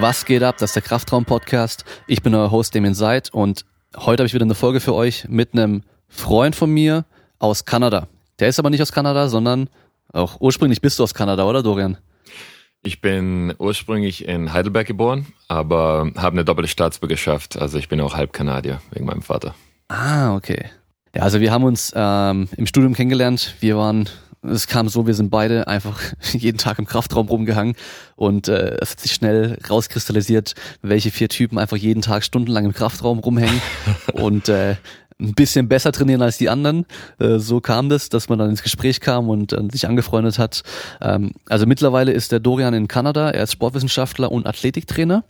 Was geht ab? Das ist der Kraftraum-Podcast. Ich bin euer Host Damien Seid und heute habe ich wieder eine Folge für euch mit einem Freund von mir aus Kanada. Der ist aber nicht aus Kanada, sondern auch ursprünglich bist du aus Kanada, oder Dorian? Ich bin ursprünglich in Heidelberg geboren, aber habe eine doppelte Staatsbürgerschaft. Also ich bin auch halb Kanadier wegen meinem Vater. Ah, okay. Ja, also wir haben uns ähm, im Studium kennengelernt. Wir waren es kam so, wir sind beide einfach jeden Tag im Kraftraum rumgehangen und äh, es hat sich schnell rauskristallisiert, welche vier Typen einfach jeden Tag stundenlang im Kraftraum rumhängen und äh, ein bisschen besser trainieren als die anderen. Äh, so kam das, dass man dann ins Gespräch kam und äh, sich angefreundet hat. Ähm, also mittlerweile ist der Dorian in Kanada, er ist Sportwissenschaftler und Athletiktrainer.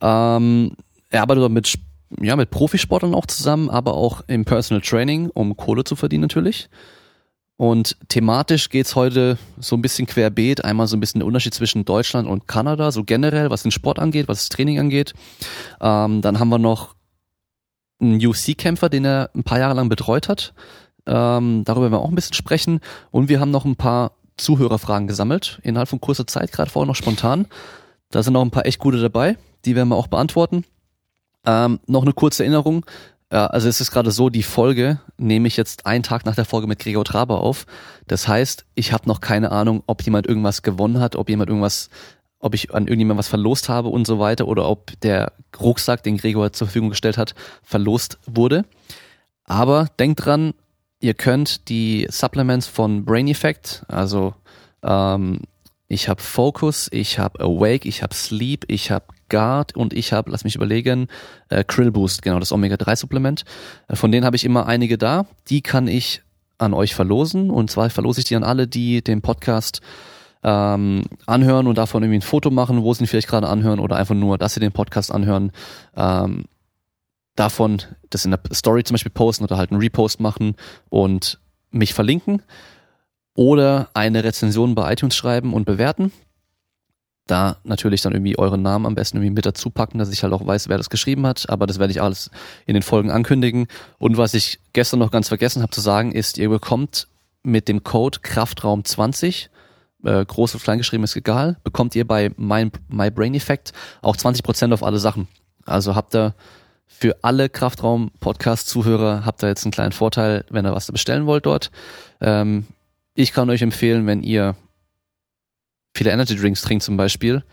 Ähm, er arbeitet mit ja, mit Profisportlern auch zusammen, aber auch im Personal Training, um Kohle zu verdienen natürlich. Und thematisch geht's heute so ein bisschen querbeet. Einmal so ein bisschen der Unterschied zwischen Deutschland und Kanada, so generell, was den Sport angeht, was das Training angeht. Ähm, dann haben wir noch einen UC-Kämpfer, den er ein paar Jahre lang betreut hat. Ähm, darüber werden wir auch ein bisschen sprechen. Und wir haben noch ein paar Zuhörerfragen gesammelt, innerhalb von kurzer Zeit, gerade vorher noch spontan. Da sind noch ein paar echt gute dabei, die werden wir auch beantworten. Ähm, noch eine kurze Erinnerung. Ja, also es ist gerade so, die Folge nehme ich jetzt einen Tag nach der Folge mit Gregor Traber auf. Das heißt, ich habe noch keine Ahnung, ob jemand irgendwas gewonnen hat, ob jemand irgendwas, ob ich an irgendjemand was verlost habe und so weiter oder ob der Rucksack, den Gregor zur Verfügung gestellt hat, verlost wurde. Aber denkt dran, ihr könnt die Supplements von Brain Effect, also ähm, ich habe Focus, ich habe Awake, ich habe Sleep, ich habe Guard und ich habe, lass mich überlegen, äh, Krill Boost, genau, das Omega-3-Supplement. Äh, von denen habe ich immer einige da. Die kann ich an euch verlosen. Und zwar verlose ich die an alle, die den Podcast ähm, anhören und davon irgendwie ein Foto machen, wo sie ihn vielleicht gerade anhören oder einfach nur, dass sie den Podcast anhören. Ähm, davon das in der Story zum Beispiel posten oder halt einen Repost machen und mich verlinken oder eine Rezension bei iTunes schreiben und bewerten da natürlich dann irgendwie euren Namen am besten irgendwie mit dazu packen, dass ich halt auch weiß, wer das geschrieben hat. Aber das werde ich alles in den Folgen ankündigen. Und was ich gestern noch ganz vergessen habe zu sagen, ist, ihr bekommt mit dem Code Kraftraum 20 äh, groß und klein geschrieben ist egal, bekommt ihr bei My, My Brain Effect auch 20% auf alle Sachen. Also habt ihr für alle Kraftraum-Podcast-Zuhörer habt ihr jetzt einen kleinen Vorteil, wenn ihr was bestellen wollt dort. Ähm, ich kann euch empfehlen, wenn ihr viele Energy Drinks trinkt zum Beispiel,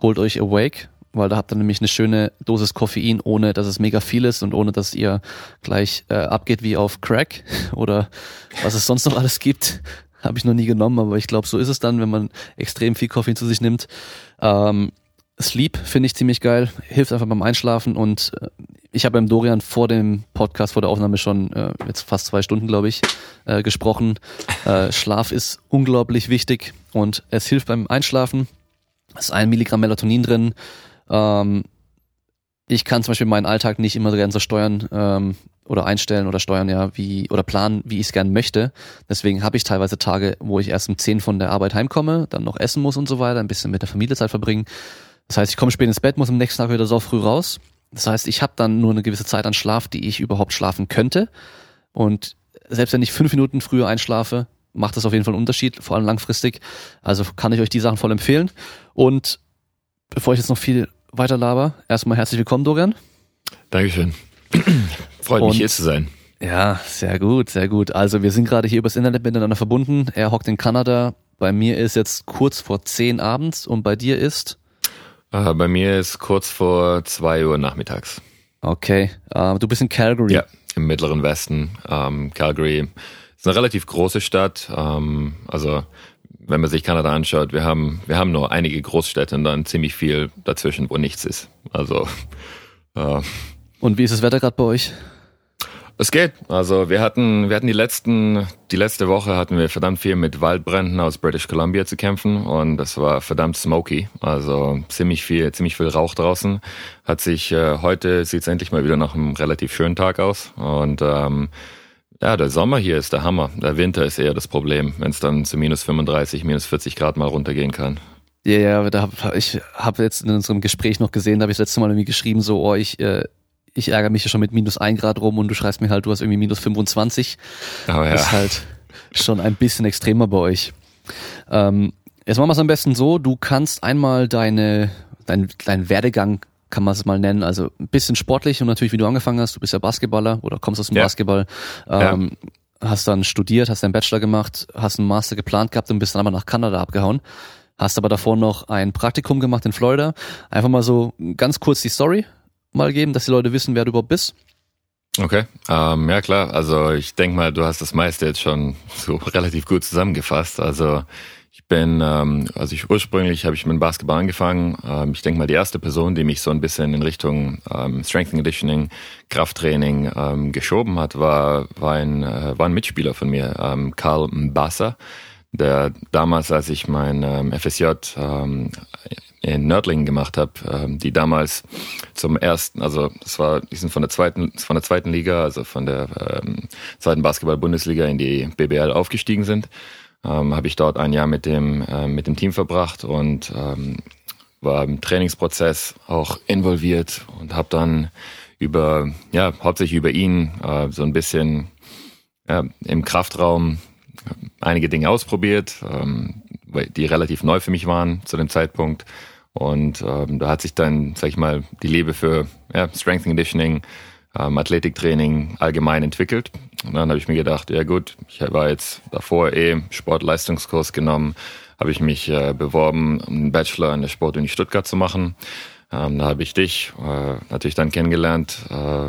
holt euch Awake, weil da habt ihr nämlich eine schöne Dosis Koffein, ohne dass es mega viel ist und ohne dass ihr gleich äh, abgeht wie auf Crack oder was es sonst noch alles gibt. Habe ich noch nie genommen, aber ich glaube, so ist es dann, wenn man extrem viel Koffein zu sich nimmt. Ähm, Sleep finde ich ziemlich geil, hilft einfach beim Einschlafen und äh, ich habe beim Dorian vor dem Podcast, vor der Aufnahme schon äh, jetzt fast zwei Stunden, glaube ich, äh, gesprochen. Äh, Schlaf ist unglaublich wichtig und es hilft beim Einschlafen. Es ist ein Milligramm Melatonin drin. Ähm, ich kann zum Beispiel meinen Alltag nicht immer gerne so steuern ähm, oder einstellen oder steuern, ja, wie oder planen, wie ich es gern möchte. Deswegen habe ich teilweise Tage, wo ich erst um 10 von der Arbeit heimkomme, dann noch essen muss und so weiter, ein bisschen mit der Familie Zeit verbringen. Das heißt, ich komme spät ins Bett, muss am nächsten Tag wieder so früh raus das heißt, ich habe dann nur eine gewisse Zeit an Schlaf, die ich überhaupt schlafen könnte. Und selbst wenn ich fünf Minuten früher einschlafe, macht das auf jeden Fall einen Unterschied, vor allem langfristig. Also kann ich euch die Sachen voll empfehlen. Und bevor ich jetzt noch viel weiter laber, erstmal herzlich willkommen, Dorian. Dankeschön. Freut mich, Und, hier zu sein. Ja, sehr gut, sehr gut. Also wir sind gerade hier übers Internet miteinander verbunden. Er hockt in Kanada. Bei mir ist jetzt kurz vor zehn abends und bei dir ist Aha, bei mir ist kurz vor zwei Uhr nachmittags. Okay. Uh, du bist in Calgary. Ja, im mittleren Westen. Um, Calgary ist eine relativ große Stadt. Um, also wenn man sich Kanada anschaut, wir haben, wir haben nur einige Großstädte und dann ziemlich viel dazwischen, wo nichts ist. Also. Uh, und wie ist das Wetter gerade bei euch? Es geht. Also wir hatten, wir hatten die letzten, die letzte Woche hatten wir verdammt viel mit Waldbränden aus British Columbia zu kämpfen und das war verdammt smoky. Also ziemlich viel, ziemlich viel Rauch draußen. Hat sich äh, heute sieht es endlich mal wieder nach einem relativ schönen Tag aus und ähm, ja, der Sommer hier ist der Hammer. Der Winter ist eher das Problem, wenn es dann zu minus 35, minus 40 Grad mal runtergehen kann. Ja, ja, da hab, ich habe jetzt in unserem Gespräch noch gesehen, da habe ich das letzte Mal irgendwie geschrieben, so, oh, ich äh, ich ärgere mich ja schon mit minus ein Grad rum und du schreibst mir halt, du hast irgendwie minus 25. Oh ja. Das ist halt schon ein bisschen extremer bei euch. Ähm, jetzt machen wir es am besten so, du kannst einmal deine, dein, dein Werdegang kann man es mal nennen. Also ein bisschen sportlich und natürlich, wie du angefangen hast, du bist ja Basketballer oder kommst aus dem ja. Basketball. Ähm, ja. Hast dann studiert, hast deinen Bachelor gemacht, hast einen Master geplant gehabt und bist dann aber nach Kanada abgehauen. Hast aber davor noch ein Praktikum gemacht in Florida. Einfach mal so ganz kurz die Story mal geben, dass die Leute wissen, wer du überhaupt bist. Okay, ähm, ja klar. Also ich denke mal, du hast das meiste jetzt schon so relativ gut zusammengefasst. Also ich bin, ähm, also ich ursprünglich habe ich mit Basketball angefangen. Ähm, ich denke mal, die erste Person, die mich so ein bisschen in Richtung ähm, Strength and Conditioning, Krafttraining ähm, geschoben hat, war, war, ein, äh, war ein Mitspieler von mir, ähm, Karl Mbassa, der damals, als ich mein ähm, FSJ ähm, in Nördlingen gemacht habe, ähm, die damals zum ersten, also das war, die sind von der zweiten, von der zweiten Liga, also von der ähm, zweiten Basketball-Bundesliga in die BBL aufgestiegen sind. Ähm, habe ich dort ein Jahr mit dem, äh, mit dem Team verbracht und ähm, war im Trainingsprozess auch involviert und habe dann über, ja, hauptsächlich über ihn äh, so ein bisschen ja, im Kraftraum einige Dinge ausprobiert, ähm, die relativ neu für mich waren zu dem Zeitpunkt. Und ähm, da hat sich dann, sag ich mal, die Liebe für ja, Strength Conditioning, ähm, Athletiktraining allgemein entwickelt. Und dann habe ich mir gedacht, ja gut, ich war jetzt davor eh Sportleistungskurs genommen, habe ich mich äh, beworben, einen Bachelor an der Sportuni Stuttgart zu machen. Ähm, da habe ich dich äh, natürlich dann kennengelernt, äh,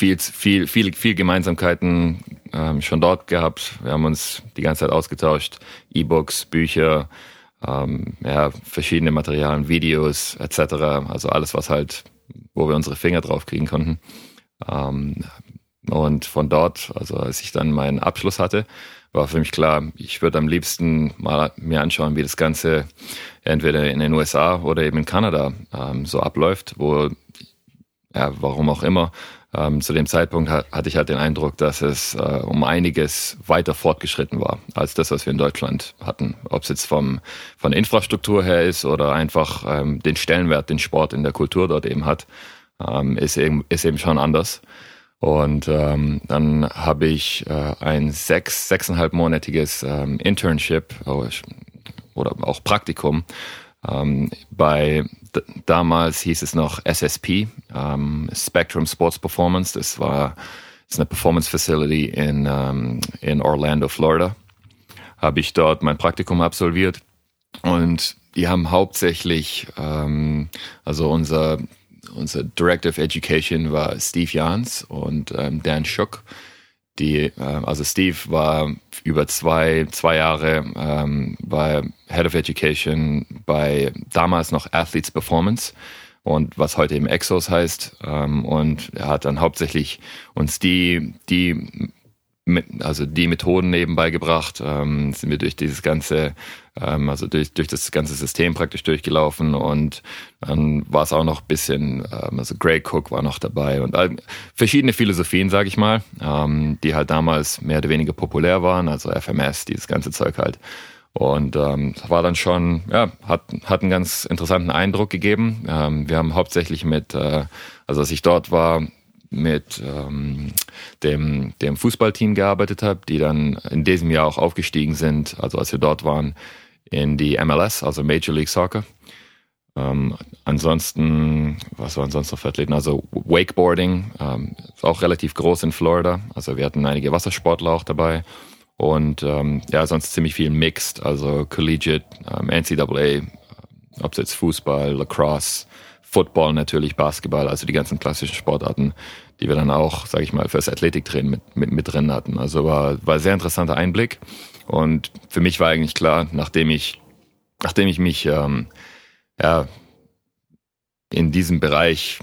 viel, viel, viel, viel Gemeinsamkeiten ähm, schon dort gehabt. Wir haben uns die ganze Zeit ausgetauscht, E-Books, Bücher, ähm, ja, verschiedene Materialien, Videos etc. Also alles, was halt, wo wir unsere Finger drauf kriegen konnten. Ähm, und von dort, also als ich dann meinen Abschluss hatte, war für mich klar, ich würde am liebsten mal mir anschauen, wie das Ganze entweder in den USA oder eben in Kanada ähm, so abläuft, wo, ja, warum auch immer, ähm, zu dem Zeitpunkt hatte ich halt den Eindruck, dass es äh, um einiges weiter fortgeschritten war als das, was wir in Deutschland hatten. Ob es jetzt vom, von der Infrastruktur her ist oder einfach ähm, den Stellenwert, den Sport in der Kultur dort eben hat, ähm, ist, eben, ist eben schon anders. Und ähm, dann habe ich äh, ein sechs, sechseinhalbmonatiges ähm, Internship oder auch Praktikum ähm, bei damals hieß es noch SSP, ähm, Spectrum Sports Performance. Das war das ist eine Performance Facility in, ähm, in Orlando, Florida. Habe ich dort mein Praktikum absolviert und die haben hauptsächlich, ähm, also unser unser Directive Education war Steve Jans und ähm, Dan Schuck. Die, äh, also Steve war über zwei, zwei Jahre ähm, bei Head of Education bei damals noch Athletes Performance und was heute eben Exos heißt. Ähm, und er hat dann hauptsächlich uns die, die also die Methoden nebenbei gebracht, ähm, sind wir durch dieses ganze, ähm, also durch, durch das ganze System praktisch durchgelaufen und dann war es auch noch ein bisschen, ähm, also Gray Cook war noch dabei und all, verschiedene Philosophien, sage ich mal, ähm, die halt damals mehr oder weniger populär waren, also FMS, dieses ganze Zeug halt. Und ähm, war dann schon, ja, hat, hat einen ganz interessanten Eindruck gegeben. Ähm, wir haben hauptsächlich mit, äh, also als ich dort war, mit ähm, dem, dem Fußballteam gearbeitet habe, die dann in diesem Jahr auch aufgestiegen sind, also als wir dort waren, in die MLS, also Major League Soccer. Ähm, ansonsten, was waren sonst noch für Athleten? Also Wakeboarding, ähm, ist auch relativ groß in Florida. Also wir hatten einige Wassersportler auch dabei. Und ähm, ja, sonst ziemlich viel Mixed, also Collegiate, ähm, NCAA, ob es jetzt Fußball, Lacrosse, Football natürlich, Basketball, also die ganzen klassischen Sportarten, die wir dann auch, sage ich mal, fürs Athletiktraining mit, mit, mit drin hatten. Also war, war ein sehr interessanter Einblick. Und für mich war eigentlich klar, nachdem ich, nachdem ich mich ähm, ja, in diesem Bereich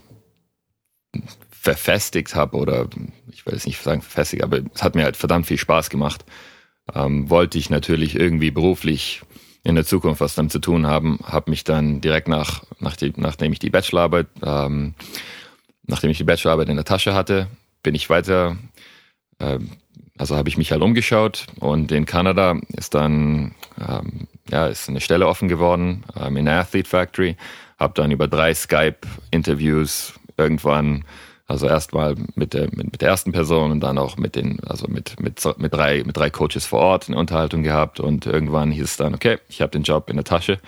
verfestigt habe oder ich will jetzt nicht sagen verfestigt, aber es hat mir halt verdammt viel Spaß gemacht, ähm, wollte ich natürlich irgendwie beruflich in der Zukunft was damit zu tun haben, habe mich dann direkt nach, nach die, nachdem ich die Bachelorarbeit, ähm, nachdem ich die Bachelorarbeit in der Tasche hatte, bin ich weiter, äh, also habe ich mich halt umgeschaut und in Kanada ist dann, ähm, ja, ist eine Stelle offen geworden ähm, in der Athlete Factory, habe dann über drei Skype-Interviews irgendwann also erstmal mit der, mit, der ersten Person und dann auch mit den, also mit, mit, mit, drei, mit drei Coaches vor Ort eine Unterhaltung gehabt und irgendwann hieß es dann, okay, ich habe den Job in der Tasche,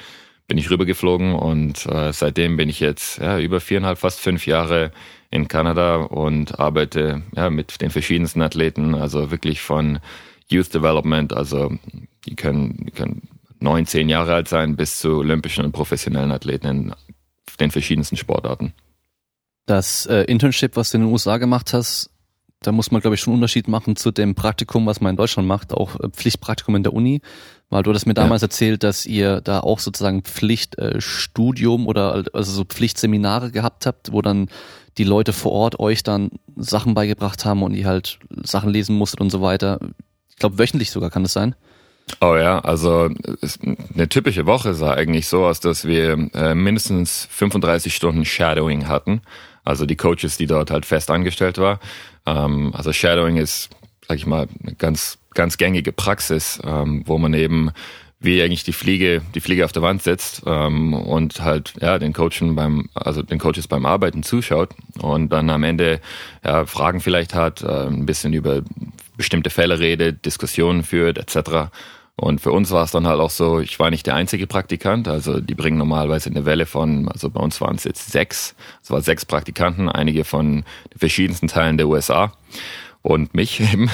bin ich rübergeflogen und äh, seitdem bin ich jetzt ja, über viereinhalb, fast fünf Jahre in Kanada und arbeite ja, mit den verschiedensten Athleten, also wirklich von Youth Development, also die können, die können neun, zehn Jahre alt sein, bis zu olympischen und professionellen Athleten in den verschiedensten Sportarten. Das äh, Internship, was du in den USA gemacht hast, da muss man, glaube ich, schon einen Unterschied machen zu dem Praktikum, was man in Deutschland macht, auch äh, Pflichtpraktikum in der Uni. Weil du hast mir damals ja. erzählt, dass ihr da auch sozusagen Pflichtstudium äh, oder also so Pflichtseminare gehabt habt, wo dann die Leute vor Ort euch dann Sachen beigebracht haben und ihr halt Sachen lesen musstet und so weiter. Ich glaube, wöchentlich sogar kann das sein. Oh ja, also eine typische Woche sah eigentlich so aus, dass wir äh, mindestens 35 Stunden Shadowing hatten. Also die Coaches, die dort halt fest angestellt war. Ähm, also Shadowing ist, sag ich mal, eine ganz, ganz gängige Praxis, ähm, wo man eben wie eigentlich die Fliege, die Fliege auf der Wand sitzt ähm, und halt ja den Coachen beim, also den Coaches beim Arbeiten zuschaut und dann am Ende ja, Fragen vielleicht hat, äh, ein bisschen über bestimmte Fälle redet, Diskussionen führt etc. Und für uns war es dann halt auch so, ich war nicht der einzige Praktikant, also die bringen normalerweise eine Welle von, also bei uns waren es jetzt sechs, es waren sechs Praktikanten, einige von den verschiedensten Teilen der USA und mich eben,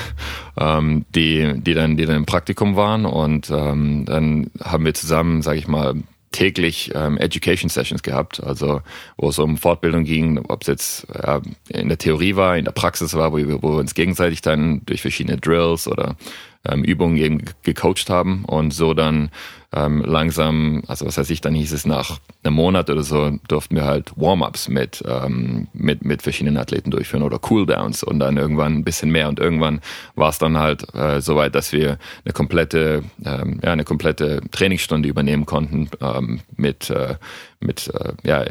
ähm, die, die dann, die dann im Praktikum waren und ähm, dann haben wir zusammen, sage ich mal, täglich ähm, Education Sessions gehabt, also wo es um Fortbildung ging, ob es jetzt ja, in der Theorie war, in der Praxis war, wo wir, wo wir uns gegenseitig dann durch verschiedene Drills oder ähm, Übungen eben gecoacht haben und so dann ähm, langsam, also was heißt ich, dann hieß es nach einem Monat oder so, durften wir halt Warm-ups mit, ähm, mit, mit verschiedenen Athleten durchführen oder Cooldowns und dann irgendwann ein bisschen mehr. Und irgendwann war es dann halt äh, so weit, dass wir eine komplette, ähm, ja, eine komplette Trainingsstunde übernehmen konnten ähm, mit, äh, mit äh, ja,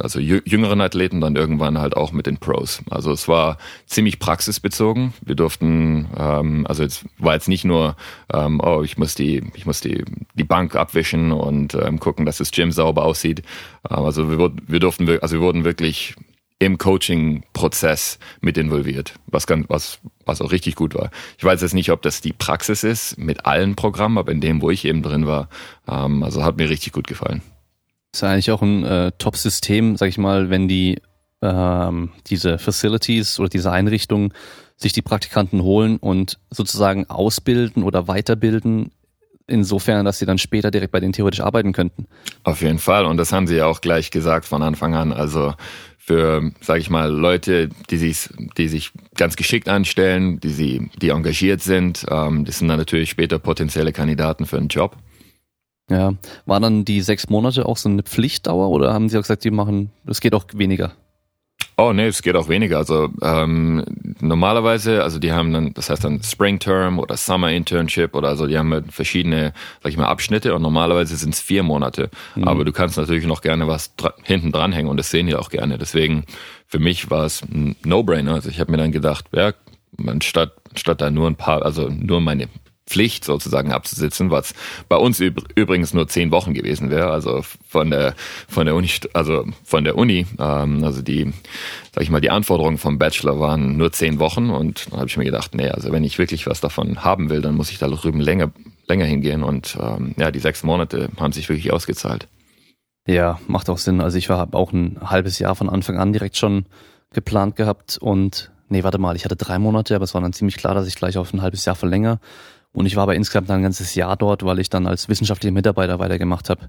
also jüngeren Athleten, dann irgendwann halt auch mit den Pros. Also es war ziemlich praxisbezogen. Wir durften, ähm, also es war jetzt nicht nur, ähm, oh, ich muss die, ich muss die, die Bank abwischen und ähm, gucken, dass das Gym sauber aussieht. Ähm, also wir, wir durften, also wir wurden wirklich im Coaching-Prozess mit involviert, was, ganz, was, was auch richtig gut war. Ich weiß jetzt nicht, ob das die Praxis ist mit allen Programmen, aber in dem, wo ich eben drin war, ähm, also hat mir richtig gut gefallen. Ist eigentlich auch ein äh, Top-System, sag ich mal, wenn die ähm, diese Facilities oder diese Einrichtungen sich die Praktikanten holen und sozusagen ausbilden oder weiterbilden, insofern, dass sie dann später direkt bei denen theoretisch arbeiten könnten. Auf jeden Fall. Und das haben sie ja auch gleich gesagt von Anfang an. Also für, sage ich mal, Leute, die sich, die sich ganz geschickt anstellen, die sie, die engagiert sind, ähm, das sind dann natürlich später potenzielle Kandidaten für einen Job. Ja, war dann die sechs Monate auch so eine Pflichtdauer oder haben Sie auch gesagt, die machen, es geht auch weniger? Oh nee, es geht auch weniger. Also ähm, normalerweise, also die haben dann, das heißt dann Spring Term oder Summer Internship oder so, die haben halt verschiedene, sag ich mal, Abschnitte und normalerweise sind es vier Monate. Mhm. Aber du kannst natürlich noch gerne was hinten dranhängen und das sehen die auch gerne. Deswegen für mich war es ein No-Brainer. Also ich habe mir dann gedacht, ja, anstatt, anstatt da nur ein paar, also nur meine Pflicht sozusagen abzusitzen, was bei uns übrigens nur zehn Wochen gewesen wäre. Also von der von der Uni, also von der Uni, ähm, also die, sag ich mal, die Anforderungen vom Bachelor waren nur zehn Wochen und dann habe ich mir gedacht, nee, also wenn ich wirklich was davon haben will, dann muss ich da drüben länger länger hingehen und ähm, ja, die sechs Monate haben sich wirklich ausgezahlt. Ja, macht auch Sinn. Also ich war auch ein halbes Jahr von Anfang an direkt schon geplant gehabt und nee, warte mal, ich hatte drei Monate, aber es war dann ziemlich klar, dass ich gleich auf ein halbes Jahr verlängere. Und ich war aber insgesamt ein ganzes Jahr dort, weil ich dann als wissenschaftlicher Mitarbeiter weitergemacht habe.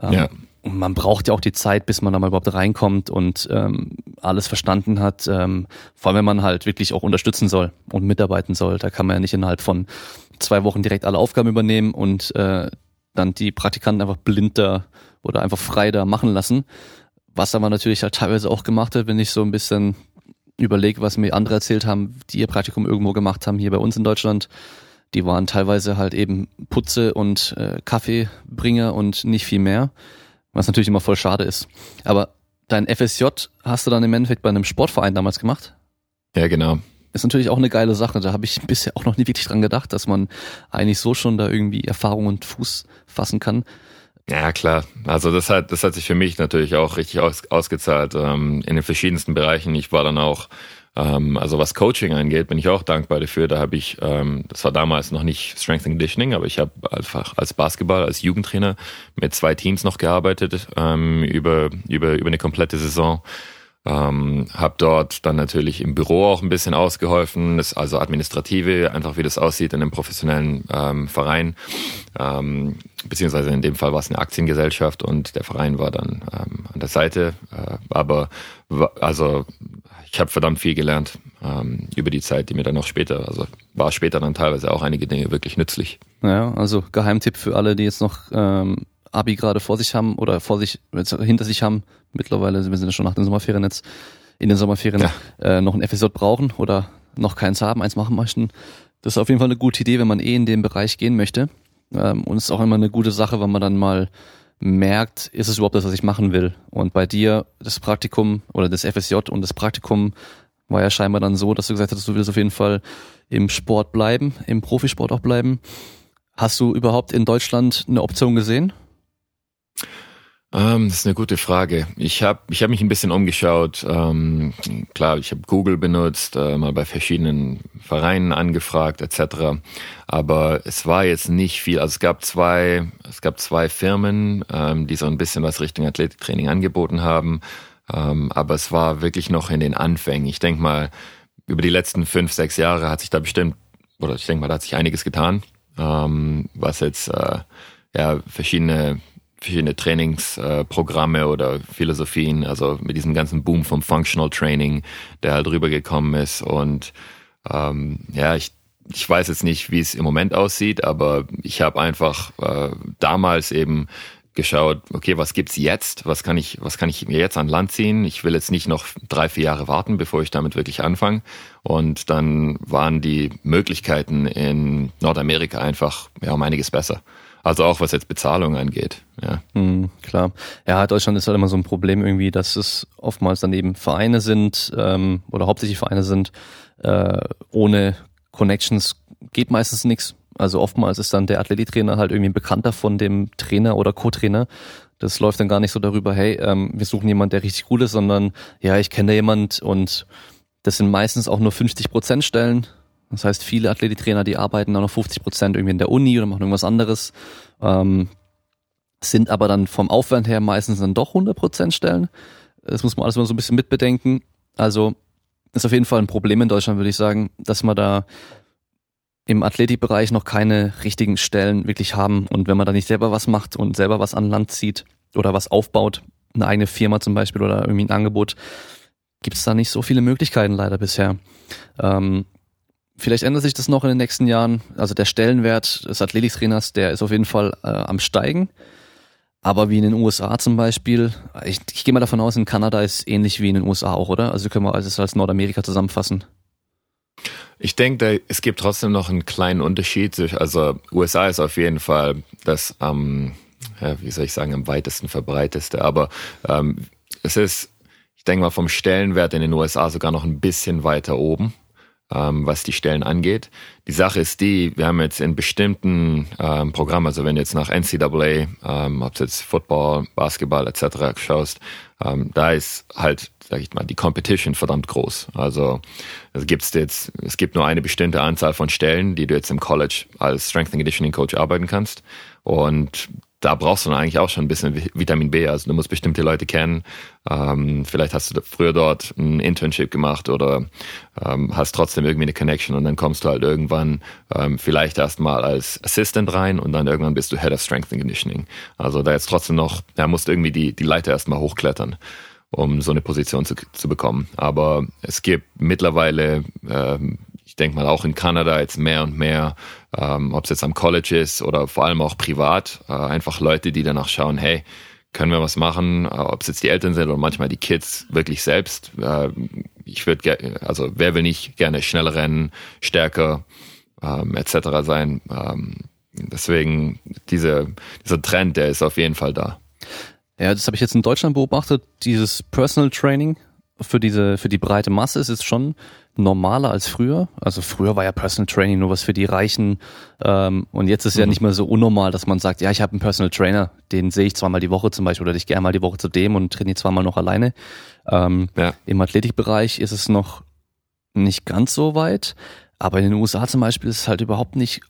Ähm, ja. Und man braucht ja auch die Zeit, bis man da mal überhaupt reinkommt und ähm, alles verstanden hat. Ähm, vor allem, wenn man halt wirklich auch unterstützen soll und mitarbeiten soll. Da kann man ja nicht innerhalb von zwei Wochen direkt alle Aufgaben übernehmen und äh, dann die Praktikanten einfach blind da oder einfach frei da machen lassen. Was aber natürlich halt teilweise auch gemacht hat, wenn ich so ein bisschen überlege, was mir andere erzählt haben, die ihr Praktikum irgendwo gemacht haben, hier bei uns in Deutschland die waren teilweise halt eben Putze und äh, Kaffeebringer und nicht viel mehr, was natürlich immer voll schade ist. Aber dein FSJ hast du dann im Endeffekt bei einem Sportverein damals gemacht? Ja, genau. Ist natürlich auch eine geile Sache. Da habe ich bisher auch noch nie wirklich dran gedacht, dass man eigentlich so schon da irgendwie Erfahrung und Fuß fassen kann. Ja, klar. Also das hat, das hat sich für mich natürlich auch richtig aus, ausgezahlt ähm, in den verschiedensten Bereichen. Ich war dann auch Ähm, also was Coaching angeht, bin ich auch dankbar dafür. Da habe ich, ähm, das war damals noch nicht Strength and Conditioning, aber ich habe einfach als Basketball, als Jugendtrainer mit zwei Teams noch gearbeitet ähm, über, über, über eine komplette Saison. Ähm, habe dort dann natürlich im Büro auch ein bisschen ausgeholfen, das, also administrative, einfach wie das aussieht in einem professionellen ähm, Verein, ähm, beziehungsweise in dem Fall war es eine Aktiengesellschaft und der Verein war dann ähm, an der Seite, äh, aber also ich habe verdammt viel gelernt ähm, über die Zeit, die mir dann auch später, also war später dann teilweise auch einige Dinge wirklich nützlich. Ja, also Geheimtipp für alle, die jetzt noch ähm, Abi gerade vor sich haben oder vor sich hinter sich haben. Mittlerweile wir sind ja schon nach den Sommerferien jetzt in den Sommerferien ja. äh, noch ein FSJ brauchen oder noch keins haben, eins machen möchten. Das ist auf jeden Fall eine gute Idee, wenn man eh in den Bereich gehen möchte. Ähm, und es ist auch immer eine gute Sache, wenn man dann mal merkt, ist es überhaupt das, was ich machen will? Und bei dir, das Praktikum oder das FSJ und das Praktikum war ja scheinbar dann so, dass du gesagt hast, du willst auf jeden Fall im Sport bleiben, im Profisport auch bleiben. Hast du überhaupt in Deutschland eine Option gesehen? Ähm, das ist eine gute Frage. Ich habe ich hab mich ein bisschen umgeschaut. Ähm, klar, ich habe Google benutzt, äh, mal bei verschiedenen Vereinen angefragt etc. Aber es war jetzt nicht viel. Also es gab zwei, es gab zwei Firmen, ähm, die so ein bisschen was Richtung Athletiktraining angeboten haben. Ähm, aber es war wirklich noch in den Anfängen. Ich denke mal, über die letzten fünf, sechs Jahre hat sich da bestimmt, oder ich denke mal, da hat sich einiges getan, ähm, was jetzt äh, ja verschiedene verschiedene Trainingsprogramme äh, oder Philosophien, also mit diesem ganzen Boom vom Functional Training, der halt rübergekommen ist. Und ähm, ja, ich, ich weiß jetzt nicht, wie es im Moment aussieht, aber ich habe einfach äh, damals eben geschaut, okay, was gibt's jetzt? Was kann ich, was kann ich mir jetzt an Land ziehen? Ich will jetzt nicht noch drei, vier Jahre warten, bevor ich damit wirklich anfange. Und dann waren die Möglichkeiten in Nordamerika einfach ja um einiges besser. Also auch was jetzt Bezahlung angeht. Ja. Mhm, klar. Ja, Deutschland ist halt immer so ein Problem irgendwie, dass es oftmals dann eben Vereine sind ähm, oder hauptsächlich Vereine sind. Äh, ohne Connections geht meistens nichts. Also oftmals ist dann der Athletiktrainer halt irgendwie bekannter von dem Trainer oder Co-Trainer. Das läuft dann gar nicht so darüber, hey, ähm, wir suchen jemanden, der richtig gut ist, sondern ja, ich kenne da jemand und das sind meistens auch nur 50 Prozent Stellen das heißt, viele Athletiktrainer, die arbeiten dann noch 50 Prozent irgendwie in der Uni oder machen irgendwas anderes, ähm, sind aber dann vom Aufwand her meistens dann doch 100 Prozent Stellen. Das muss man alles mal so ein bisschen mitbedenken. Also ist auf jeden Fall ein Problem in Deutschland, würde ich sagen, dass man da im Athletikbereich noch keine richtigen Stellen wirklich haben. Und wenn man da nicht selber was macht und selber was an Land zieht oder was aufbaut, eine eigene Firma zum Beispiel oder irgendwie ein Angebot, gibt es da nicht so viele Möglichkeiten leider bisher. Ähm, Vielleicht ändert sich das noch in den nächsten Jahren. Also der Stellenwert des Athletiktrainers, der ist auf jeden Fall äh, am Steigen. Aber wie in den USA zum Beispiel, ich, ich gehe mal davon aus, in Kanada ist ähnlich wie in den USA auch, oder? Also können wir alles als Nordamerika zusammenfassen. Ich denke, es gibt trotzdem noch einen kleinen Unterschied. Also USA ist auf jeden Fall das am, ja, wie soll ich sagen, am weitesten verbreiteste. Aber ähm, es ist, ich denke mal, vom Stellenwert in den USA sogar noch ein bisschen weiter oben ähm, was die Stellen angeht. Die Sache ist die, wir haben jetzt in bestimmten ähm, Programmen, also wenn du jetzt nach NCAA, ähm, ob du jetzt Football, Basketball etc. schaust, ähm, da ist halt, sag ich mal, die Competition verdammt groß. Also es gibt's jetzt, es gibt nur eine bestimmte Anzahl von Stellen, die du jetzt im College als Strength and Conditioning Coach arbeiten kannst. Und da brauchst du dann eigentlich auch schon ein bisschen Vitamin B. Also du musst bestimmte Leute kennen. Ähm, vielleicht hast du früher dort ein Internship gemacht oder ähm, hast trotzdem irgendwie eine Connection und dann kommst du halt irgendwann ähm, vielleicht erstmal als Assistant rein und dann irgendwann bist du Head of Strength and Conditioning. Also da jetzt trotzdem noch, da musst du irgendwie die, die Leiter erstmal hochklettern um so eine Position zu, zu bekommen. Aber es gibt mittlerweile ähm, ich denke mal auch in Kanada jetzt mehr und mehr, ähm, ob es jetzt am College ist oder vor allem auch privat, äh, einfach Leute, die danach schauen, hey, können wir was machen, äh, ob es jetzt die Eltern sind oder manchmal die Kids wirklich selbst. Äh, ich würde, also wer will nicht gerne schneller rennen, stärker ähm, etc. sein. Ähm, deswegen diese, dieser Trend, der ist auf jeden Fall da. Ja, das habe ich jetzt in Deutschland beobachtet. Dieses Personal Training für diese für die breite Masse ist es schon normaler als früher. Also früher war ja Personal Training nur was für die Reichen ähm, und jetzt ist mhm. ja nicht mehr so unnormal, dass man sagt, ja, ich habe einen Personal Trainer, den sehe ich zweimal die Woche zum Beispiel oder ich gehe einmal die Woche zu dem und trainiere zweimal noch alleine. Ähm, ja. Im Athletikbereich ist es noch nicht ganz so weit. Aber in den USA zum Beispiel ist es halt überhaupt nicht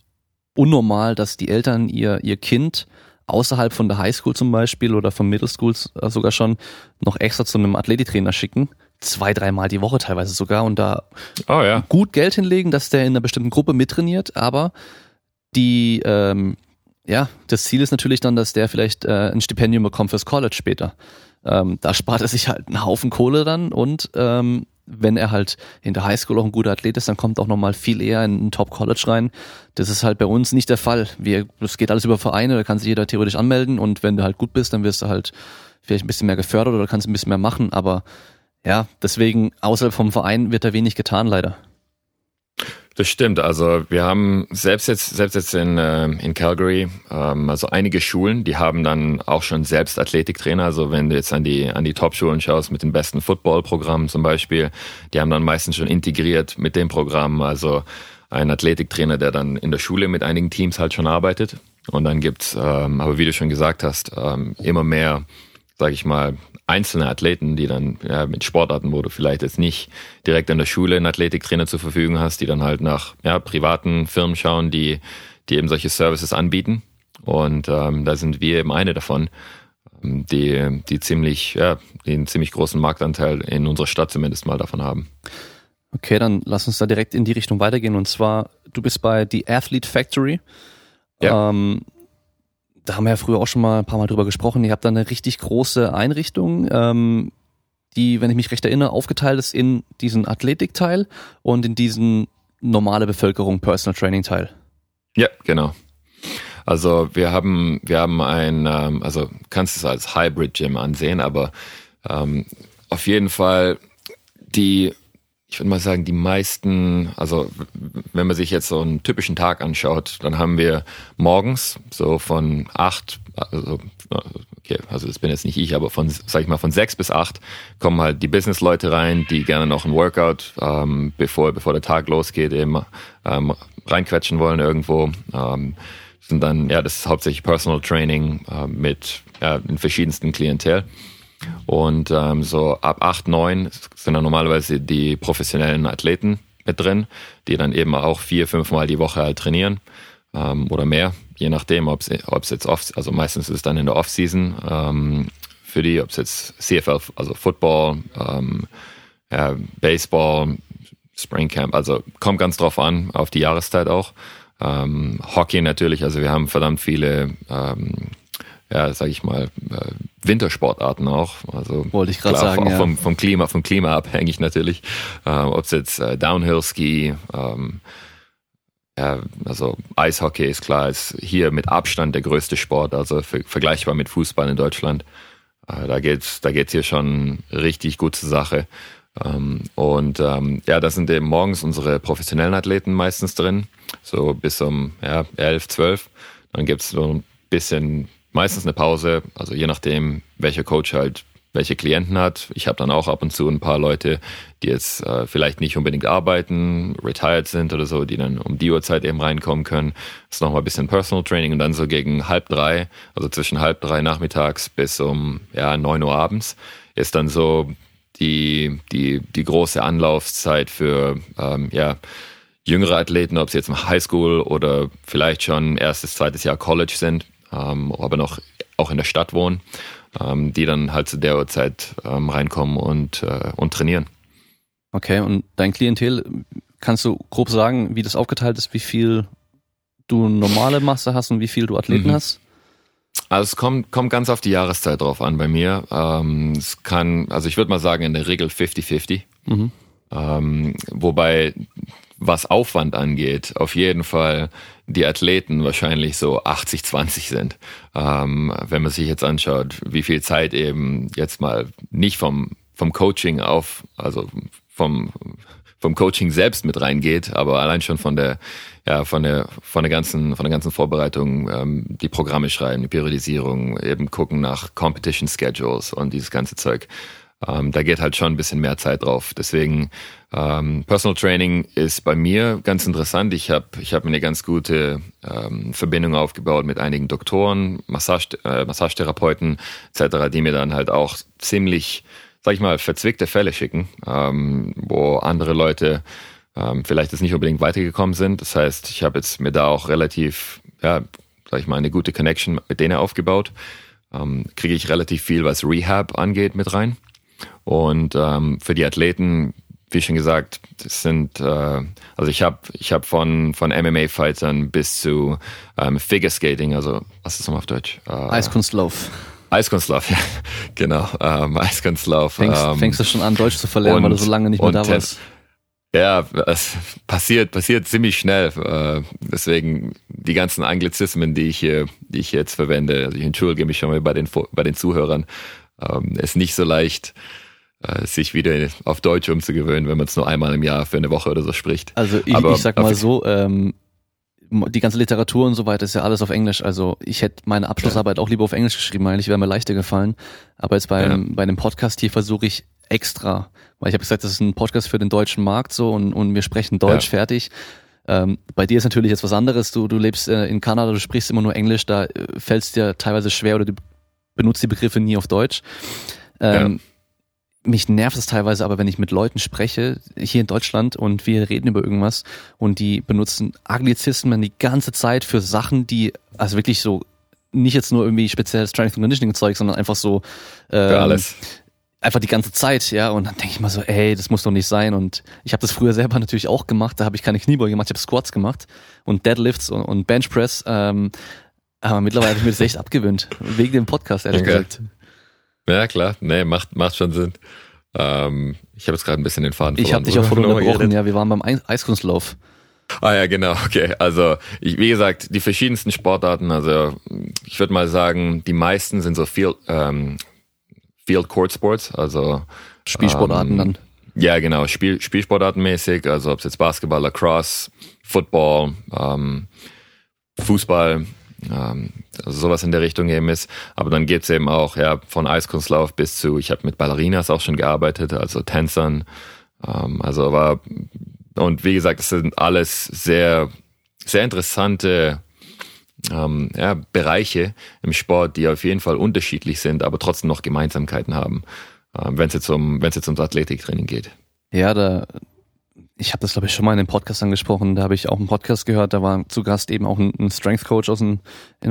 unnormal, dass die Eltern ihr, ihr Kind außerhalb von der Highschool zum Beispiel oder von Middle Schools äh, sogar schon noch extra zu einem Athletiktrainer schicken. Zwei, dreimal die Woche teilweise sogar und da oh, ja. gut Geld hinlegen, dass der in einer bestimmten Gruppe mittrainiert, aber die, ähm, ja, das Ziel ist natürlich dann, dass der vielleicht äh, ein Stipendium bekommt fürs College später. Ähm, da spart er sich halt einen Haufen Kohle dann und ähm, wenn er halt in der Highschool auch ein guter Athlet ist, dann kommt auch nochmal viel eher in ein Top-College rein. Das ist halt bei uns nicht der Fall. Wir, das geht alles über Vereine, da kann sich jeder theoretisch anmelden und wenn du halt gut bist, dann wirst du halt vielleicht ein bisschen mehr gefördert oder kannst ein bisschen mehr machen, aber ja, deswegen außerhalb vom Verein wird da wenig getan, leider. Das stimmt. Also wir haben selbst jetzt selbst jetzt in äh, in Calgary ähm, also einige Schulen, die haben dann auch schon selbst Athletiktrainer. Also wenn du jetzt an die an die Top-Schulen schaust mit den besten Football-Programmen zum Beispiel, die haben dann meistens schon integriert mit dem Programm. Also ein Athletiktrainer, der dann in der Schule mit einigen Teams halt schon arbeitet. Und dann gibt's, ähm, aber wie du schon gesagt hast, ähm, immer mehr, sage ich mal, einzelne Athleten, die dann ja, mit Sportarten, wo du vielleicht jetzt nicht direkt an der Schule einen Athletiktrainer zur Verfügung hast, die dann halt nach ja, privaten Firmen schauen, die, die eben solche Services anbieten. Und ähm, da sind wir eben eine davon, ähm, die, die ziemlich, ja, die einen ziemlich großen Marktanteil in unserer Stadt zumindest mal davon haben. Okay, dann lass uns da direkt in die Richtung weitergehen. Und zwar, du bist bei The Athlete Factory. Ja. Ähm, da haben wir ja früher auch schon mal ein paar Mal drüber gesprochen. Ihr habt da eine richtig große Einrichtung, ähm, die, wenn ich mich recht erinnere, aufgeteilt ist in diesen Athletikteil und in diesen normale Bevölkerung Personal Training Teil. Ja, genau. Also wir haben wir haben ein ähm, also kannst es als Hybrid Gym ansehen, aber ähm, auf jeden Fall die ich würde mal sagen, die meisten, also wenn man sich jetzt so einen typischen Tag anschaut, dann haben wir morgens so von acht, also okay, also das bin jetzt nicht ich, aber von, sag ich mal, von sechs bis acht kommen halt die Business-Leute rein, die gerne noch ein Workout, ähm, bevor, bevor der Tag losgeht, eben ähm, reinquetschen wollen irgendwo. Ähm, sind dann, ja, das ist hauptsächlich Personal Training äh, mit ja, den verschiedensten Klientel. Und ähm, so ab 8, 9 sind dann normalerweise die professionellen Athleten mit drin, die dann eben auch vier, fünf Mal die Woche halt trainieren ähm, oder mehr, je nachdem, ob es jetzt off, also meistens ist es dann in der Off-Season ähm, für die, ob es jetzt CFL, also Football, ähm, ja, Baseball, Spring Camp, also kommt ganz drauf an, auf die Jahreszeit auch. Ähm, Hockey natürlich, also wir haben verdammt viele ähm, ja, sag ich mal, äh, Wintersportarten auch. Also wollte ich gerade sagen, auch ja. vom, vom Klima, vom Klima abhängig natürlich. Äh, Ob es jetzt äh, Downhill-Ski, ähm, ja, also Eishockey ist klar, ist hier mit Abstand der größte Sport, also vergleichbar mit Fußball in Deutschland. Äh, da geht's, da geht's hier schon richtig gut zur Sache. Ähm, und ähm, ja, da sind eben morgens unsere professionellen Athleten meistens drin, so bis um ja, 11, 12. Dann gibt's so ein bisschen meistens eine Pause, also je nachdem, welcher Coach halt welche Klienten hat. Ich habe dann auch ab und zu ein paar Leute, die jetzt äh, vielleicht nicht unbedingt arbeiten, retired sind oder so, die dann um die Uhrzeit eben reinkommen können. Das ist nochmal ein bisschen Personal Training und dann so gegen halb drei, also zwischen halb drei nachmittags bis um ja, neun Uhr abends, ist dann so die, die, die große Anlaufzeit für ähm, ja, jüngere Athleten, ob sie jetzt im Highschool oder vielleicht schon erstes, zweites Jahr College sind ähm, aber noch auch in der Stadt wohnen, ähm, die dann halt zu der Uhrzeit ähm, reinkommen und, äh, und trainieren. Okay, und dein Klientel, kannst du grob sagen, wie das aufgeteilt ist, wie viel du normale Masse hast und wie viel du Athleten mhm. hast? Also es kommt, kommt ganz auf die Jahreszeit drauf an bei mir. Ähm, es kann, also ich würde mal sagen, in der Regel 50-50. Mhm. Ähm, wobei was Aufwand angeht, auf jeden Fall die Athleten wahrscheinlich so 80-20 sind. Ähm, wenn man sich jetzt anschaut, wie viel Zeit eben jetzt mal nicht vom, vom Coaching auf, also vom, vom Coaching selbst mit reingeht, aber allein schon von der, ja, von der, von der ganzen, von der ganzen Vorbereitung, ähm, die Programme schreiben, die Periodisierung, eben gucken nach Competition Schedules und dieses ganze Zeug. Ähm, da geht halt schon ein bisschen mehr Zeit drauf. Deswegen ähm, Personal Training ist bei mir ganz interessant. Ich habe ich hab mir eine ganz gute ähm, Verbindung aufgebaut mit einigen Doktoren, Massage, äh, Massagetherapeuten etc., die mir dann halt auch ziemlich sag ich mal, verzwickte Fälle schicken, ähm, wo andere Leute ähm, vielleicht jetzt nicht unbedingt weitergekommen sind. Das heißt, ich habe jetzt mir da auch relativ, ja, sag ich mal, eine gute Connection mit denen aufgebaut. Ähm, Kriege ich relativ viel, was Rehab angeht, mit rein. Und ähm, für die Athleten, wie schon gesagt, das sind, äh, also ich habe ich hab von, von MMA-Fightern bis zu ähm, Figure Skating, also was ist das nochmal auf Deutsch? Äh, Eiskunstlauf. Eiskunstlauf, ja, genau. Ähm, Eiskunstlauf. Fängst, ähm, fängst du schon an, Deutsch zu verlernen, und, weil du so lange nicht mehr da warst? Ja, es passiert, passiert ziemlich schnell. Äh, deswegen die ganzen Anglizismen, die ich hier, die ich jetzt verwende, also ich entschuldige mich schon mal bei den, bei den Zuhörern, ähm, ist nicht so leicht, sich wieder auf Deutsch umzugewöhnen, wenn man es nur einmal im Jahr für eine Woche oder so spricht. Also ich, Aber ich sag mal so, ähm, die ganze Literatur und so weiter ist ja alles auf Englisch. Also ich hätte meine Abschlussarbeit ja. auch lieber auf Englisch geschrieben, eigentlich wäre mir leichter gefallen. Aber jetzt beim, ja. bei einem Podcast hier versuche ich extra, weil ich habe gesagt, das ist ein Podcast für den deutschen Markt so und, und wir sprechen Deutsch ja. fertig. Ähm, bei dir ist natürlich jetzt was anderes. Du, du lebst äh, in Kanada, du sprichst immer nur Englisch, da äh, fällt es dir teilweise schwer oder du benutzt die Begriffe nie auf Deutsch. Ähm, mich nervt es teilweise aber, wenn ich mit Leuten spreche, hier in Deutschland, und wir reden über irgendwas und die benutzen Anglizismen die ganze Zeit für Sachen, die, also wirklich so, nicht jetzt nur irgendwie speziell Strength and Conditioning Zeug, sondern einfach so, ähm, für alles. Einfach die ganze Zeit, ja, und dann denke ich mal so, ey, das muss doch nicht sein. Und ich habe das früher selber natürlich auch gemacht, da habe ich keine Kniebeuge gemacht, ich habe Squats gemacht und Deadlifts und, und Benchpress. Ähm, aber mittlerweile habe ich mir das echt abgewöhnt, wegen dem Podcast, ehrlich okay. gesagt. Ja, klar. Nee, macht, macht schon Sinn. Ähm, ich habe jetzt gerade ein bisschen den Faden verloren. Ich habe dich auch voll unterbrochen, ja. Wir waren beim Eiskunstlauf. Ah ja, genau, okay. Also ich, wie gesagt, die verschiedensten Sportarten, also ich würde mal sagen, die meisten sind so Field, ähm, Field Court Sports, also Spielsportarten ähm, dann. Ja, genau, Spiel, Spielsportartenmäßig, also ob es jetzt Basketball, Lacrosse, Football, ähm, Fußball, ähm, also sowas in der Richtung eben ist. Aber dann geht's eben auch ja von Eiskunstlauf bis zu, ich habe mit Ballerinas auch schon gearbeitet, also Tänzern. Ähm, also war und wie gesagt, es sind alles sehr, sehr interessante ähm, ja, Bereiche im Sport, die auf jeden Fall unterschiedlich sind, aber trotzdem noch Gemeinsamkeiten haben, ähm, wenn es jetzt um es jetzt ums Athletiktraining geht. Ja, da ich habe das glaube ich schon mal in dem Podcast angesprochen, da habe ich auch einen Podcast gehört, da war zu Gast eben auch ein, ein Strength Coach aus den,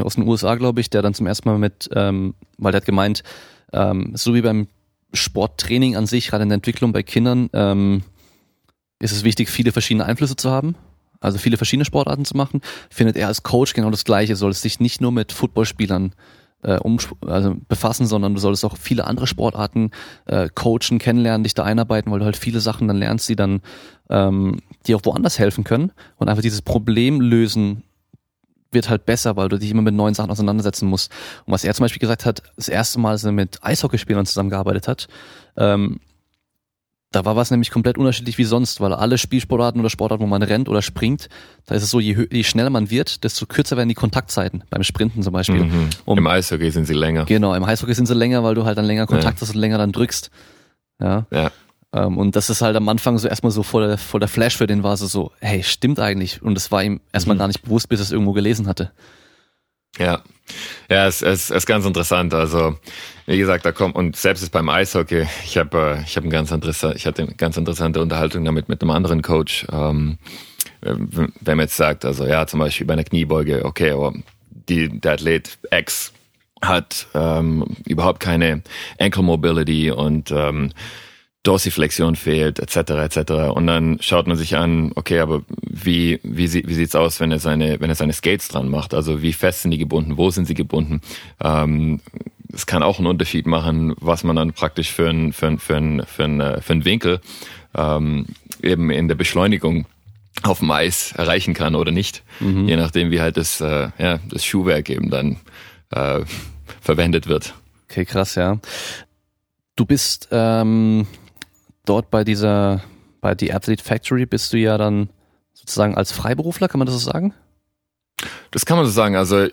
aus den USA, glaube ich, der dann zum ersten Mal mit, ähm, weil der hat gemeint, ähm, so wie beim Sporttraining an sich, gerade in der Entwicklung bei Kindern, ähm, ist es wichtig, viele verschiedene Einflüsse zu haben, also viele verschiedene Sportarten zu machen, findet er als Coach genau das Gleiche, soll es sich nicht nur mit Footballspielern um, also befassen, sondern du solltest auch viele andere Sportarten äh, coachen, kennenlernen, dich da einarbeiten, weil du halt viele Sachen dann lernst, die dann ähm, dir auch woanders helfen können und einfach dieses Problem lösen wird halt besser, weil du dich immer mit neuen Sachen auseinandersetzen musst. Und was er zum Beispiel gesagt hat, das erste Mal, als er mit Eishockeyspielern zusammengearbeitet hat, ähm, da war was nämlich komplett unterschiedlich wie sonst, weil alle Spielsportarten oder Sportarten, wo man rennt oder springt, da ist es so, je, je schneller man wird, desto kürzer werden die Kontaktzeiten, beim Sprinten zum Beispiel. Mhm. Um, Im Eishockey sind sie länger. Genau, im Eishockey sind sie länger, weil du halt dann länger Kontakt ja. hast und länger dann drückst. Ja. ja. Um, ähm, und das ist halt am Anfang so erstmal so voll der, voll der Flash für den war so, so, hey, stimmt eigentlich. Und das war ihm erstmal mhm. gar nicht bewusst, bis er es irgendwo gelesen hatte. Ja, ja, es, es ist ganz interessant. Also wie gesagt, da kommt und selbst ist beim Eishockey. Ich habe äh, ich habe ein ganz interessant, ich hatte eine ganz interessante Unterhaltung damit mit einem anderen Coach. Ähm, wenn man jetzt sagt, also ja, zum Beispiel bei einer Kniebeuge, okay, aber die, der Athlet X hat ähm, überhaupt keine Ankle Mobility und ähm, Dorsiflexion fehlt, etc., etc. Und dann schaut man sich an, okay, aber wie, wie, wie sieht's aus, wenn er seine, wenn er seine Skates dran macht? Also wie fest sind die gebunden? Wo sind sie gebunden? Ähm, es kann auch einen Unterschied machen, was man dann praktisch für einen für ein, für ein, für ein, äh, für ein Winkel ähm, eben in der Beschleunigung auf dem Eis erreichen kann oder nicht. Mhm. Je nachdem, wie halt das, äh, ja, das Schuhwerk eben dann äh, verwendet wird. Okay, krass, ja. Du bist ähm, dort bei dieser, bei The Athlete Factory bist du ja dann sozusagen als Freiberufler, kann man das so sagen? Das kann man so sagen. Also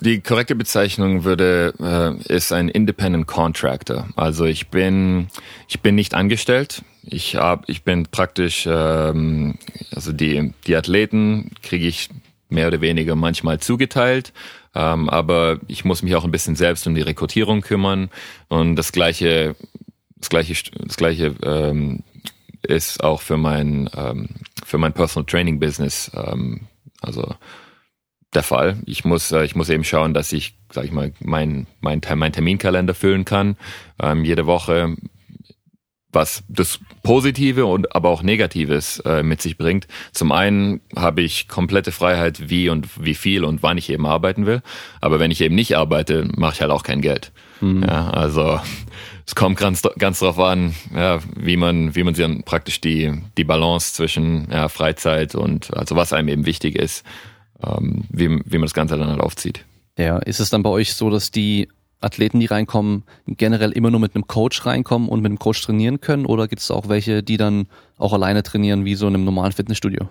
die korrekte Bezeichnung würde äh, ist ein Independent Contractor. Also ich bin ich bin nicht angestellt. Ich hab, ich bin praktisch ähm, also die die Athleten kriege ich mehr oder weniger manchmal zugeteilt. Ähm, aber ich muss mich auch ein bisschen selbst um die Rekrutierung kümmern und das gleiche das gleiche, das gleiche ähm, ist auch für mein ähm, für mein Personal Training Business ähm, also der Fall. Ich muss äh, ich muss eben schauen, dass ich sag ich mal mein mein mein Terminkalender füllen kann ähm, jede Woche was das Positive und aber auch Negatives äh, mit sich bringt. Zum einen habe ich komplette Freiheit, wie und wie viel und wann ich eben arbeiten will. Aber wenn ich eben nicht arbeite, mache ich halt auch kein Geld. Mhm. Ja, also es kommt ganz, ganz drauf an, ja, wie man, wie man sich dann praktisch die, die Balance zwischen ja, Freizeit und also was einem eben wichtig ist, ähm, wie, wie man das Ganze dann halt aufzieht. Ja, ist es dann bei euch so, dass die Athleten, die reinkommen, generell immer nur mit einem Coach reinkommen und mit einem Coach trainieren können? Oder gibt es auch welche, die dann auch alleine trainieren, wie so in einem normalen Fitnessstudio?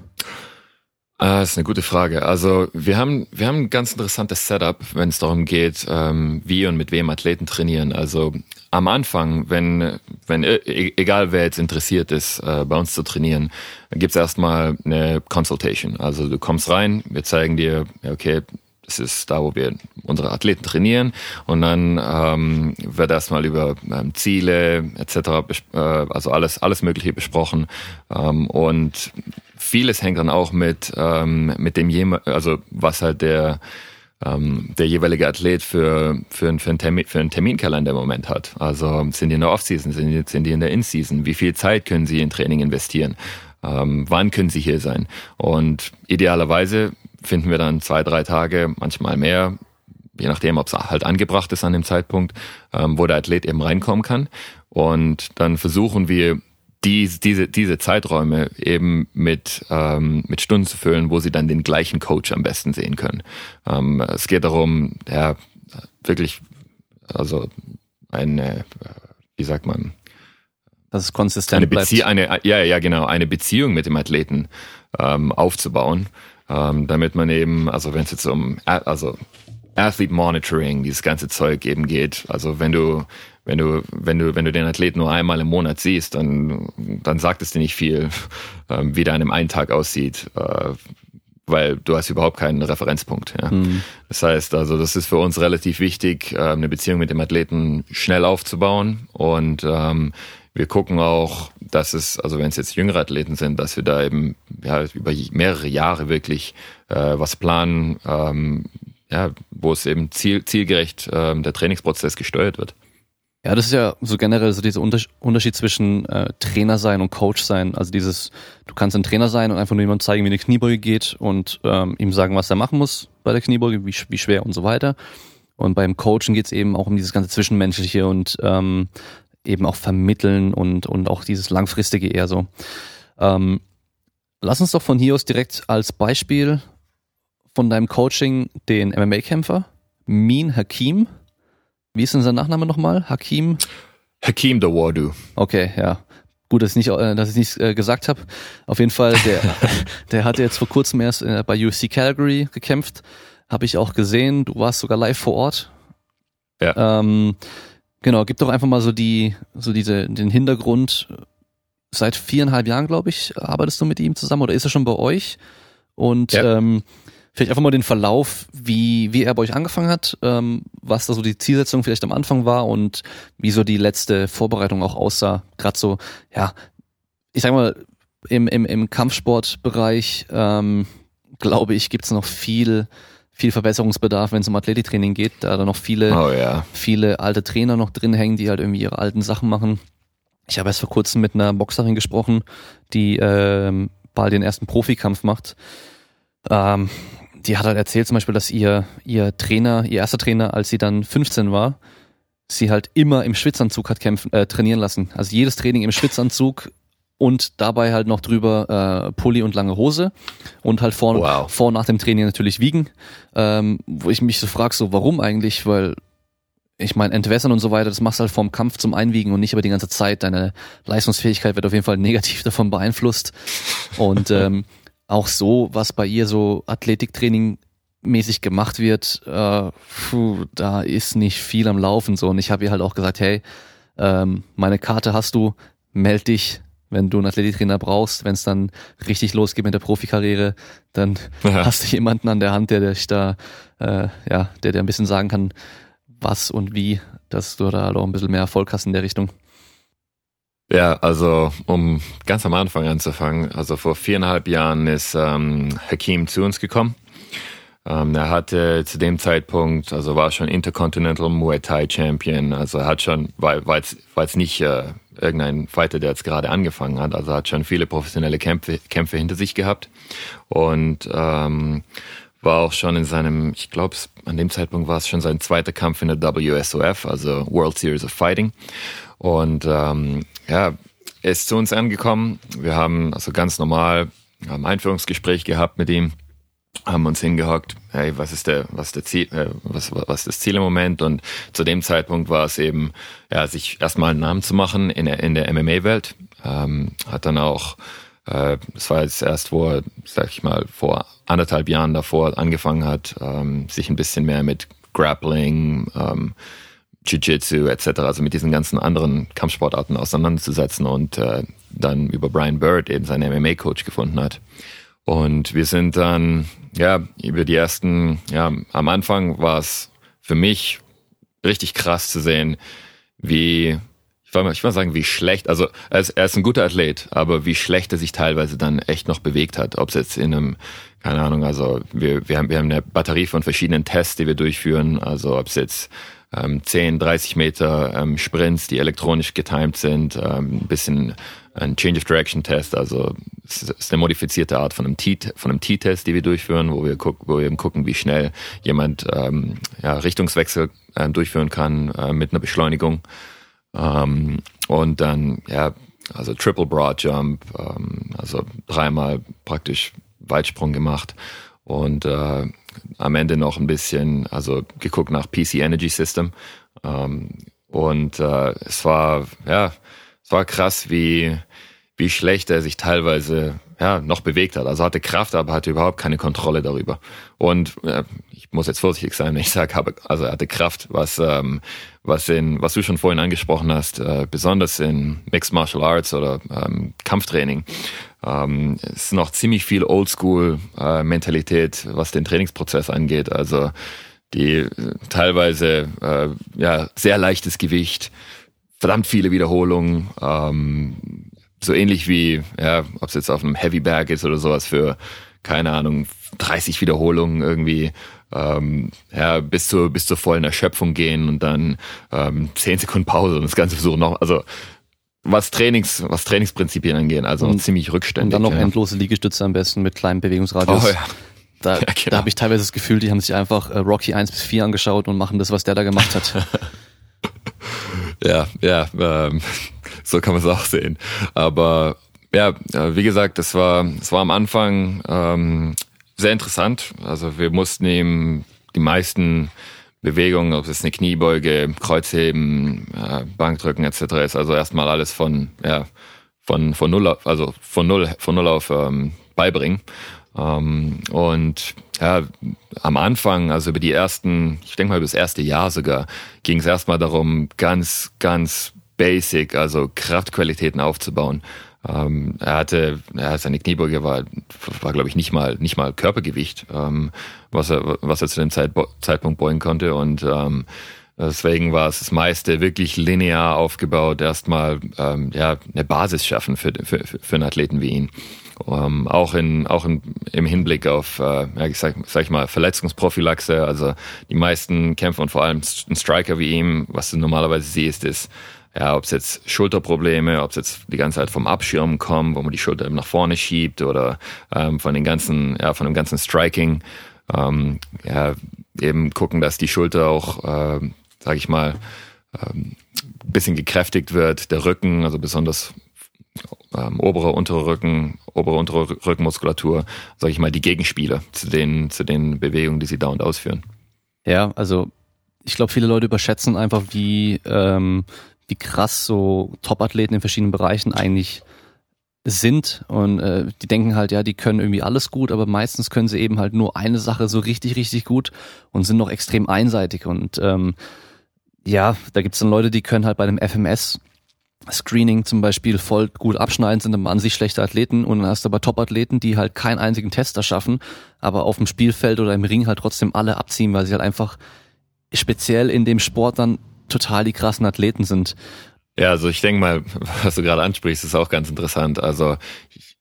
Ah, ist eine gute Frage. Also wir haben wir haben ein ganz interessantes Setup, wenn es darum geht, ähm, wie und mit wem Athleten trainieren. Also am Anfang, wenn wenn e, e, egal wer jetzt interessiert ist, äh, bei uns zu trainieren, gibt's erstmal eine Consultation. Also du kommst rein, wir zeigen dir, okay, das ist da, wo wir unsere Athleten trainieren und dann ähm, wird erstmal über ähm, Ziele etc. Äh, also alles alles Mögliche besprochen ähm, und vieles hängt dann auch mit, ähm, mit dem, also was halt der, ähm, der jeweilige Athlet für, für, für, einen Termin, für einen Terminkalender im Moment hat. Also sind die in der Off-Season, sind die, sind die in der In-Season? Wie viel Zeit können sie in Training investieren? Ähm, wann können sie hier sein? Und idealerweise finden wir dann zwei, drei Tage, manchmal mehr, je nachdem, ob es halt angebracht ist an dem Zeitpunkt, ähm, wo der Athlet eben reinkommen kann. Und dann versuchen wir die, diese, diese Zeiträume eben mit, ähm, mit Stunden zu füllen, wo sie dann den gleichen Coach am besten sehen können. Ähm, es geht darum, ja, wirklich, also eine, wie sagt man, dass es konsistent eine Bezie Eine, ja, ja, genau, eine Beziehung mit dem Athleten ähm, aufzubauen, ähm, damit man eben, also wenn es jetzt um, also Athlete Monitoring, dieses ganze Zeug eben geht. Also wenn du wenn du, wenn du, wenn du den Athleten nur einmal im Monat siehst, dann, dann sagt es dir nicht viel, ähm, wie deinem einen Tag aussieht, äh, weil du hast überhaupt keinen Referenzpunkt. Ja. Mhm. Das heißt, also das ist für uns relativ wichtig, äh, eine Beziehung mit dem Athleten schnell aufzubauen und ähm, wir gucken auch, dass es, also wenn es jetzt jüngere Athleten sind, dass wir da eben ja, über mehrere Jahre wirklich äh, was planen, ähm, ja, wo es eben ziel, zielgerecht ähm, der Trainingsprozess gesteuert wird. Ja, das ist ja so generell so dieser Unterschied zwischen äh, Trainer sein und Coach sein. Also dieses, du kannst ein Trainer sein und einfach nur jemand zeigen, wie eine Kniebeuge geht und ähm, ihm sagen, was er machen muss bei der Kniebeuge, wie, wie schwer und so weiter. Und beim Coachen geht's eben auch um dieses ganze Zwischenmenschliche und ähm, eben auch vermitteln und, und auch dieses langfristige eher so. Ähm, lass uns doch von hier aus direkt als Beispiel von deinem Coaching den MMA-Kämpfer Min Hakim wie ist denn sein Nachname nochmal? Hakim? Hakim Dawodu. Okay, ja. Gut, dass ich nicht, äh, dass ich nicht äh, gesagt habe. Auf jeden Fall, der, der hatte jetzt vor kurzem erst äh, bei UFC Calgary gekämpft. Habe ich auch gesehen. Du warst sogar live vor Ort. Ja. Ähm, genau, gib doch einfach mal so die, so diese, den Hintergrund. Seit viereinhalb Jahren, glaube ich, arbeitest du mit ihm zusammen oder ist er schon bei euch? Und ja. ähm, vielleicht einfach mal den Verlauf, wie, wie er bei euch angefangen hat, ähm, was da so die Zielsetzung vielleicht am Anfang war und wie so die letzte Vorbereitung auch aussah. Gerade so, ja, ich sag mal, im, im, im Kampfsportbereich, ähm, glaube ich, gibt's noch viel, viel Verbesserungsbedarf, wenn es um Athletiktraining geht, da da noch viele, oh, ja. viele alte Trainer noch drin hängen, die halt irgendwie ihre alten Sachen machen. Ich habe erst vor kurzem mit einer Boxerin gesprochen, die ähm, bald den ersten Profikampf macht. Ähm, die hat halt erzählt zum Beispiel, dass ihr, ihr Trainer, ihr erster Trainer, als sie dann 15 war, sie halt immer im Schwitzanzug hat kämpfen, äh, trainieren lassen. Also jedes Training im Schwitzanzug und dabei halt noch drüber äh, Pulli und lange Hose und halt vor, wow. vor und nach dem Training natürlich wiegen. Ähm, wo ich mich so frage, so warum eigentlich? Weil ich meine, entwässern und so weiter, das machst du halt vorm Kampf zum Einwiegen und nicht aber die ganze Zeit. Deine Leistungsfähigkeit wird auf jeden Fall negativ davon beeinflusst. Und ähm, auch so, was bei ihr so Athletiktraining mäßig gemacht wird, äh, puh, da ist nicht viel am Laufen so. Und ich habe ihr halt auch gesagt, hey, ähm, meine Karte hast du, meld dich, wenn du einen Athletiktrainer brauchst, wenn es dann richtig losgeht mit der Profikarriere, dann ja. hast du jemanden an der Hand, der dich da, äh, ja, der dir ein bisschen sagen kann, was und wie, dass du da halt auch ein bisschen mehr Erfolg hast in der Richtung. Ja, also um ganz am Anfang anzufangen, also vor viereinhalb Jahren ist ähm, Hakim zu uns gekommen. Ähm, er hatte zu dem Zeitpunkt, also war schon Intercontinental Muay Thai Champion, also hat schon, weil war jetzt nicht äh, irgendein Fighter, der jetzt gerade angefangen hat, also hat schon viele professionelle Kämpfe, Kämpfe hinter sich gehabt und ähm, war auch schon in seinem, ich glaube, an dem Zeitpunkt war es schon sein zweiter Kampf in der WSOF, also World Series of Fighting. Und ähm, ja, er ist zu uns angekommen. Wir haben also ganz normal ein Einführungsgespräch gehabt mit ihm, haben uns hingehockt, hey, was ist der, was ist der Ziel, äh, was, was das Ziel im Moment? Und zu dem Zeitpunkt war es eben, ja, sich erstmal einen Namen zu machen in der, in der MMA-Welt. Ähm, hat dann auch äh, das war jetzt erst, wo er, sag ich mal, vor anderthalb Jahren davor angefangen hat, ähm, sich ein bisschen mehr mit Grappling, ähm, Jiu-Jitsu etc., also mit diesen ganzen anderen Kampfsportarten auseinanderzusetzen und äh, dann über Brian Bird eben seinen MMA-Coach gefunden hat. Und wir sind dann, ja, über die ersten, ja, am Anfang war es für mich richtig krass zu sehen, wie ich will mal, ich will mal sagen, wie schlecht, also er ist, er ist ein guter Athlet, aber wie schlecht er sich teilweise dann echt noch bewegt hat. Ob es jetzt in einem, keine Ahnung, also wir, wir, haben, wir haben eine Batterie von verschiedenen Tests, die wir durchführen, also ob es jetzt ähm, 10, 30 Meter ähm, Sprints, die elektronisch getimed sind, ähm, ein bisschen ein Change of Direction Test, also es ist eine modifizierte Art von einem T von einem T-Test, die wir durchführen, wo wir gucken, wo wir eben gucken, wie schnell jemand ähm, ja, Richtungswechsel äh, durchführen kann äh, mit einer Beschleunigung. Ähm, und dann, ja, also Triple Broad Jump, ähm, also dreimal praktisch Weitsprung gemacht und äh, am Ende noch ein bisschen, also geguckt nach PC Energy System. Ähm, und äh, es war, ja, es war krass, wie, wie schlecht er sich teilweise ja, noch bewegt hat. Also hatte Kraft, aber hatte überhaupt keine Kontrolle darüber. Und äh, ich muss jetzt vorsichtig sein, wenn ich sage, also er hatte Kraft, was, ähm, was in, was du schon vorhin angesprochen hast, äh, besonders in Mixed Martial Arts oder ähm, Kampftraining, ähm, ist noch ziemlich viel Oldschool-Mentalität, äh, was den Trainingsprozess angeht. Also die äh, teilweise äh, ja sehr leichtes Gewicht, verdammt viele Wiederholungen, ähm, so ähnlich wie, ja, ob es jetzt auf einem Heavy Bag ist oder sowas für, keine Ahnung, 30 Wiederholungen irgendwie ähm, ja, bis zur bis zur vollen Erschöpfung gehen und dann ähm, 10 Sekunden Pause und das Ganze versuchen noch, also was Trainings, was Trainingsprinzipien angeht, also und, ziemlich rückständig. Und dann noch ja. endlose Liegestütze am besten mit kleinem Bewegungsradius. Oh, ja. Da, ja, genau. da habe ich teilweise das Gefühl, die haben sich einfach äh, Rocky 1 bis 4 angeschaut und machen das, was der da gemacht hat. ja, ja, ähm, so kann man es auch sehen. Aber ja, wie gesagt, das war, das war am Anfang ähm, sehr interessant. Also wir mussten eben die meisten Bewegungen, ob es eine Kniebeuge, Kreuzheben, Bankdrücken etc. ist, also erstmal alles von ja von von null auf, also von null von null auf ähm, beibringen. Ähm, und ja, am Anfang, also über die ersten, ich denke mal über das erste Jahr sogar, ging es erstmal darum, ganz ganz basic, also Kraftqualitäten aufzubauen. Ähm, er hatte, ja, seine Kniebeuge war, war glaube ich nicht mal nicht mal Körpergewicht, ähm, was er was er zu dem Zeit, Zeitpunkt beugen konnte und ähm, Deswegen war es das meiste wirklich linear aufgebaut, erstmal ähm, ja, eine Basis schaffen für, für, für einen Athleten wie ihn. Ähm, auch in, auch in, im Hinblick auf, äh, ja, sag, sag ich mal, Verletzungsprophylaxe. Also die meisten Kämpfer und vor allem ein Striker wie ihm, was du normalerweise siehst, ist ja, ob es jetzt Schulterprobleme, ob es jetzt die ganze Zeit vom Abschirmen kommt, wo man die Schulter eben nach vorne schiebt oder ähm, von den ganzen, ja, von dem ganzen Striking, ähm, ja, eben gucken, dass die Schulter auch, äh, sag ich mal, ähm, bisschen gekräftigt wird, der Rücken, also besonders ähm, obere, untere Rücken, obere, untere Rückenmuskulatur, sag ich mal, die Gegenspieler zu den, zu den Bewegungen, die sie da und ausführen. Ja, also ich glaube, viele Leute überschätzen einfach, wie ähm, wie krass so Top-Athleten in verschiedenen Bereichen eigentlich sind. Und äh, die denken halt, ja, die können irgendwie alles gut, aber meistens können sie eben halt nur eine Sache so richtig, richtig gut und sind noch extrem einseitig. Und ähm, ja, da gibt's dann Leute, die können halt bei dem FMS Screening zum Beispiel voll gut abschneiden, sind aber an sich schlechte Athleten. Und dann hast du aber Top-Athleten, die halt keinen einzigen Tester schaffen, aber auf dem Spielfeld oder im Ring halt trotzdem alle abziehen, weil sie halt einfach speziell in dem Sport dann total die krassen Athleten sind. Ja, also ich denke mal, was du gerade ansprichst, ist auch ganz interessant. Also ich,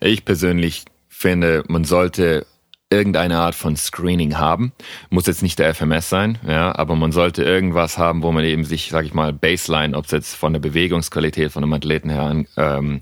ich persönlich finde, man sollte irgendeine Art von Screening haben. Muss jetzt nicht der FMS sein, ja, aber man sollte irgendwas haben, wo man eben sich, sag ich mal, Baseline, ob es jetzt von der Bewegungsqualität von einem Athleten her an, ähm,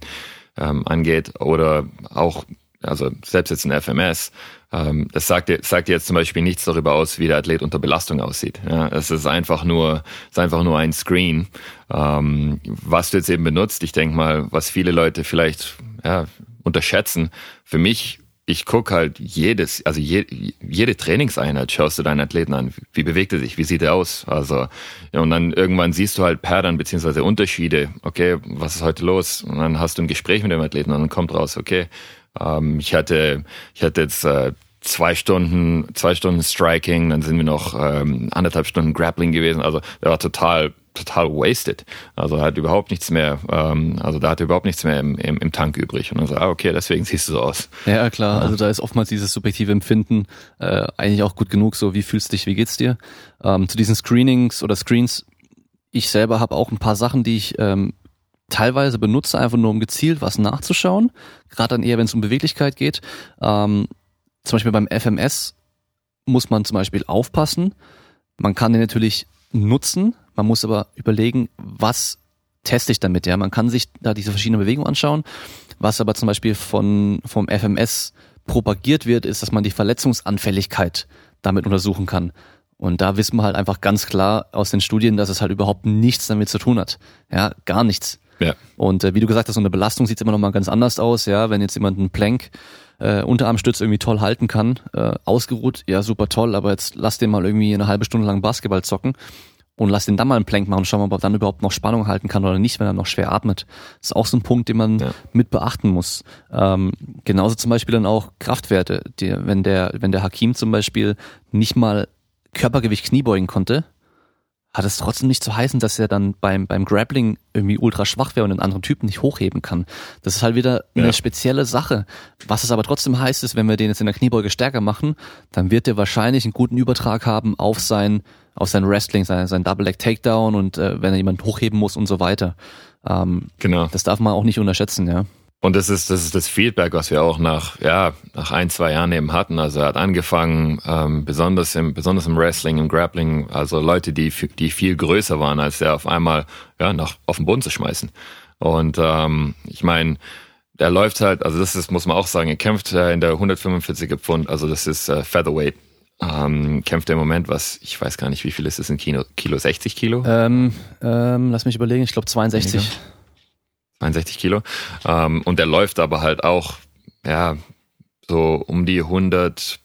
ähm, angeht oder auch, also selbst jetzt ein FMS, ähm, das sagt, sagt jetzt zum Beispiel nichts darüber aus, wie der Athlet unter Belastung aussieht. Ja, es ist einfach nur, ist einfach nur ein Screen, ähm, was du jetzt eben benutzt. Ich denke mal, was viele Leute vielleicht ja, unterschätzen. Für mich ich gucke halt jedes, also je, jede Trainingseinheit schaust du deinen Athleten an. Wie bewegt er sich? Wie sieht er aus? Also, ja, und dann irgendwann siehst du halt Pattern beziehungsweise Unterschiede. Okay, was ist heute los? Und dann hast du ein Gespräch mit dem Athleten und dann kommt raus, okay, ähm, ich hatte, ich hatte jetzt äh, zwei Stunden, zwei Stunden Striking, dann sind wir noch ähm, anderthalb Stunden Grappling gewesen. Also, der war total total wasted. Also hat überhaupt nichts mehr, ähm, also da hat er überhaupt nichts mehr im, im, im Tank übrig. Und dann so, ah, okay, deswegen siehst du so aus. Ja, klar. Ja. Also da ist oftmals dieses subjektive Empfinden äh, eigentlich auch gut genug, so wie fühlst du dich, wie geht's dir? Ähm, zu diesen Screenings oder Screens, ich selber habe auch ein paar Sachen, die ich ähm, teilweise benutze, einfach nur um gezielt was nachzuschauen. Gerade dann eher, wenn es um Beweglichkeit geht. Ähm, zum Beispiel beim FMS muss man zum Beispiel aufpassen. Man kann den natürlich nutzen, man muss aber überlegen, was teste ich damit, ja. Man kann sich da diese verschiedenen Bewegungen anschauen. Was aber zum Beispiel von, vom FMS propagiert wird, ist, dass man die Verletzungsanfälligkeit damit untersuchen kann. Und da wissen wir halt einfach ganz klar aus den Studien, dass es halt überhaupt nichts damit zu tun hat. Ja, gar nichts. Ja. Und äh, wie du gesagt hast, so eine Belastung sieht immer noch mal ganz anders aus. Ja, wenn jetzt jemand einen Plank äh, Unterarmstütz irgendwie toll halten kann, äh, ausgeruht, ja super toll, aber jetzt lass den mal irgendwie eine halbe Stunde lang Basketball zocken und lass den dann mal einen Plank machen und schauen, ob er dann überhaupt noch Spannung halten kann oder nicht, wenn er noch schwer atmet. Das ist auch so ein Punkt, den man ja. mit beachten muss. Ähm, genauso zum Beispiel dann auch Kraftwerte. Die, wenn der, wenn der Hakim zum Beispiel nicht mal Körpergewicht Kniebeugen konnte, hat es trotzdem nicht zu heißen, dass er dann beim, beim Grappling irgendwie ultra schwach wäre und einen anderen Typen nicht hochheben kann. Das ist halt wieder ja. eine spezielle Sache. Was es aber trotzdem heißt, ist, wenn wir den jetzt in der Kniebeuge stärker machen, dann wird er wahrscheinlich einen guten Übertrag haben auf sein, auf sein Wrestling, sein, sein Double Leg Takedown und äh, wenn er jemand hochheben muss und so weiter. Ähm, genau. Das darf man auch nicht unterschätzen, ja. Und das ist, das ist das Feedback, was wir auch nach, ja, nach ein, zwei Jahren eben hatten. Also er hat angefangen, ähm, besonders im, besonders im Wrestling, im Grappling, also Leute, die, die viel größer waren, als er auf einmal, ja, nach, auf den Boden zu schmeißen. Und, ähm, ich meine, er läuft halt, also das ist, muss man auch sagen, er kämpft äh, in der 145er Pfund, also das ist äh, Featherweight. Ähm, kämpft er im Moment, was, ich weiß gar nicht, wie viel ist es in Kilo, Kilo 60 Kilo? Ähm, ähm, lass mich überlegen, ich glaube 62. Weniger. 62 Kilo. Ähm, und der läuft aber halt auch, ja, so um die 100,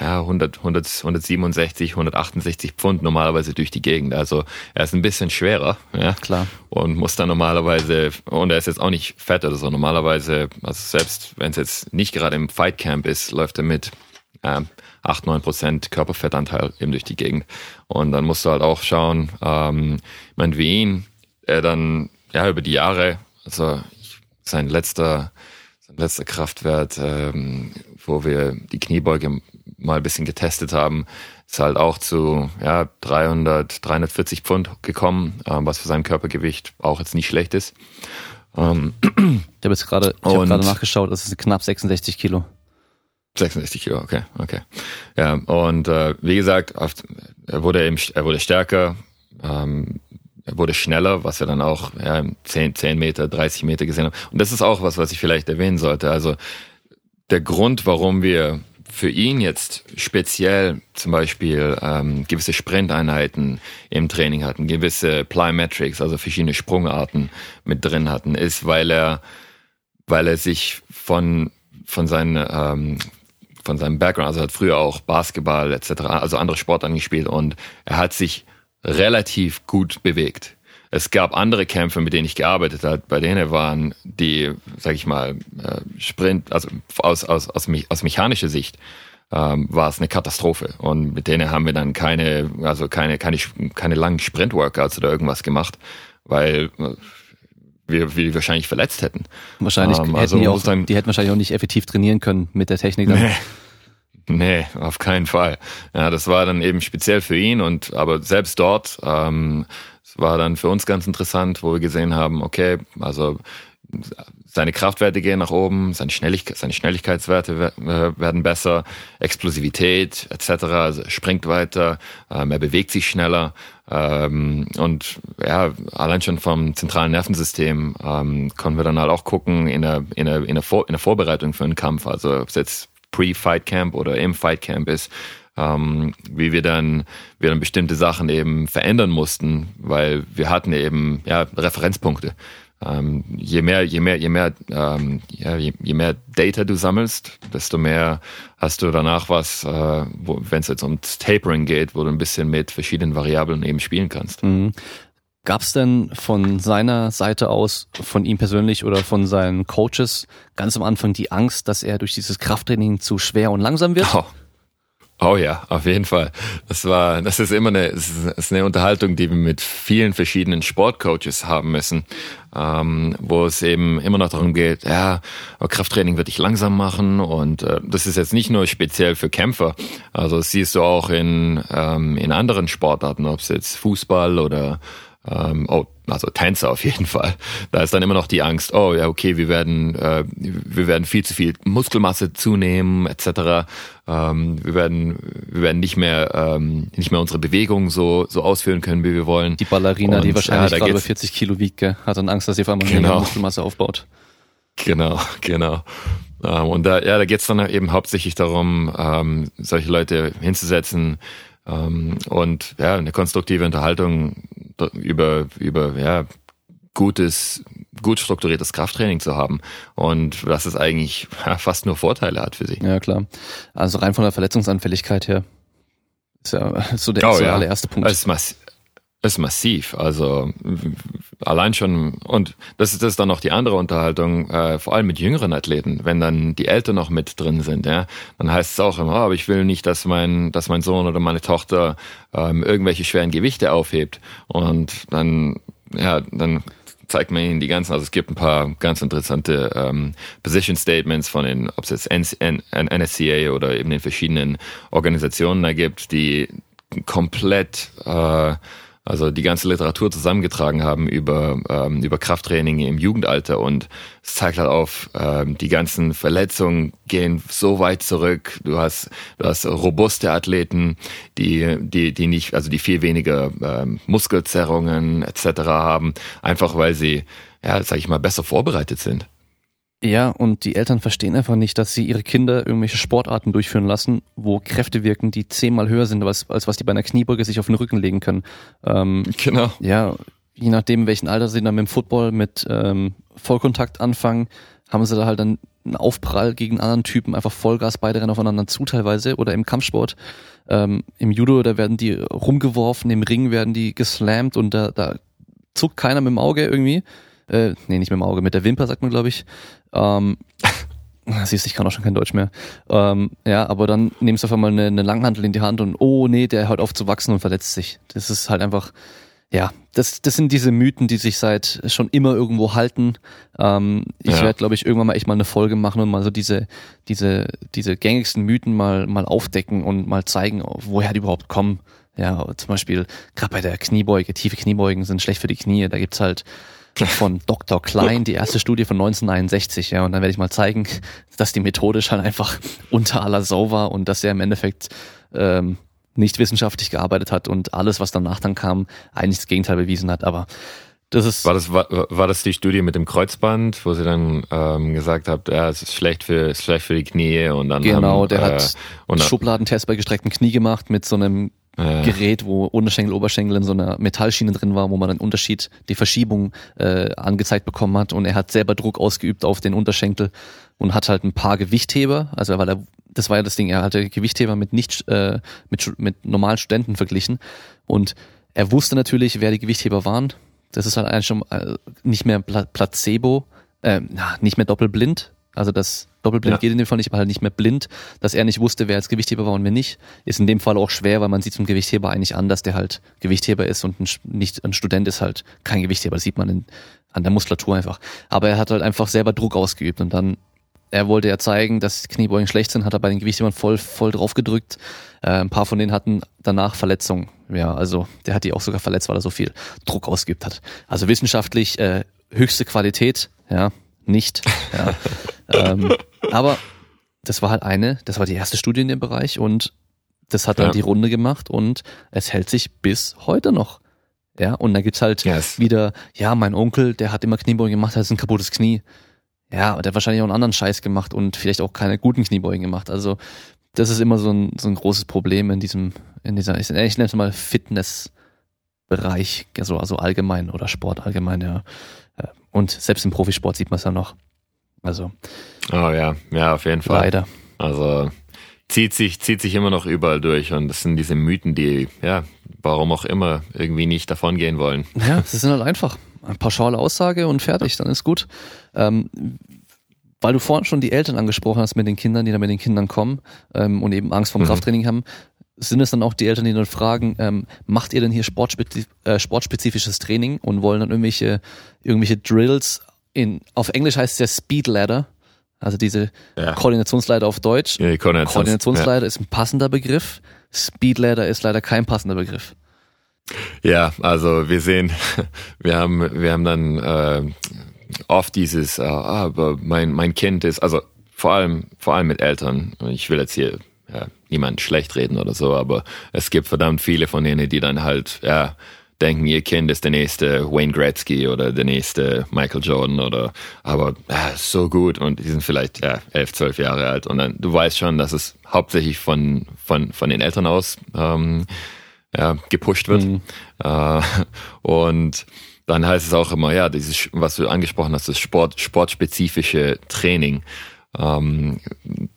ja, 100, 100, 167, 168 Pfund normalerweise durch die Gegend. Also er ist ein bisschen schwerer, ja. Klar. Und muss dann normalerweise, und er ist jetzt auch nicht fett oder so, normalerweise, also selbst wenn es jetzt nicht gerade im Fight Camp ist, läuft er mit äh, 8, 9 Prozent Körperfettanteil eben durch die Gegend. Und dann musst du halt auch schauen, ähm, ich meine, wie ihn, er dann ja über die Jahre also sein letzter, sein letzter Kraftwert, ähm, wo wir die Kniebeuge mal ein bisschen getestet haben, ist halt auch zu ja, 300, 340 Pfund gekommen, ähm, was für sein Körpergewicht auch jetzt nicht schlecht ist. Ähm, ich habe jetzt gerade hab nachgeschaut, das ist knapp 66 Kilo. 66 Kilo, okay, okay. Ja, und äh, wie gesagt, oft, er wurde eben, er wurde stärker, ähm, er wurde schneller, was wir dann auch ja, 10, 10 Meter, 30 Meter gesehen haben. Und das ist auch was, was ich vielleicht erwähnen sollte. Also der Grund, warum wir für ihn jetzt speziell zum Beispiel ähm, gewisse Sprinteinheiten im Training hatten, gewisse Plyometrics, also verschiedene Sprungarten mit drin hatten, ist, weil er, weil er sich von von seinen ähm, von seinem Background, also hat früher auch Basketball etc., also andere Sport angespielt und er hat sich relativ gut bewegt. Es gab andere Kämpfe, mit denen ich gearbeitet habe, bei denen waren die, sag ich mal, äh, Sprint, also aus, aus, aus, aus mechanischer Sicht, ähm, war es eine Katastrophe. Und mit denen haben wir dann keine, also keine, keine, keine langen Sprint-Workouts oder irgendwas gemacht, weil äh, wir, wir wahrscheinlich verletzt hätten. Wahrscheinlich ähm, also hätten die, auch, die hätten wahrscheinlich auch nicht effektiv trainieren können mit der Technik. Dann. Nee. Auf keinen Fall. Ja, das war dann eben speziell für ihn und aber selbst dort, ähm, war dann für uns ganz interessant, wo wir gesehen haben, okay, also seine Kraftwerte gehen nach oben, seine, Schnelligkeit, seine Schnelligkeitswerte äh, werden besser, Explosivität etc. Also springt weiter, ähm, er bewegt sich schneller ähm, und ja, allein schon vom zentralen Nervensystem ähm, können wir dann halt auch gucken in der, in der, in der, in der Vorbereitung für einen Kampf, also ob es jetzt Pre-Fight Camp oder im Fight Camp ist, ähm, wie wir dann, wir dann bestimmte Sachen eben verändern mussten, weil wir hatten eben ja Referenzpunkte ähm, je mehr, je mehr, je mehr, ähm, ja, je, je, mehr Data du sammelst, desto mehr hast du danach was, äh, wenn es jetzt ums Tapering geht, wo du ein bisschen mit verschiedenen Variablen eben spielen kannst. Mhm. Gab es denn von seiner Seite aus, von ihm persönlich oder von seinen Coaches ganz am Anfang die Angst, dass er durch dieses Krafttraining zu schwer und langsam wird? Oh. Oh ja, auf jeden Fall. Das war, das ist immer eine, ist eine Unterhaltung, die wir mit vielen verschiedenen Sportcoaches haben müssen, ähm, wo es eben immer noch darum geht, ja, Krafttraining wird dich langsam machen und äh, das ist jetzt nicht nur speziell für Kämpfer. Also das siehst du auch in ähm, in anderen Sportarten, ob es jetzt Fußball oder ähm, oh, also Tänzer auf jeden Fall. Da ist dann immer noch die Angst, oh ja, okay, wir werden, äh, wir werden viel zu viel Muskelmasse zunehmen, etc. Ähm, wir werden, wir werden nicht mehr, ähm, nicht mehr unsere Bewegungen so, so ausführen können, wie wir wollen. Die Ballerina, Und, die wahrscheinlich ja, gerade über 40 Kilo wiegt, gell, hat dann Angst, dass sie auf einmal genau. Muskelmasse aufbaut. Genau, genau. Ähm, und da, ja, da geht's dann eben hauptsächlich darum, ähm, solche Leute hinzusetzen, und ja, eine konstruktive Unterhaltung über, über ja, gutes, gut strukturiertes Krafttraining zu haben und dass es eigentlich fast nur Vorteile hat für sie. Ja, klar. Also rein von der Verletzungsanfälligkeit her ist ja so der, oh, so ja. allererste Punkt. Es ist, ist massiv. Also allein schon, und das ist, das dann noch die andere Unterhaltung, äh, vor allem mit jüngeren Athleten, wenn dann die Eltern noch mit drin sind, ja, dann heißt es auch immer, oh, aber ich will nicht, dass mein, dass mein Sohn oder meine Tochter ähm, irgendwelche schweren Gewichte aufhebt. Und dann, ja, dann zeigt man ihnen die ganzen, also es gibt ein paar ganz interessante ähm, Position Statements von den, ob es jetzt NSCA oder eben den verschiedenen Organisationen da gibt, die komplett äh, also die ganze Literatur zusammengetragen haben über, ähm, über Krafttraining im Jugendalter und es zeigt halt auf, ähm, die ganzen Verletzungen gehen so weit zurück. Du hast, du hast robuste Athleten, die, die, die nicht, also die viel weniger ähm, Muskelzerrungen etc. haben, einfach weil sie, ja, sag ich mal, besser vorbereitet sind. Ja, und die Eltern verstehen einfach nicht, dass sie ihre Kinder irgendwelche Sportarten durchführen lassen, wo Kräfte wirken, die zehnmal höher sind, als, als was die bei einer Kniebeuge sich auf den Rücken legen können. Ähm, genau. Ja, je nachdem, welchen Alter sie dann mit dem Football mit ähm, Vollkontakt anfangen, haben sie da halt dann einen Aufprall gegen anderen Typen, einfach Vollgas, beide rennen aufeinander zu teilweise. Oder im Kampfsport, ähm, im Judo, da werden die rumgeworfen, im Ring werden die geslammt und da, da zuckt keiner mit dem Auge irgendwie. Äh, nee, nicht mit dem Auge, mit der Wimper, sagt man, glaube ich. Ähm, siehst du, ich kann auch schon kein Deutsch mehr. Ähm, ja, aber dann nimmst du auf einmal eine, eine Langhantel in die Hand und oh nee, der hört auf zu wachsen und verletzt sich. Das ist halt einfach, ja, das, das sind diese Mythen, die sich seit schon immer irgendwo halten. Ähm, ich ja. werde, glaube ich, irgendwann mal echt mal eine Folge machen und mal so diese, diese, diese gängigsten Mythen mal, mal aufdecken und mal zeigen, woher die überhaupt kommen. Ja, zum Beispiel, gerade bei der Kniebeuge, tiefe Kniebeugen sind schlecht für die Knie. Da gibt's halt von Dr. Klein, die erste Studie von 1961, ja, und dann werde ich mal zeigen, dass die methodisch halt einfach unter aller Sau war und dass er im Endeffekt ähm, nicht wissenschaftlich gearbeitet hat und alles, was danach dann kam, eigentlich das Gegenteil bewiesen hat. Aber das ist war das war, war das die Studie mit dem Kreuzband, wo sie dann ähm, gesagt hat, ja, es ist schlecht für ist schlecht für die Knie und dann genau, haben, der äh, hat einen Schubladentest bei gestrecktem Knie gemacht mit so einem äh. Gerät, wo Unterschenkel, Oberschenkel in so einer Metallschiene drin war, wo man den Unterschied, die Verschiebung äh, angezeigt bekommen hat und er hat selber Druck ausgeübt auf den Unterschenkel und hat halt ein paar Gewichtheber, also weil er, das war ja das Ding, er hatte Gewichtheber mit nicht äh, mit mit normalen Studenten verglichen und er wusste natürlich, wer die Gewichtheber waren. Das ist halt eigentlich schon äh, nicht mehr Placebo, äh, nicht mehr doppelblind, also das Doppelblind ja. geht in dem Fall nicht, aber halt nicht mehr blind, dass er nicht wusste, wer jetzt Gewichtheber war und wer nicht, ist in dem Fall auch schwer, weil man sieht zum Gewichtheber eigentlich an, dass der halt Gewichtheber ist und ein, nicht ein Student ist halt kein Gewichtheber. Das sieht man in, an der Muskulatur einfach. Aber er hat halt einfach selber Druck ausgeübt und dann er wollte ja zeigen, dass Kniebeugen schlecht sind, hat er bei den Gewichthebern voll, voll drauf gedrückt. Äh, ein paar von denen hatten danach Verletzungen. Ja, also der hat die auch sogar verletzt, weil er so viel Druck ausgeübt hat. Also wissenschaftlich äh, höchste Qualität, ja, nicht. Ja. ähm, aber das war halt eine, das war die erste Studie in dem Bereich und das hat dann ja. die Runde gemacht und es hält sich bis heute noch. Ja, und dann gibt's halt yes. wieder, ja, mein Onkel, der hat immer Kniebeugen gemacht, hat ein kaputtes Knie. Ja, und der hat wahrscheinlich auch einen anderen Scheiß gemacht und vielleicht auch keine guten Kniebeugen gemacht. Also das ist immer so ein, so ein großes Problem in diesem, in dieser, ich nenne es mal Fitnessbereich, also, also allgemein oder Sport allgemein, ja. Und selbst im Profisport sieht man es ja noch. Also. Oh ja, ja, auf jeden Fall. Leider. Also zieht sich, zieht sich immer noch überall durch und das sind diese Mythen, die, ja, warum auch immer, irgendwie nicht davon gehen wollen. Ja, sie sind halt einfach eine pauschale Aussage und fertig, dann ist gut. Ähm, weil du vorhin schon die Eltern angesprochen hast mit den Kindern, die da mit den Kindern kommen ähm, und eben Angst vom mhm. Krafttraining haben, sind es dann auch die Eltern, die dann fragen, ähm, macht ihr denn hier sportspezif äh, sportspezifisches Training und wollen dann irgendwelche, irgendwelche Drills in, auf Englisch heißt es ja Speed Ladder, also diese ja. Koordinationsleiter auf Deutsch. Ja, Koordinations Koordinationsleiter ja. ist ein passender Begriff, Speed Ladder ist leider kein passender Begriff. Ja, also wir sehen, wir haben, wir haben dann äh, oft dieses, äh, aber mein, mein Kind ist, also vor allem, vor allem mit Eltern. Ich will jetzt hier ja, niemand schlecht reden oder so, aber es gibt verdammt viele von denen, die dann halt, ja, denken, ihr Kind ist der nächste Wayne Gretzky oder der nächste Michael Jordan oder, aber ja, so gut und die sind vielleicht ja, elf, zwölf Jahre alt und dann, du weißt schon, dass es hauptsächlich von, von, von den Eltern aus ähm, ja, gepusht wird. Mhm. Äh, und dann heißt es auch immer, ja, dieses, was du angesprochen hast, das Sport, sportspezifische Training. Ähm,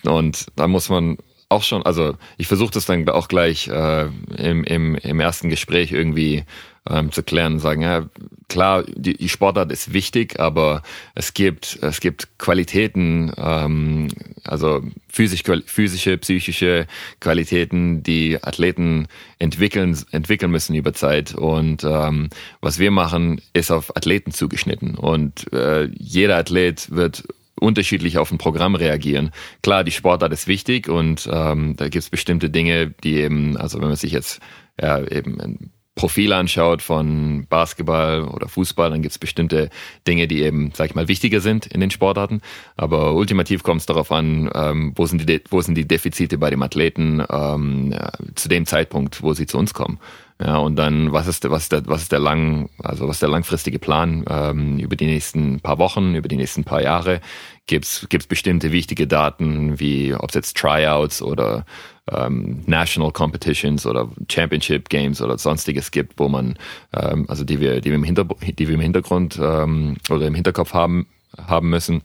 und da muss man auch schon, also ich versuche das dann auch gleich äh, im, im, im ersten Gespräch irgendwie ähm, zu klären und sagen, ja, klar, die, die Sportart ist wichtig, aber es gibt, es gibt Qualitäten, ähm, also physisch, physische, psychische Qualitäten, die Athleten entwickeln, entwickeln müssen über Zeit. Und ähm, was wir machen, ist auf Athleten zugeschnitten. Und äh, jeder Athlet wird unterschiedlich auf ein Programm reagieren. Klar, die Sportart ist wichtig und ähm, da gibt es bestimmte Dinge, die eben, also wenn man sich jetzt ja, eben Profil anschaut von Basketball oder Fußball, dann gibt es bestimmte Dinge, die eben, sag ich mal, wichtiger sind in den Sportarten. Aber ultimativ kommt es darauf an, ähm, wo, sind die, wo sind die Defizite bei dem Athleten ähm, ja, zu dem Zeitpunkt, wo sie zu uns kommen. Ja, und dann, was ist, was ist der, was ist der lang, also was ist der langfristige Plan ähm, über die nächsten paar Wochen, über die nächsten paar Jahre? Gibt's gibt's bestimmte wichtige Daten, wie ob es jetzt Tryouts oder ähm, National Competitions oder Championship Games oder sonstiges gibt, wo man, ähm, also die wir, die wir im Hintergrund, die wir im Hintergrund ähm, oder im Hinterkopf haben haben müssen.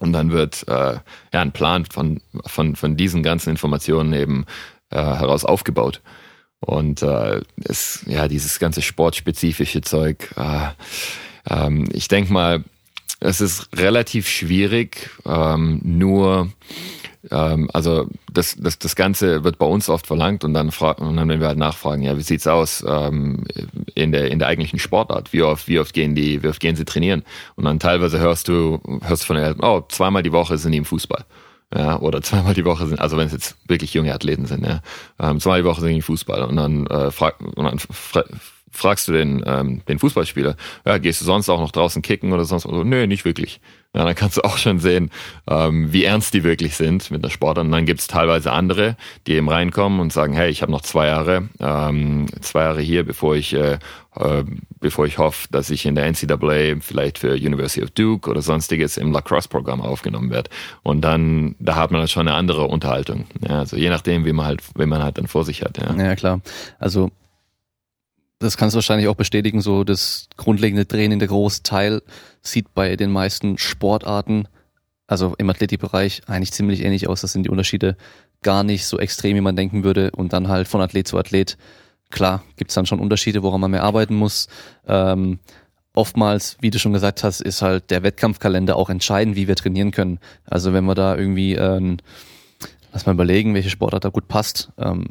Und dann wird äh, ja ein Plan von von von diesen ganzen Informationen eben äh, heraus aufgebaut. Und äh, es, ja, dieses ganze sportspezifische Zeug, äh, ähm, ich denke mal, es ist relativ schwierig, ähm, nur ähm, also das, das, das Ganze wird bei uns oft verlangt und dann, fra und dann wenn wir halt nachfragen, ja, wie sieht's aus ähm, in, der, in der eigentlichen Sportart? Wie oft, wie oft gehen die, wie oft gehen sie trainieren? Und dann teilweise hörst du, hörst du von Eltern, oh, zweimal die Woche sind die im Fußball ja, oder zweimal die Woche sind, also wenn es jetzt wirklich junge Athleten sind, ja, ähm, zweimal die Woche sind die Fußball und dann, äh, frag, und dann fra fragst du den, ähm, den Fußballspieler, ja, gehst du sonst auch noch draußen kicken oder sonst? Oder, nö, nicht wirklich. Ja, dann kannst du auch schon sehen, ähm, wie ernst die wirklich sind mit der Sport. Und dann gibt's teilweise andere, die eben reinkommen und sagen, hey, ich habe noch zwei Jahre, ähm, zwei Jahre hier, bevor ich, äh, äh, bevor ich hoffe, dass ich in der NCAA vielleicht für University of Duke oder sonstiges im Lacrosse-Programm aufgenommen werde. Und dann, da hat man dann schon eine andere Unterhaltung. Ja, also je nachdem, wie man halt, wie man halt dann vor sich hat. Ja, ja klar. Also das kannst du wahrscheinlich auch bestätigen, so das grundlegende Training, der große Teil sieht bei den meisten Sportarten, also im Athletikbereich, eigentlich ziemlich ähnlich aus. Das sind die Unterschiede gar nicht so extrem, wie man denken würde. Und dann halt von Athlet zu Athlet, klar, gibt's dann schon Unterschiede, woran man mehr arbeiten muss. Ähm, oftmals, wie du schon gesagt hast, ist halt der Wettkampfkalender auch entscheidend, wie wir trainieren können. Also wenn wir da irgendwie, ähm, lass mal überlegen, welche Sportart da gut passt. Ähm,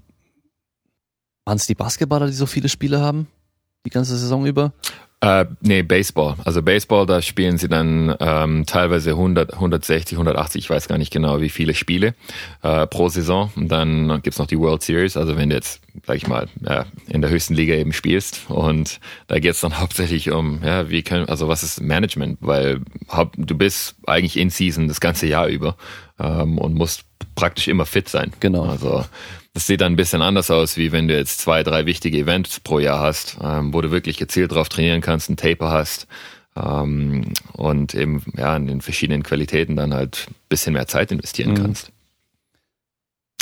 waren es die Basketballer, die so viele Spiele haben? Die ganze Saison über? Äh, nee, Baseball. Also Baseball, da spielen sie dann ähm, teilweise 100, 160, 180, ich weiß gar nicht genau, wie viele Spiele äh, pro Saison. Und dann gibt's noch die World Series. Also wenn du jetzt, sag ich mal, ja, in der höchsten Liga eben spielst und da geht's dann hauptsächlich um, ja, wie können, also was ist Management? Weil du bist eigentlich in Season das ganze Jahr über ähm, und musst praktisch immer fit sein. Genau. Also das sieht dann ein bisschen anders aus, wie wenn du jetzt zwei, drei wichtige Events pro Jahr hast, ähm, wo du wirklich gezielt drauf trainieren kannst, ein Taper hast ähm, und eben ja in den verschiedenen Qualitäten dann halt bisschen mehr Zeit investieren mhm. kannst.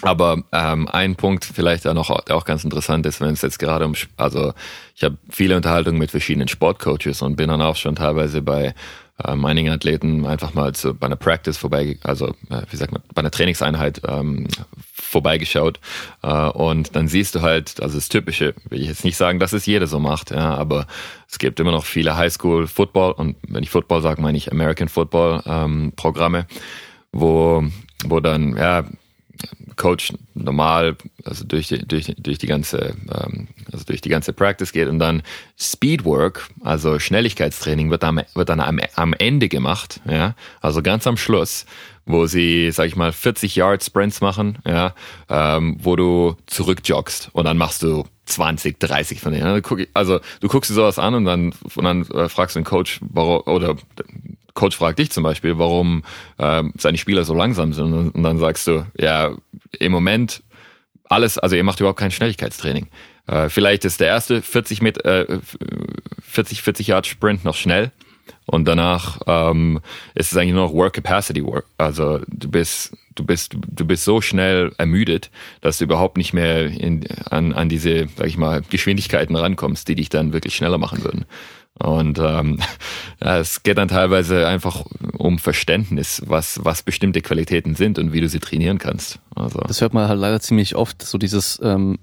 Aber ähm, ein Punkt vielleicht auch noch, der auch ganz interessant ist, wenn es jetzt gerade um, also ich habe viele Unterhaltungen mit verschiedenen Sportcoaches und bin dann auch schon teilweise bei äh, einigen Athleten einfach mal zu, bei einer Practice vorbei, also äh, wie sagt man, bei einer Trainingseinheit ähm, vorbeigeschaut. Äh, und dann siehst du halt, also das Typische, will ich jetzt nicht sagen, dass es jeder so macht, ja, aber es gibt immer noch viele Highschool Football und wenn ich Football sage, meine ich American Football ähm, wo wo dann ja Coach normal, also durch die, durch, durch die ganze, ähm, also durch die ganze Practice geht und dann Speedwork, also Schnelligkeitstraining wird am, wird dann am, am Ende gemacht, ja, also ganz am Schluss, wo sie, sag ich mal, 40 Yard Sprints machen, ja, ähm, wo du zurückjoggst und dann machst du 20, 30 von denen. Also du guckst dir sowas an und dann, und dann äh, fragst du den Coach, warum, oder Coach fragt dich zum Beispiel, warum äh, seine Spieler so langsam sind und, und dann sagst du, ja, im Moment alles, also ihr macht überhaupt kein Schnelligkeitstraining. Äh, vielleicht ist der erste 40 mit äh, 40 40 Yard Sprint noch schnell und danach ähm, ist es eigentlich nur noch Work Capacity Work. Also du bist du bist du bist so schnell ermüdet, dass du überhaupt nicht mehr in, an an diese sag ich mal Geschwindigkeiten rankommst, die dich dann wirklich schneller machen würden. Und ähm, es geht dann teilweise einfach um Verständnis, was, was bestimmte Qualitäten sind und wie du sie trainieren kannst. Also. Das hört man halt leider ziemlich oft, so dieses, ähm,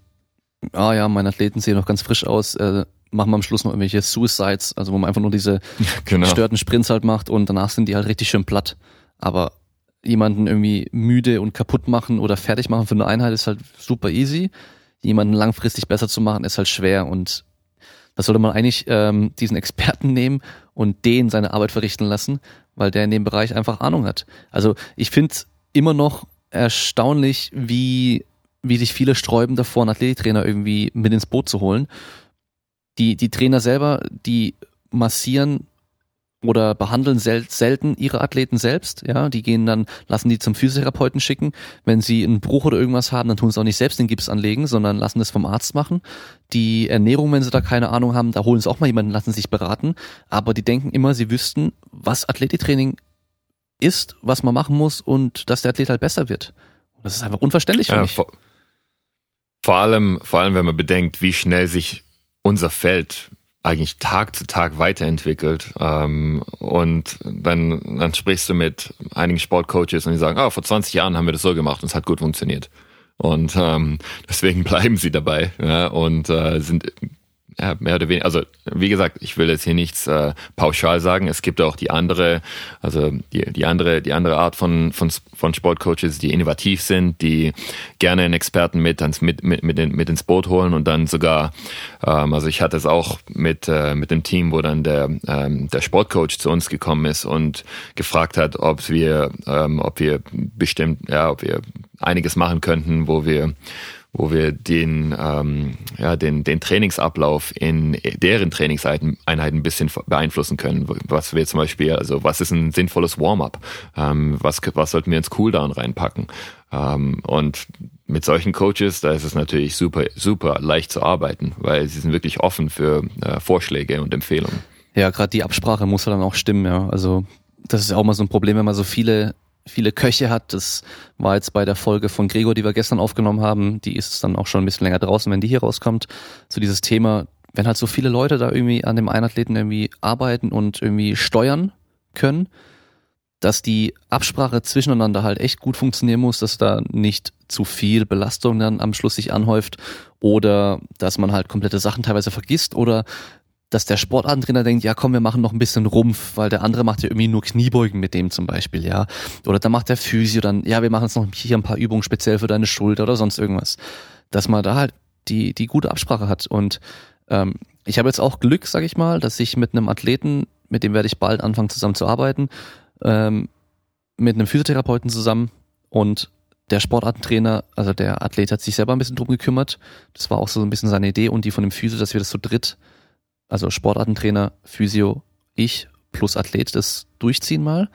ah ja, meine Athleten sehen noch ganz frisch aus, äh, machen wir am Schluss noch irgendwelche Suicides, also wo man einfach nur diese genau. gestörten Sprints halt macht und danach sind die halt richtig schön platt. Aber jemanden irgendwie müde und kaputt machen oder fertig machen für eine Einheit ist halt super easy. Jemanden langfristig besser zu machen ist halt schwer und da sollte man eigentlich ähm, diesen Experten nehmen und den seine Arbeit verrichten lassen, weil der in dem Bereich einfach Ahnung hat. Also ich finde immer noch erstaunlich, wie, wie sich viele sträuben davor, einen Athletiktrainer irgendwie mit ins Boot zu holen. Die, die Trainer selber, die massieren oder behandeln sel selten ihre Athleten selbst. Ja, die gehen dann, lassen die zum Physiotherapeuten schicken. Wenn sie einen Bruch oder irgendwas haben, dann tun sie auch nicht selbst den Gips anlegen, sondern lassen es vom Arzt machen. Die Ernährung, wenn sie da keine Ahnung haben, da holen sie auch mal jemanden, lassen sich beraten. Aber die denken immer, sie wüssten, was Athletiktraining ist, was man machen muss und dass der Athlet halt besser wird. Das ist einfach unverständlich für ja, mich. Vor, vor allem, vor allem, wenn man bedenkt, wie schnell sich unser Feld eigentlich Tag zu Tag weiterentwickelt. Ähm, und dann, dann sprichst du mit einigen Sportcoaches und die sagen, ah, vor 20 Jahren haben wir das so gemacht und es hat gut funktioniert. Und ähm, deswegen bleiben sie dabei ja, und äh, sind mehr oder weniger, also wie gesagt, ich will jetzt hier nichts äh, pauschal sagen. Es gibt auch die andere, also die, die andere, die andere Art von, von, von Sportcoaches, die innovativ sind, die gerne einen Experten mit, ans, mit, mit, mit, in, mit ins Boot holen und dann sogar, ähm, also ich hatte es auch mit, äh, mit dem Team, wo dann der, ähm, der Sportcoach zu uns gekommen ist und gefragt hat, ob wir, ähm, ob wir bestimmt, ja, ob wir einiges machen könnten, wo wir wo wir den, ähm, ja, den, den Trainingsablauf in deren Trainingseinheiten ein bisschen beeinflussen können. Was wir zum Beispiel, also was ist ein sinnvolles Warm-up? Ähm, was, was sollten wir ins Cooldown reinpacken? Ähm, und mit solchen Coaches, da ist es natürlich super, super leicht zu arbeiten, weil sie sind wirklich offen für äh, Vorschläge und Empfehlungen. Ja, gerade die Absprache muss ja dann auch stimmen, ja. Also das ist auch mal so ein Problem, wenn man so viele viele Köche hat. Das war jetzt bei der Folge von Gregor, die wir gestern aufgenommen haben. Die ist dann auch schon ein bisschen länger draußen, wenn die hier rauskommt. So dieses Thema, wenn halt so viele Leute da irgendwie an dem Einathleten irgendwie arbeiten und irgendwie steuern können, dass die Absprache zwischeneinander halt echt gut funktionieren muss, dass da nicht zu viel Belastung dann am Schluss sich anhäuft oder dass man halt komplette Sachen teilweise vergisst oder dass der Sportartentrainer denkt, ja komm, wir machen noch ein bisschen Rumpf, weil der andere macht ja irgendwie nur Kniebeugen mit dem zum Beispiel, ja. Oder dann macht der Physio dann, ja, wir machen jetzt noch hier ein paar Übungen speziell für deine Schulter oder sonst irgendwas. Dass man da halt die, die gute Absprache hat und ähm, ich habe jetzt auch Glück, sag ich mal, dass ich mit einem Athleten, mit dem werde ich bald anfangen zusammen zu arbeiten, ähm, mit einem Physiotherapeuten zusammen und der Sportartentrainer, also der Athlet hat sich selber ein bisschen drum gekümmert. Das war auch so ein bisschen seine Idee und die von dem Physio, dass wir das so dritt, also Sportartentrainer, Physio, ich plus Athlet, das durchziehen mal,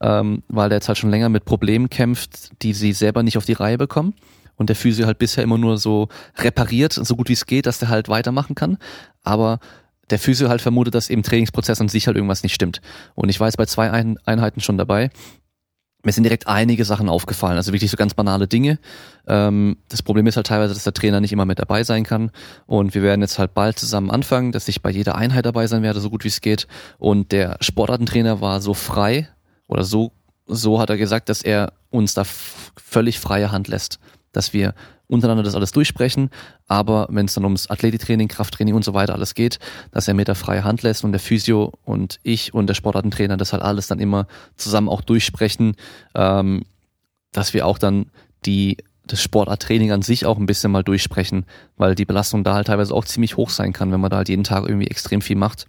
ähm, weil der jetzt halt schon länger mit Problemen kämpft, die sie selber nicht auf die Reihe bekommen. Und der Physio halt bisher immer nur so repariert, so gut wie es geht, dass der halt weitermachen kann. Aber der Physio halt vermutet, dass im Trainingsprozess an sich halt irgendwas nicht stimmt. Und ich war jetzt bei zwei Einheiten schon dabei mir sind direkt einige Sachen aufgefallen, also wirklich so ganz banale Dinge. Ähm, das Problem ist halt teilweise, dass der Trainer nicht immer mit dabei sein kann und wir werden jetzt halt bald zusammen anfangen, dass ich bei jeder Einheit dabei sein werde, so gut wie es geht. Und der Sportartentrainer war so frei oder so, so hat er gesagt, dass er uns da völlig freie Hand lässt, dass wir untereinander das alles durchsprechen, aber wenn es dann ums Athletiktraining, Krafttraining und so weiter alles geht, dass er mir da freie Hand lässt und der Physio und ich und der Sportartentrainer das halt alles dann immer zusammen auch durchsprechen, ähm, dass wir auch dann die das Sportarttraining an sich auch ein bisschen mal durchsprechen, weil die Belastung da halt teilweise auch ziemlich hoch sein kann, wenn man da halt jeden Tag irgendwie extrem viel macht.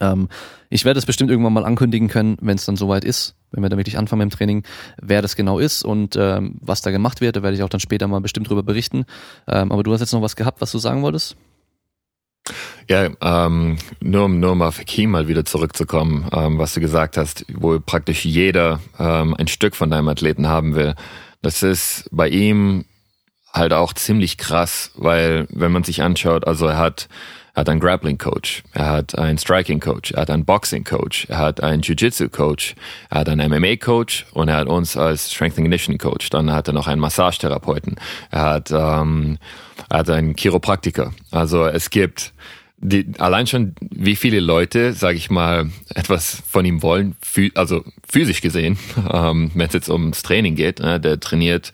Ähm, ich werde es bestimmt irgendwann mal ankündigen können, wenn es dann soweit ist, wenn wir da wirklich anfangen mit dem Training, wer das genau ist und ähm, was da gemacht wird. Da werde ich auch dann später mal bestimmt drüber berichten. Ähm, aber du hast jetzt noch was gehabt, was du sagen wolltest? Ja, ähm, nur, nur um auf Hakim mal wieder zurückzukommen, ähm, was du gesagt hast, wo praktisch jeder ähm, ein Stück von deinem Athleten haben will. Das ist bei ihm halt auch ziemlich krass, weil wenn man sich anschaut, also er hat er hat einen Grappling Coach, er hat einen Striking Coach, er hat einen Boxing Coach, er hat einen Jiu-Jitsu Coach, er hat einen MMA Coach und er hat uns als Strength and Conditioning Coach. Dann hat er noch einen Massagetherapeuten, er hat, ähm, er hat einen Chiropraktiker. Also es gibt die, allein schon, wie viele Leute, sage ich mal, etwas von ihm wollen, also physisch gesehen, ähm, wenn es jetzt ums Training geht, äh, der trainiert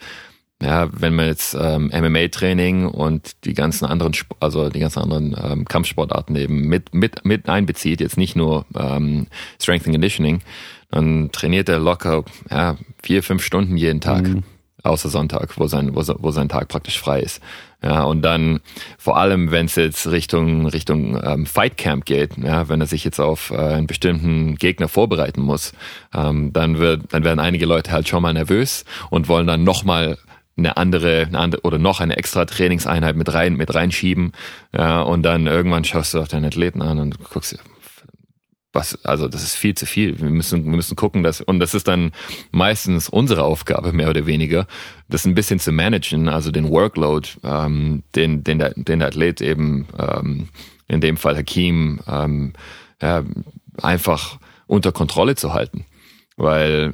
ja, wenn man jetzt ähm, MMA-Training und die ganzen anderen, also die ganzen anderen ähm, Kampfsportarten eben mit mit mit einbezieht, jetzt nicht nur ähm, Strength and Conditioning, dann trainiert er locker ja, vier fünf Stunden jeden Tag, mhm. außer Sonntag, wo sein wo, wo sein Tag praktisch frei ist. Ja, und dann vor allem, wenn es jetzt Richtung Richtung ähm, Fight Camp geht, ja, wenn er sich jetzt auf äh, einen bestimmten Gegner vorbereiten muss, ähm, dann wird dann werden einige Leute halt schon mal nervös und wollen dann nochmal eine andere, eine andere oder noch eine extra Trainingseinheit mit rein mit reinschieben. Ja, und dann irgendwann schaust du auf deinen Athleten an und guckst was also das ist viel zu viel. Wir müssen wir müssen gucken dass und das ist dann meistens unsere Aufgabe mehr oder weniger das ein bisschen zu managen also den Workload ähm, den den der, den der Athlet eben ähm, in dem Fall Hakim ähm, ja, einfach unter Kontrolle zu halten. Weil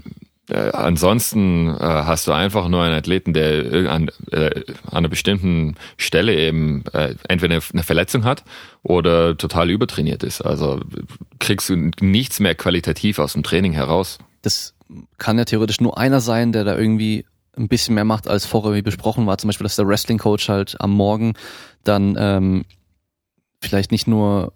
äh, ansonsten äh, hast du einfach nur einen Athleten, der an, äh, an einer bestimmten Stelle eben äh, entweder eine Verletzung hat oder total übertrainiert ist. Also kriegst du nichts mehr qualitativ aus dem Training heraus. Das kann ja theoretisch nur einer sein, der da irgendwie ein bisschen mehr macht, als vorher wie besprochen war. Zum Beispiel, dass der Wrestling-Coach halt am Morgen dann ähm, vielleicht nicht nur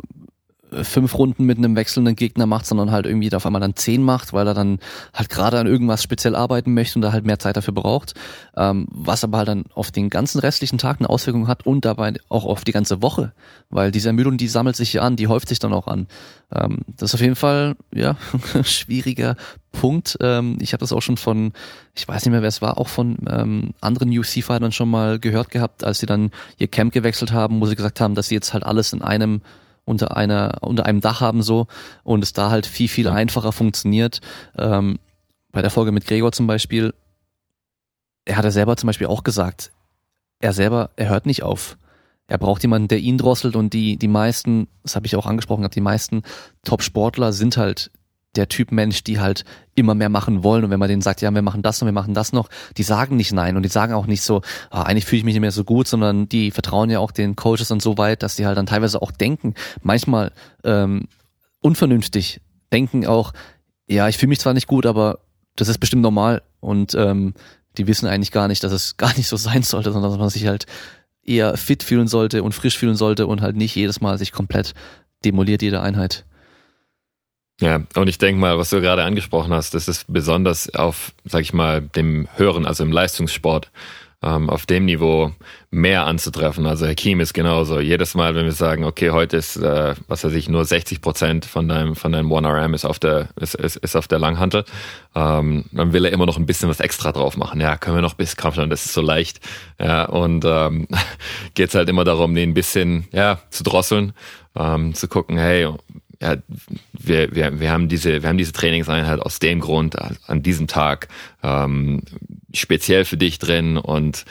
fünf Runden mit einem wechselnden Gegner macht, sondern halt irgendwie auf einmal dann zehn macht, weil er dann halt gerade an irgendwas speziell arbeiten möchte und da halt mehr Zeit dafür braucht. Ähm, was aber halt dann auf den ganzen restlichen Tag eine Auswirkung hat und dabei auch auf die ganze Woche, weil diese Ermüdung, die sammelt sich ja an, die häuft sich dann auch an. Ähm, das ist auf jeden Fall, ja, schwieriger Punkt. Ähm, ich habe das auch schon von, ich weiß nicht mehr, wer es war, auch von ähm, anderen UC-Fightern schon mal gehört gehabt, als sie dann ihr Camp gewechselt haben, wo sie gesagt haben, dass sie jetzt halt alles in einem unter einer unter einem Dach haben so und es da halt viel viel einfacher funktioniert. Ähm, bei der Folge mit Gregor zum Beispiel, er hat er selber zum Beispiel auch gesagt, er selber, er hört nicht auf. Er braucht jemanden, der ihn drosselt und die die meisten, das habe ich auch angesprochen, die meisten Top-Sportler sind halt der Typ Mensch, die halt immer mehr machen wollen. Und wenn man denen sagt, ja, wir machen das und wir machen das noch, die sagen nicht nein und die sagen auch nicht so, ah, eigentlich fühle ich mich nicht mehr so gut, sondern die vertrauen ja auch den Coaches dann so weit, dass die halt dann teilweise auch denken, manchmal ähm, unvernünftig, denken auch, ja, ich fühle mich zwar nicht gut, aber das ist bestimmt normal und ähm, die wissen eigentlich gar nicht, dass es gar nicht so sein sollte, sondern dass man sich halt eher fit fühlen sollte und frisch fühlen sollte und halt nicht jedes Mal sich komplett demoliert jede Einheit. Ja, und ich denke mal, was du gerade angesprochen hast, das ist besonders auf, sag ich mal, dem Hören, also im Leistungssport, ähm, auf dem Niveau mehr anzutreffen. Also Hakim ist genauso. Jedes Mal, wenn wir sagen, okay, heute ist, äh, was weiß ich, nur 60 Prozent von deinem von deinem One RM ist auf der ist, ist, ist auf der Langhantel, ähm, dann will er immer noch ein bisschen was extra drauf machen. Ja, können wir noch bis Kampfstand, das ist so leicht. Ja, und ähm, geht halt immer darum, den ein bisschen ja zu drosseln, ähm, zu gucken, hey, ja, wir, wir, wir haben diese, wir haben diese Trainingseinheit aus dem Grund an diesem Tag ähm, speziell für dich drin und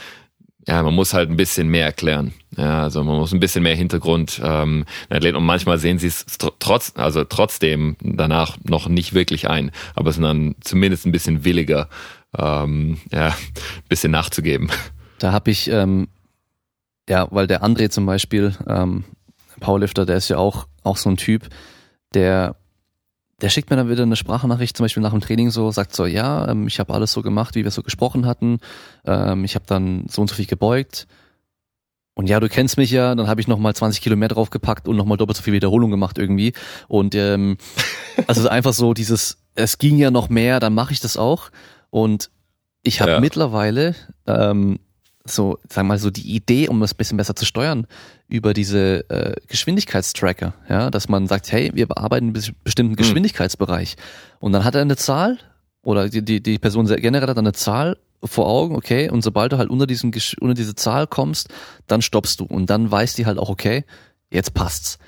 ja, man muss halt ein bisschen mehr erklären. Ja, also man muss ein bisschen mehr Hintergrund ähm, und manchmal sehen sie es trotz, also trotzdem danach noch nicht wirklich ein, aber sind dann zumindest ein bisschen williger, ähm, ja, ein bisschen nachzugeben. Da habe ich, ähm, ja, weil der André zum Beispiel, ähm, Powerlifter, der ist ja auch, auch so ein Typ, der der schickt mir dann wieder eine Sprachnachricht, zum Beispiel nach dem Training so, sagt so, ja, ähm, ich habe alles so gemacht, wie wir so gesprochen hatten. Ähm, ich habe dann so und so viel gebeugt. Und ja, du kennst mich ja, dann habe ich nochmal 20 Kilo mehr draufgepackt und nochmal doppelt so viel Wiederholung gemacht irgendwie. Und ähm, also einfach so dieses, es ging ja noch mehr, dann mache ich das auch. Und ich habe ja. mittlerweile ähm, so, sag mal, so die Idee, um das bisschen besser zu steuern, über diese äh, Geschwindigkeitstracker, ja, dass man sagt, hey, wir bearbeiten einen bestimmten hm. Geschwindigkeitsbereich. Und dann hat er eine Zahl, oder die, die, die Person generell hat eine Zahl vor Augen, okay, und sobald du halt unter, diesen, unter diese Zahl kommst, dann stoppst du. Und dann weiß die halt auch, okay, jetzt passt's.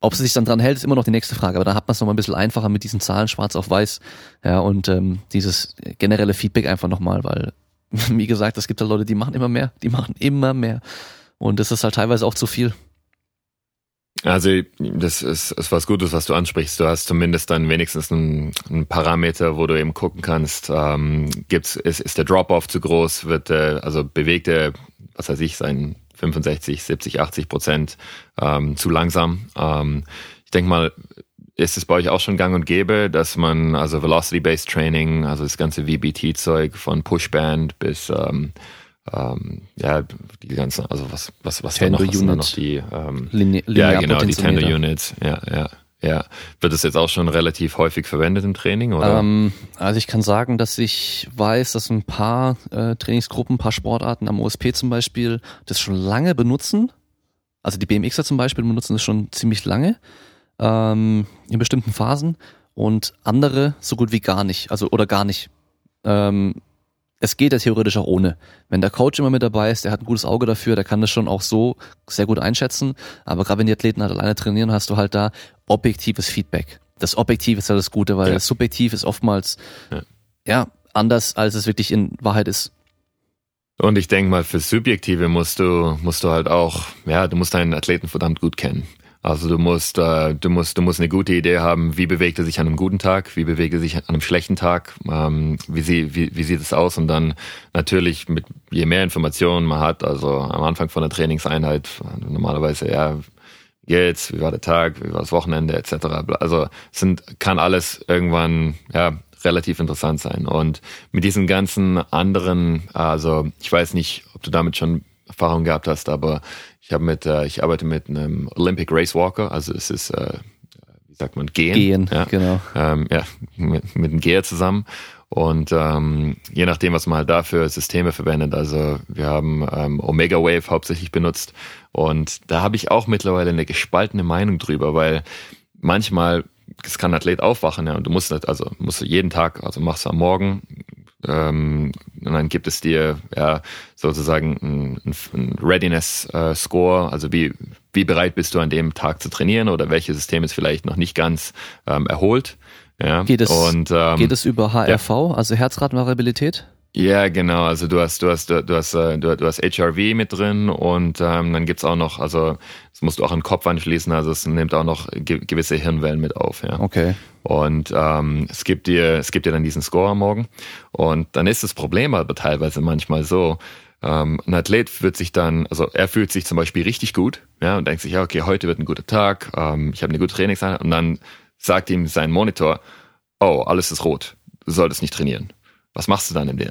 Ob sie sich dann dran hält, ist immer noch die nächste Frage. Aber da hat man es nochmal ein bisschen einfacher mit diesen Zahlen schwarz auf weiß. Ja, und ähm, dieses generelle Feedback einfach nochmal, weil wie gesagt, es gibt da Leute, die machen immer mehr, die machen immer mehr. Und das ist halt teilweise auch zu viel. Also das ist, ist was Gutes, was du ansprichst. Du hast zumindest dann wenigstens einen, einen Parameter, wo du eben gucken kannst, ähm, gibt's, ist, ist der Drop-off zu groß, wird äh, also bewegt er, was weiß ich, sein 65, 70, 80 Prozent ähm, zu langsam. Ähm, ich denke mal, ist es bei euch auch schon gang und gäbe, dass man also Velocity-Based Training, also das ganze VBT-Zeug von Pushband bis ähm, ähm, ja die ganzen, also was was was Tender noch, was Unit. noch die ähm, Linear ja genau die Tender Units, ja ja ja. Wird das jetzt auch schon relativ häufig verwendet im Training, oder? Ähm, also ich kann sagen, dass ich weiß, dass ein paar äh, Trainingsgruppen, ein paar Sportarten am OSP zum Beispiel das schon lange benutzen. Also die BMXer zum Beispiel benutzen das schon ziemlich lange ähm, in bestimmten Phasen und andere so gut wie gar nicht, also oder gar nicht. Ähm, es geht ja theoretisch auch ohne. Wenn der Coach immer mit dabei ist, der hat ein gutes Auge dafür, der kann das schon auch so sehr gut einschätzen. Aber gerade wenn die Athleten halt alleine trainieren, hast du halt da objektives Feedback. Das Objektiv ist ja das Gute, weil ja. das Subjektiv ist oftmals ja. ja anders, als es wirklich in Wahrheit ist. Und ich denke mal, fürs Subjektive musst du, musst du halt auch, ja, du musst deinen Athleten verdammt gut kennen. Also du musst, äh, du musst, du musst eine gute Idee haben, wie bewegt er sich an einem guten Tag, wie bewegt er sich an einem schlechten Tag, ähm, wie, sie, wie, wie sieht es aus und dann natürlich mit je mehr Informationen man hat, also am Anfang von der Trainingseinheit normalerweise ja jetzt, wie war der Tag, wie war das Wochenende etc. Also sind kann alles irgendwann ja relativ interessant sein und mit diesen ganzen anderen, also ich weiß nicht, ob du damit schon Erfahrung gehabt hast, aber ich habe mit, äh, ich arbeite mit einem Olympic Race Walker, also es ist, äh, wie sagt man, Gehen. Gehen, ja. genau. Ähm, ja, mit, mit einem Geher zusammen. Und ähm, je nachdem, was man halt da für Systeme verwendet, also wir haben ähm, Omega Wave hauptsächlich benutzt und da habe ich auch mittlerweile eine gespaltene Meinung drüber, weil manchmal es kann ein Athlet aufwachen, ja, und du musst also musst du jeden Tag, also machst du am Morgen ähm, und dann gibt es dir ja sozusagen ein, ein Readiness-Score, äh, also wie, wie bereit bist du an dem Tag zu trainieren oder welches System ist vielleicht noch nicht ganz ähm, erholt. Ja. Geht, es, und, ähm, geht es über HRV, ja. also Herzratenvariabilität? Ja, genau. Also du hast, du hast, du, du hast, äh, du, du hast HRV mit drin und ähm, dann gibt's auch noch, also das musst du auch in den Kopf anschließen, also es nimmt auch noch ge gewisse Hirnwellen mit auf, ja. Okay. Und ähm, es gibt dir, es gibt dir dann diesen Score am Morgen. Und dann ist das Problem aber teilweise manchmal so, ähm, ein Athlet wird sich dann, also er fühlt sich zum Beispiel richtig gut, ja, und denkt sich, ja, okay, heute wird ein guter Tag, ähm, ich habe eine gute Trainingseinheit und dann sagt ihm sein Monitor, oh, alles ist rot, du solltest nicht trainieren was machst du dann? In den,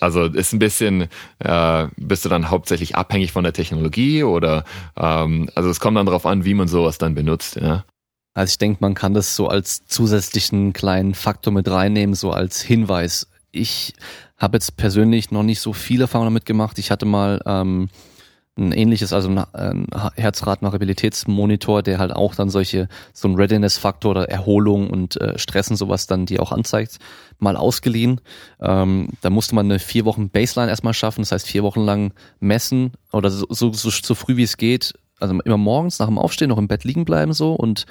also ist ein bisschen, äh, bist du dann hauptsächlich abhängig von der Technologie oder ähm, also es kommt dann darauf an, wie man sowas dann benutzt, ja. Also ich denke, man kann das so als zusätzlichen kleinen Faktor mit reinnehmen, so als Hinweis. ich habe jetzt persönlich noch nicht so viel Erfahrung damit gemacht. Ich hatte mal ähm, ein ähnliches, also ein Herzratenvariabilitätsmonitor, der halt auch dann solche, so ein Readiness-Faktor oder Erholung und äh, Stress sowas dann die auch anzeigt, mal ausgeliehen. Ähm, da musste man eine vier Wochen Baseline erstmal schaffen, das heißt vier Wochen lang messen oder so, so, so, so früh wie es geht, also immer morgens nach dem Aufstehen noch im Bett liegen bleiben so und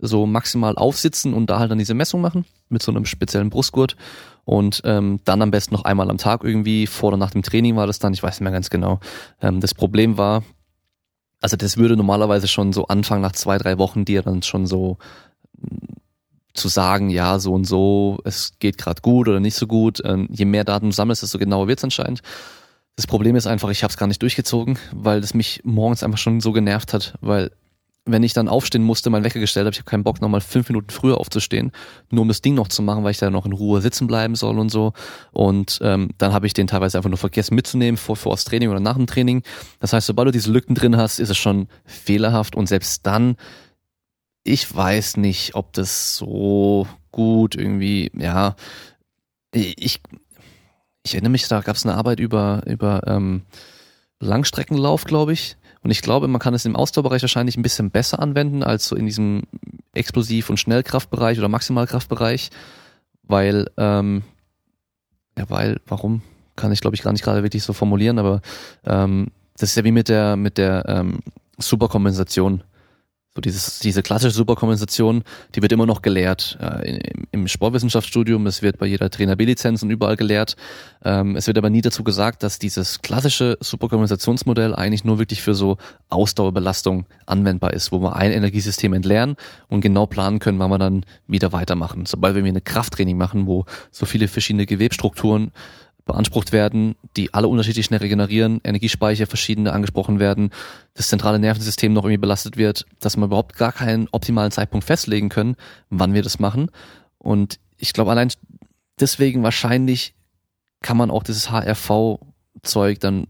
so maximal aufsitzen und da halt dann diese Messung machen mit so einem speziellen Brustgurt und ähm, dann am besten noch einmal am Tag irgendwie vor oder nach dem Training war das dann, ich weiß nicht mehr ganz genau. Ähm, das Problem war, also das würde normalerweise schon so anfangen nach zwei, drei Wochen dir dann schon so mm, zu sagen, ja, so und so, es geht gerade gut oder nicht so gut. Ähm, je mehr Daten du sammelst, desto genauer wird's anscheinend. Das Problem ist einfach, ich habe es gar nicht durchgezogen, weil das mich morgens einfach schon so genervt hat, weil wenn ich dann aufstehen musste, mein Wecker gestellt habe, ich habe keinen Bock, nochmal fünf Minuten früher aufzustehen, nur um das Ding noch zu machen, weil ich da noch in Ruhe sitzen bleiben soll und so. Und ähm, dann habe ich den teilweise einfach nur vergessen mitzunehmen vor, vor das Training oder nach dem Training. Das heißt, sobald du diese Lücken drin hast, ist es schon fehlerhaft und selbst dann, ich weiß nicht, ob das so gut irgendwie, ja, ich, ich erinnere mich, da gab es eine Arbeit über, über ähm, Langstreckenlauf, glaube ich und ich glaube, man kann es im Ausdauerbereich wahrscheinlich ein bisschen besser anwenden als so in diesem Explosiv- und Schnellkraftbereich oder Maximalkraftbereich, weil, ähm, ja, weil, warum, kann ich glaube ich gar nicht gerade wirklich so formulieren, aber ähm, das ist ja wie mit der, mit der ähm, Superkompensation. So dieses, diese klassische Superkompensation, die wird immer noch gelehrt äh, im, Sportwissenschaftsstudium, es wird bei jeder Trainer B-Lizenz und überall gelehrt. Ähm, es wird aber nie dazu gesagt, dass dieses klassische Superkompensationsmodell eigentlich nur wirklich für so Ausdauerbelastung anwendbar ist, wo wir ein Energiesystem entleeren und genau planen können, wann wir dann wieder weitermachen. Sobald wir eine Krafttraining machen, wo so viele verschiedene Gewebstrukturen beansprucht werden, die alle unterschiedlich schnell regenerieren, Energiespeicher verschiedene angesprochen werden, das zentrale Nervensystem noch irgendwie belastet wird, dass wir überhaupt gar keinen optimalen Zeitpunkt festlegen können, wann wir das machen. Und ich glaube, allein deswegen wahrscheinlich kann man auch dieses HRV-Zeug dann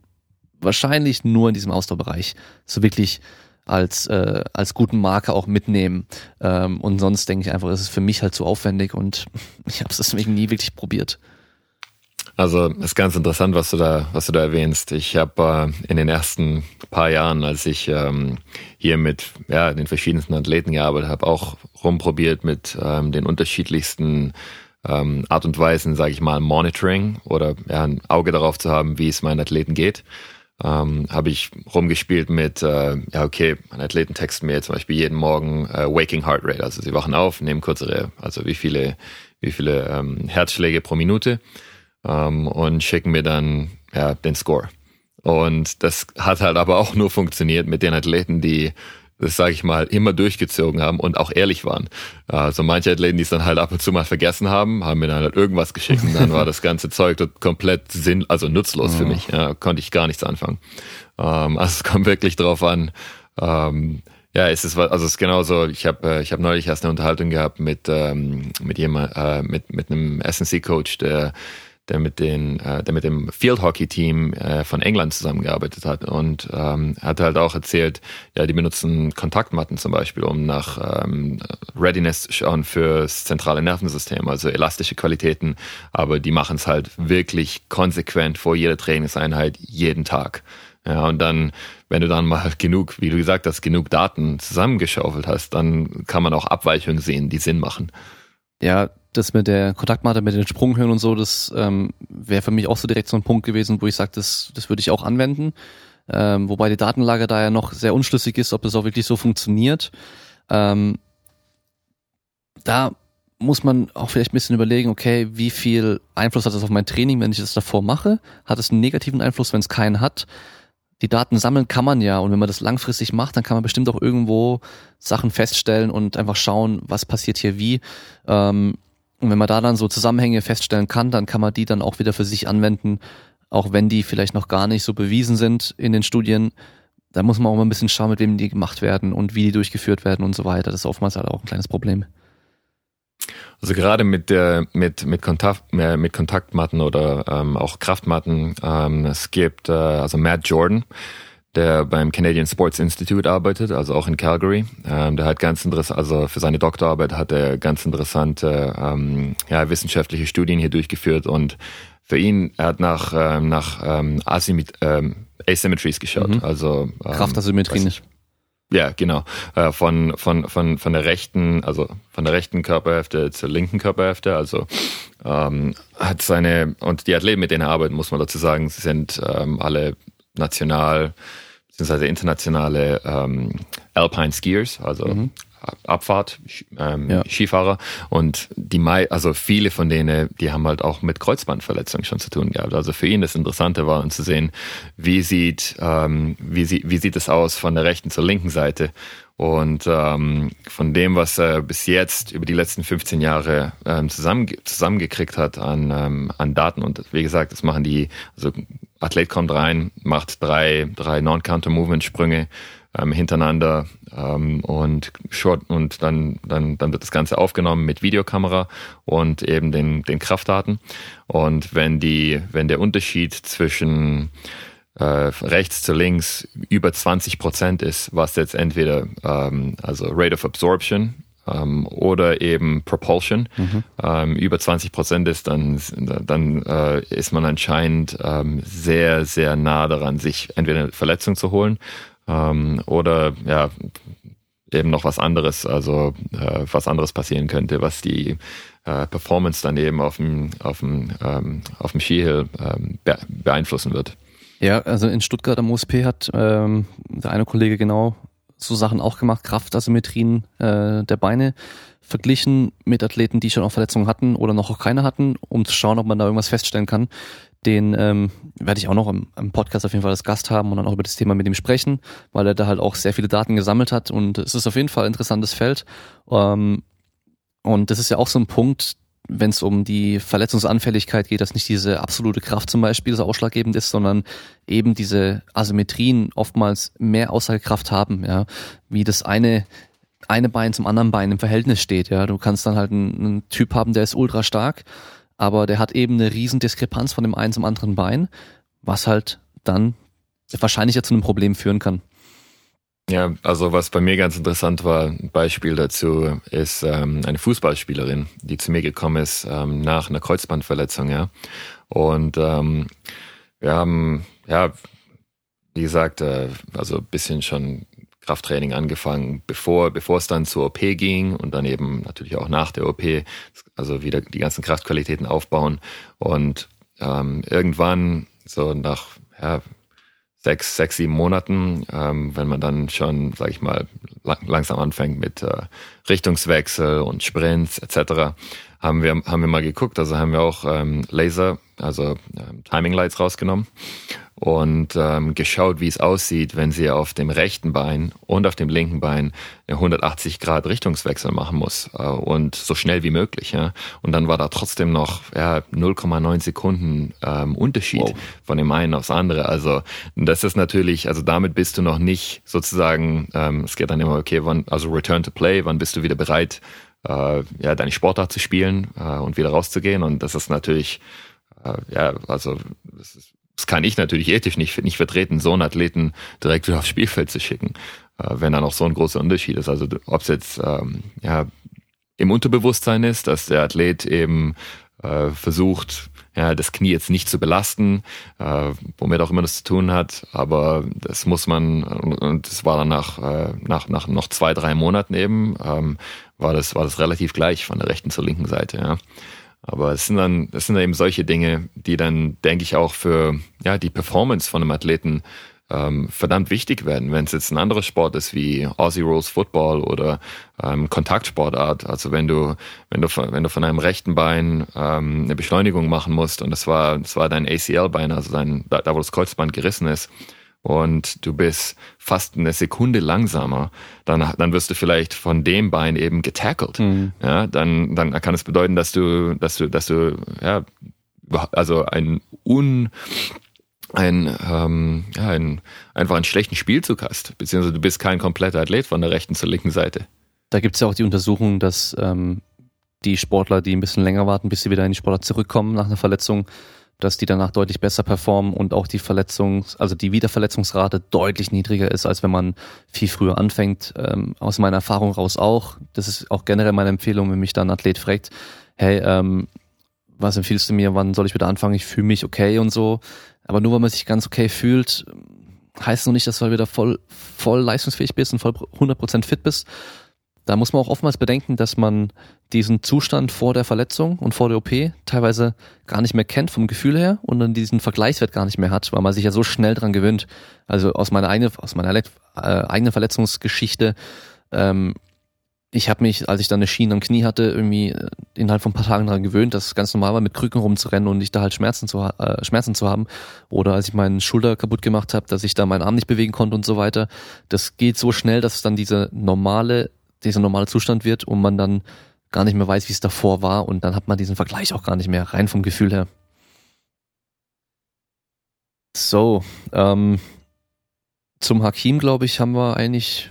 wahrscheinlich nur in diesem Ausdauerbereich so wirklich als, äh, als guten Marker auch mitnehmen. Ähm, und sonst denke ich einfach, es ist für mich halt zu aufwendig und ich habe es deswegen nie wirklich probiert. Also ist ganz interessant, was du da, was du da erwähnst. Ich habe äh, in den ersten paar Jahren, als ich ähm, hier mit ja, den verschiedensten Athleten gearbeitet habe, auch rumprobiert mit ähm, den unterschiedlichsten ähm, Art und Weisen, sage ich mal, Monitoring oder ja, ein Auge darauf zu haben, wie es meinen Athleten geht. Ähm, habe ich rumgespielt mit, äh, ja okay, meine Athleten texten mir zum Beispiel jeden Morgen äh, Waking Heart Rate, also sie wachen auf, nehmen kürzere, also wie viele, wie viele ähm, Herzschläge pro Minute ähm, und schicken mir dann ja, den Score. Und das hat halt aber auch nur funktioniert mit den Athleten, die das sage ich mal, immer durchgezogen haben und auch ehrlich waren. Also manche Athleten, die es dann halt ab und zu mal vergessen haben, haben mir dann halt irgendwas geschickt und dann war das ganze Zeug komplett sinn, also nutzlos für mich. Ja, konnte ich gar nichts anfangen. Ähm, also es kommt wirklich drauf an. Ähm, ja, es ist also es ist genauso. Ich habe äh, ich habe neulich erst eine Unterhaltung gehabt mit ähm, mit jemand äh, mit mit einem SNC Coach, der der mit den, äh, der mit dem Field Hockey Team äh, von England zusammengearbeitet hat und ähm, hat halt auch erzählt, ja, die benutzen Kontaktmatten zum Beispiel, um nach ähm, Readiness zu schauen fürs zentrale Nervensystem, also elastische Qualitäten, aber die machen es halt wirklich konsequent vor jeder Trainingseinheit jeden Tag. Ja, und dann, wenn du dann mal genug, wie du gesagt hast, genug Daten zusammengeschaufelt hast, dann kann man auch Abweichungen sehen, die Sinn machen. Ja, das mit der Kontaktmatte, mit den Sprunghöhen und so, das ähm, wäre für mich auch so direkt so ein Punkt gewesen, wo ich sage, das, das würde ich auch anwenden. Ähm, wobei die Datenlage da ja noch sehr unschlüssig ist, ob das auch wirklich so funktioniert. Ähm, da muss man auch vielleicht ein bisschen überlegen, okay, wie viel Einfluss hat das auf mein Training, wenn ich das davor mache? Hat es einen negativen Einfluss, wenn es keinen hat? Die Daten sammeln kann man ja und wenn man das langfristig macht, dann kann man bestimmt auch irgendwo Sachen feststellen und einfach schauen, was passiert hier wie. Ähm, und wenn man da dann so Zusammenhänge feststellen kann, dann kann man die dann auch wieder für sich anwenden, auch wenn die vielleicht noch gar nicht so bewiesen sind in den Studien. Da muss man auch mal ein bisschen schauen, mit wem die gemacht werden und wie die durchgeführt werden und so weiter. Das ist oftmals halt auch ein kleines Problem. Also gerade mit der mit mit Kontakt mit Kontaktmatten oder ähm, auch Kraftmatten. Ähm, es gibt äh, also Matt Jordan, der beim Canadian Sports Institute arbeitet, also auch in Calgary. Ähm, der hat ganz interessant, also für seine Doktorarbeit hat er ganz interessante ähm, ja, wissenschaftliche Studien hier durchgeführt und für ihn, er hat nach, ähm, nach ähm, Asymmet ähm, Asymmetries geschaut, mhm. also ähm, Kraftasymmetrien nicht. Ja, genau. Äh, von, von, von, von der rechten, also von der rechten Körperhälfte zur linken Körperhälfte. Also ähm, hat seine, und die Athleten, mit denen er arbeitet, muss man dazu sagen, sie sind ähm, alle national beziehungsweise internationale ähm, Alpine Skiers, also mhm. Abfahrt, ähm, ja. Skifahrer und die Mai, also viele von denen, die haben halt auch mit Kreuzbandverletzungen schon zu tun gehabt. Also für ihn das Interessante war, um zu sehen, wie sieht, ähm, wie, sie, wie sieht es aus von der rechten zur linken Seite und ähm, von dem, was er bis jetzt über die letzten 15 Jahre ähm, zusammen, zusammengekriegt hat an, ähm, an Daten. Und wie gesagt, das machen die, also Athlet kommt rein, macht drei, drei Non-Counter-Movement-Sprünge ähm, hintereinander ähm, und Short und dann, dann, dann wird das Ganze aufgenommen mit Videokamera und eben den, den Kraftdaten. Und wenn die, wenn der Unterschied zwischen äh, rechts zu links über 20 Prozent ist, was jetzt entweder ähm, also Rate of Absorption ähm, oder eben Propulsion mhm. ähm, über 20 Prozent ist, dann, dann äh, ist man anscheinend ähm, sehr, sehr nah daran, sich entweder eine Verletzung zu holen ähm, oder ja eben noch was anderes, also äh, was anderes passieren könnte, was die äh, Performance dann eben auf dem auf dem ähm, auf dem Skihill ähm, beeinflussen wird. Ja, also in Stuttgart am USP hat ähm, der eine Kollege genau so Sachen auch gemacht, Kraftasymmetrien äh, der Beine verglichen mit Athleten, die schon auch Verletzungen hatten oder noch auch keine hatten, um zu schauen, ob man da irgendwas feststellen kann. Den ähm, werde ich auch noch im, im Podcast auf jeden Fall als Gast haben und dann auch über das Thema mit ihm sprechen, weil er da halt auch sehr viele Daten gesammelt hat und es ist auf jeden Fall ein interessantes Feld. Ähm, und das ist ja auch so ein Punkt, wenn es um die Verletzungsanfälligkeit geht, dass nicht diese absolute Kraft zum Beispiel so ausschlaggebend ist, sondern eben diese Asymmetrien oftmals mehr Aussagekraft haben, ja, wie das eine eine Bein zum anderen Bein im Verhältnis steht, ja. Du kannst dann halt einen, einen Typ haben, der ist ultra stark, aber der hat eben eine riesen Diskrepanz von dem einen zum anderen Bein, was halt dann wahrscheinlich ja zu einem Problem führen kann. Ja, also was bei mir ganz interessant war, ein Beispiel dazu ist ähm, eine Fußballspielerin, die zu mir gekommen ist ähm, nach einer Kreuzbandverletzung, ja. Und ähm, wir haben, ja, wie gesagt, äh, also ein bisschen schon Krafttraining angefangen, bevor, bevor es dann zur OP ging und dann eben natürlich auch nach der OP, also wieder die ganzen Kraftqualitäten aufbauen. Und ähm, irgendwann, so nach ja, sechs, sechs, sieben Monaten, ähm, wenn man dann schon, sag ich mal, lang, langsam anfängt mit äh, Richtungswechsel und Sprints etc., haben wir, haben wir mal geguckt, also haben wir auch ähm, Laser, also ähm, Timing Lights rausgenommen und ähm, geschaut, wie es aussieht, wenn sie auf dem rechten Bein und auf dem linken Bein 180 Grad Richtungswechsel machen muss äh, und so schnell wie möglich. Ja. Und dann war da trotzdem noch ja, 0,9 Sekunden ähm, Unterschied wow. von dem einen aufs andere. Also das ist natürlich, also damit bist du noch nicht sozusagen, ähm, es geht dann immer, okay, wann, also Return to Play, wann bist du wieder bereit, äh, ja, deine Sportart zu spielen äh, und wieder rauszugehen. Und das ist natürlich, äh, ja, also das ist das kann ich natürlich ethisch nicht, nicht vertreten, so einen Athleten direkt wieder aufs Spielfeld zu schicken, äh, wenn da noch so ein großer Unterschied ist. Also ob es jetzt ähm, ja, im Unterbewusstsein ist, dass der Athlet eben äh, versucht, ja, das Knie jetzt nicht zu belasten, äh, womit auch immer das zu tun hat, aber das muss man, und das war dann nach, äh, nach, nach noch zwei, drei Monaten eben, ähm, war das, war das relativ gleich von der rechten zur linken Seite, ja. Aber es sind dann, es sind dann eben solche Dinge, die dann, denke ich, auch für ja, die Performance von einem Athleten ähm, verdammt wichtig werden. Wenn es jetzt ein anderer Sport ist wie Aussie Rules Football oder ähm, Kontaktsportart, also wenn du, wenn du, wenn du von einem rechten Bein ähm, eine Beschleunigung machen musst und das war, das war dein ACL-Bein, also dein, da, da wo das Kreuzband gerissen ist, und du bist fast eine Sekunde langsamer, dann, dann wirst du vielleicht von dem Bein eben getackelt. Mhm. Ja, dann, dann kann es bedeuten, dass du, dass du, dass du, ja, also ein un, ein, ähm, ja, ein, einfach einen schlechten Spielzug hast, beziehungsweise du bist kein kompletter Athlet von der rechten zur linken Seite. Da gibt es ja auch die Untersuchung, dass ähm, die Sportler, die ein bisschen länger warten, bis sie wieder in die Sportler zurückkommen nach einer Verletzung, dass die danach deutlich besser performen und auch die Verletzungs-, also die Wiederverletzungsrate deutlich niedriger ist, als wenn man viel früher anfängt. Ähm, aus meiner Erfahrung raus auch. Das ist auch generell meine Empfehlung, wenn mich dann ein Athlet fragt, hey, ähm, was empfiehlst du mir, wann soll ich wieder anfangen? Ich fühle mich okay und so. Aber nur weil man sich ganz okay fühlt, heißt noch nicht, dass du wieder voll, voll leistungsfähig bist und voll 100% fit bist. Da muss man auch oftmals bedenken, dass man diesen Zustand vor der Verletzung und vor der OP teilweise gar nicht mehr kennt vom Gefühl her und dann diesen Vergleichswert gar nicht mehr hat, weil man sich ja so schnell dran gewöhnt. Also aus meiner eigenen, aus meiner äh, eigenen Verletzungsgeschichte ähm, ich habe mich, als ich dann eine Schiene am Knie hatte, irgendwie äh, innerhalb von ein paar Tagen daran gewöhnt, dass es ganz normal war, mit Krücken rumzurennen und nicht da halt Schmerzen zu, äh, Schmerzen zu haben. Oder als ich meinen Schulter kaputt gemacht habe, dass ich da meinen Arm nicht bewegen konnte und so weiter. Das geht so schnell, dass es dann diese normale, dieser normale Zustand wird und man dann gar nicht mehr weiß, wie es davor war und dann hat man diesen Vergleich auch gar nicht mehr, rein vom Gefühl her. So, ähm, zum Hakim, glaube ich, haben wir eigentlich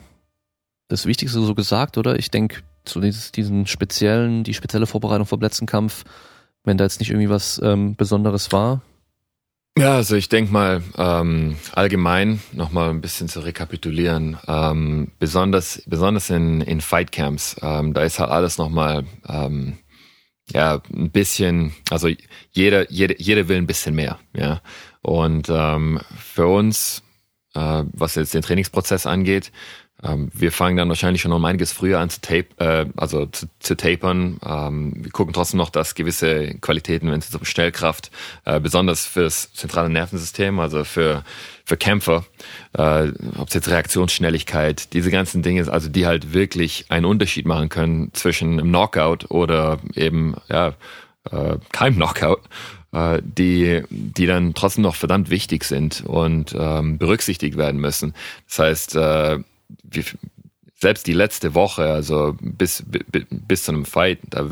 das Wichtigste so gesagt, oder? Ich denke, so dieses, diesen speziellen, die spezielle Vorbereitung vom letzten Kampf, wenn da jetzt nicht irgendwie was ähm, Besonderes war. Ja, also ich denke mal, ähm, allgemein nochmal ein bisschen zu rekapitulieren, ähm, besonders, besonders in, in Fightcamps, ähm, da ist halt alles nochmal, ähm, ja, ein bisschen, also jeder, jeder, jeder will ein bisschen mehr, ja. Und ähm, für uns, äh, was jetzt den Trainingsprozess angeht, ähm, wir fangen dann wahrscheinlich schon um einiges früher an zu tape, äh, also zu, zu tapern. Ähm, wir gucken trotzdem noch, dass gewisse Qualitäten, wenn es um Schnellkraft, äh, besonders fürs zentrale Nervensystem, also für für Kämpfer, äh, ob es jetzt Reaktionsschnelligkeit, diese ganzen Dinge, also die halt wirklich einen Unterschied machen können zwischen einem Knockout oder eben ja äh, keinem Knockout äh, die, die dann trotzdem noch verdammt wichtig sind und ähm, berücksichtigt werden müssen. Das heißt, äh, wir, selbst die letzte Woche, also bis, bis zu einem Fight, da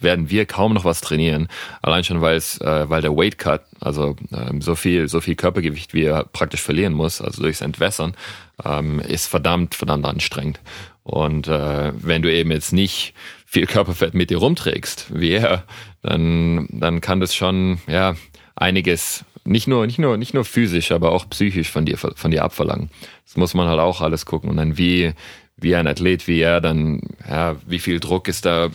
werden wir kaum noch was trainieren. Allein schon, weil es, äh, weil der Weight Cut, also ähm, so viel, so viel Körpergewicht, wie er praktisch verlieren muss, also durchs Entwässern, ähm, ist verdammt, verdammt anstrengend. Und äh, wenn du eben jetzt nicht viel Körperfett mit dir rumträgst, wie er, dann, dann kann das schon, ja, einiges nicht nur, nicht nur, nicht nur physisch, aber auch psychisch von dir, von dir abverlangen. Das muss man halt auch alles gucken. Und dann wie, wie ein Athlet wie er, dann, ja, wie viel Druck ist da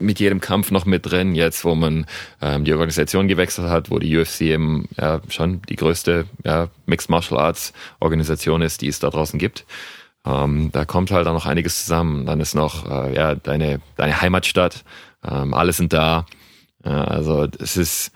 mit jedem Kampf noch mit drin, jetzt wo man ähm, die Organisation gewechselt hat, wo die UFC eben ja schon die größte ja, Mixed Martial Arts Organisation ist, die es da draußen gibt. Ähm, da kommt halt auch noch einiges zusammen. Dann ist noch äh, ja deine deine Heimatstadt, ähm, alles sind da. Ja, also es ist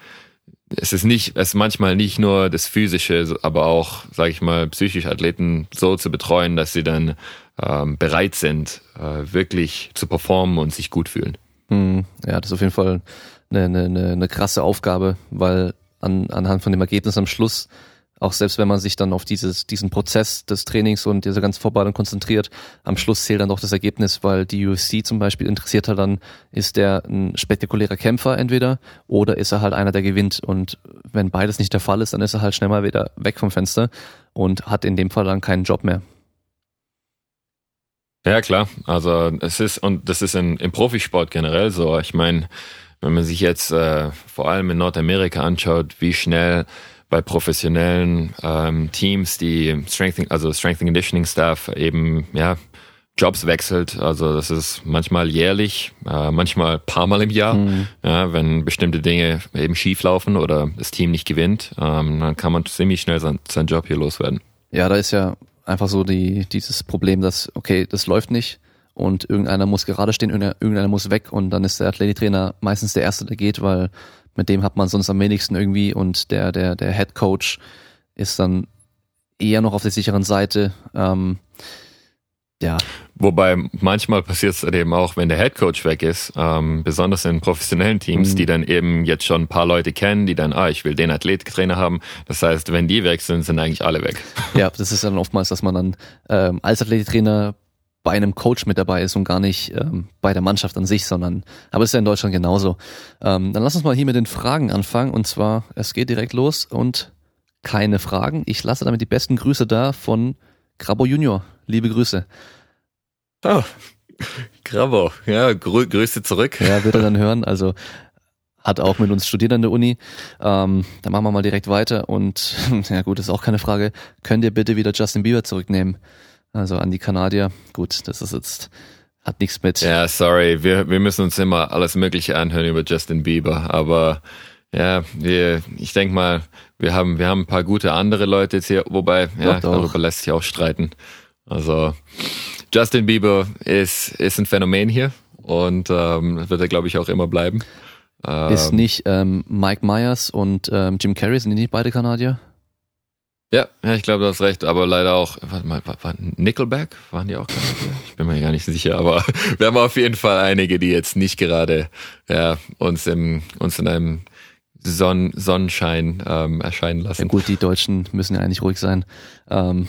es ist nicht, es ist manchmal nicht nur das Physische, aber auch, sage ich mal, psychisch Athleten so zu betreuen, dass sie dann ähm, bereit sind, äh, wirklich zu performen und sich gut fühlen. Hm, ja, das ist auf jeden Fall eine, eine, eine krasse Aufgabe, weil an, anhand von dem Ergebnis am Schluss auch selbst wenn man sich dann auf dieses, diesen Prozess des Trainings und diese ganze Vorbereitung konzentriert, am Schluss zählt dann doch das Ergebnis, weil die UFC zum Beispiel interessiert halt dann, ist der ein spektakulärer Kämpfer entweder oder ist er halt einer, der gewinnt. Und wenn beides nicht der Fall ist, dann ist er halt schnell mal wieder weg vom Fenster und hat in dem Fall dann keinen Job mehr. Ja, klar. Also es ist, und das ist in, im Profisport generell so. Ich meine, wenn man sich jetzt äh, vor allem in Nordamerika anschaut, wie schnell bei professionellen ähm, Teams, die Strengthening, also Strengthening Conditioning Staff eben ja Jobs wechselt. Also das ist manchmal jährlich, äh, manchmal paar Mal im Jahr. Mhm. Ja, wenn bestimmte Dinge eben schief laufen oder das Team nicht gewinnt, ähm, dann kann man ziemlich schnell sein, seinen Job hier loswerden. Ja, da ist ja einfach so die, dieses Problem, dass, okay, das läuft nicht und irgendeiner muss gerade stehen, irgendeiner muss weg und dann ist der Athletiktrainer meistens der Erste, der geht, weil mit dem hat man sonst am wenigsten irgendwie und der, der, der Head Coach ist dann eher noch auf der sicheren Seite. Ähm, ja. Wobei manchmal passiert es eben auch, wenn der Head Coach weg ist, ähm, besonders in professionellen Teams, mhm. die dann eben jetzt schon ein paar Leute kennen, die dann, ah, ich will den Athletiktrainer haben. Das heißt, wenn die weg sind, sind eigentlich alle weg. Ja, das ist dann oftmals, dass man dann ähm, als Athletiktrainer bei einem Coach mit dabei ist und gar nicht ähm, bei der Mannschaft an sich, sondern, aber es ist ja in Deutschland genauso. Ähm, dann lass uns mal hier mit den Fragen anfangen und zwar, es geht direkt los und keine Fragen. Ich lasse damit die besten Grüße da von Grabo Junior. Liebe Grüße. Oh, Grabo, ja, grü Grüße zurück. Ja, wird er dann hören. Also hat auch mit uns studiert an der Uni. Ähm, dann machen wir mal direkt weiter und ja gut, ist auch keine Frage. Könnt ihr bitte wieder Justin Bieber zurücknehmen? Also an die Kanadier. Gut, das ist jetzt hat nichts mit. Ja, sorry, wir, wir müssen uns immer alles Mögliche anhören über Justin Bieber, aber ja, wir, ich denke mal, wir haben, wir haben ein paar gute andere Leute jetzt hier, wobei, ja, darüber lässt sich auch streiten. Also Justin Bieber ist, ist ein Phänomen hier und ähm, wird er, glaube ich, auch immer bleiben. Ähm, ist nicht ähm, Mike Myers und ähm, Jim Carrey, sind die nicht beide Kanadier? Ja, ja, ich glaube, du hast recht, aber leider auch, warte mal, war, Nickelback? Waren die auch Kanadier? Ich bin mir gar nicht sicher, aber wir haben auf jeden Fall einige, die jetzt nicht gerade ja, uns, im, uns in einem Sonn Sonnenschein ähm, erscheinen lassen. Ja gut, die Deutschen müssen ja eigentlich ruhig sein. Ähm,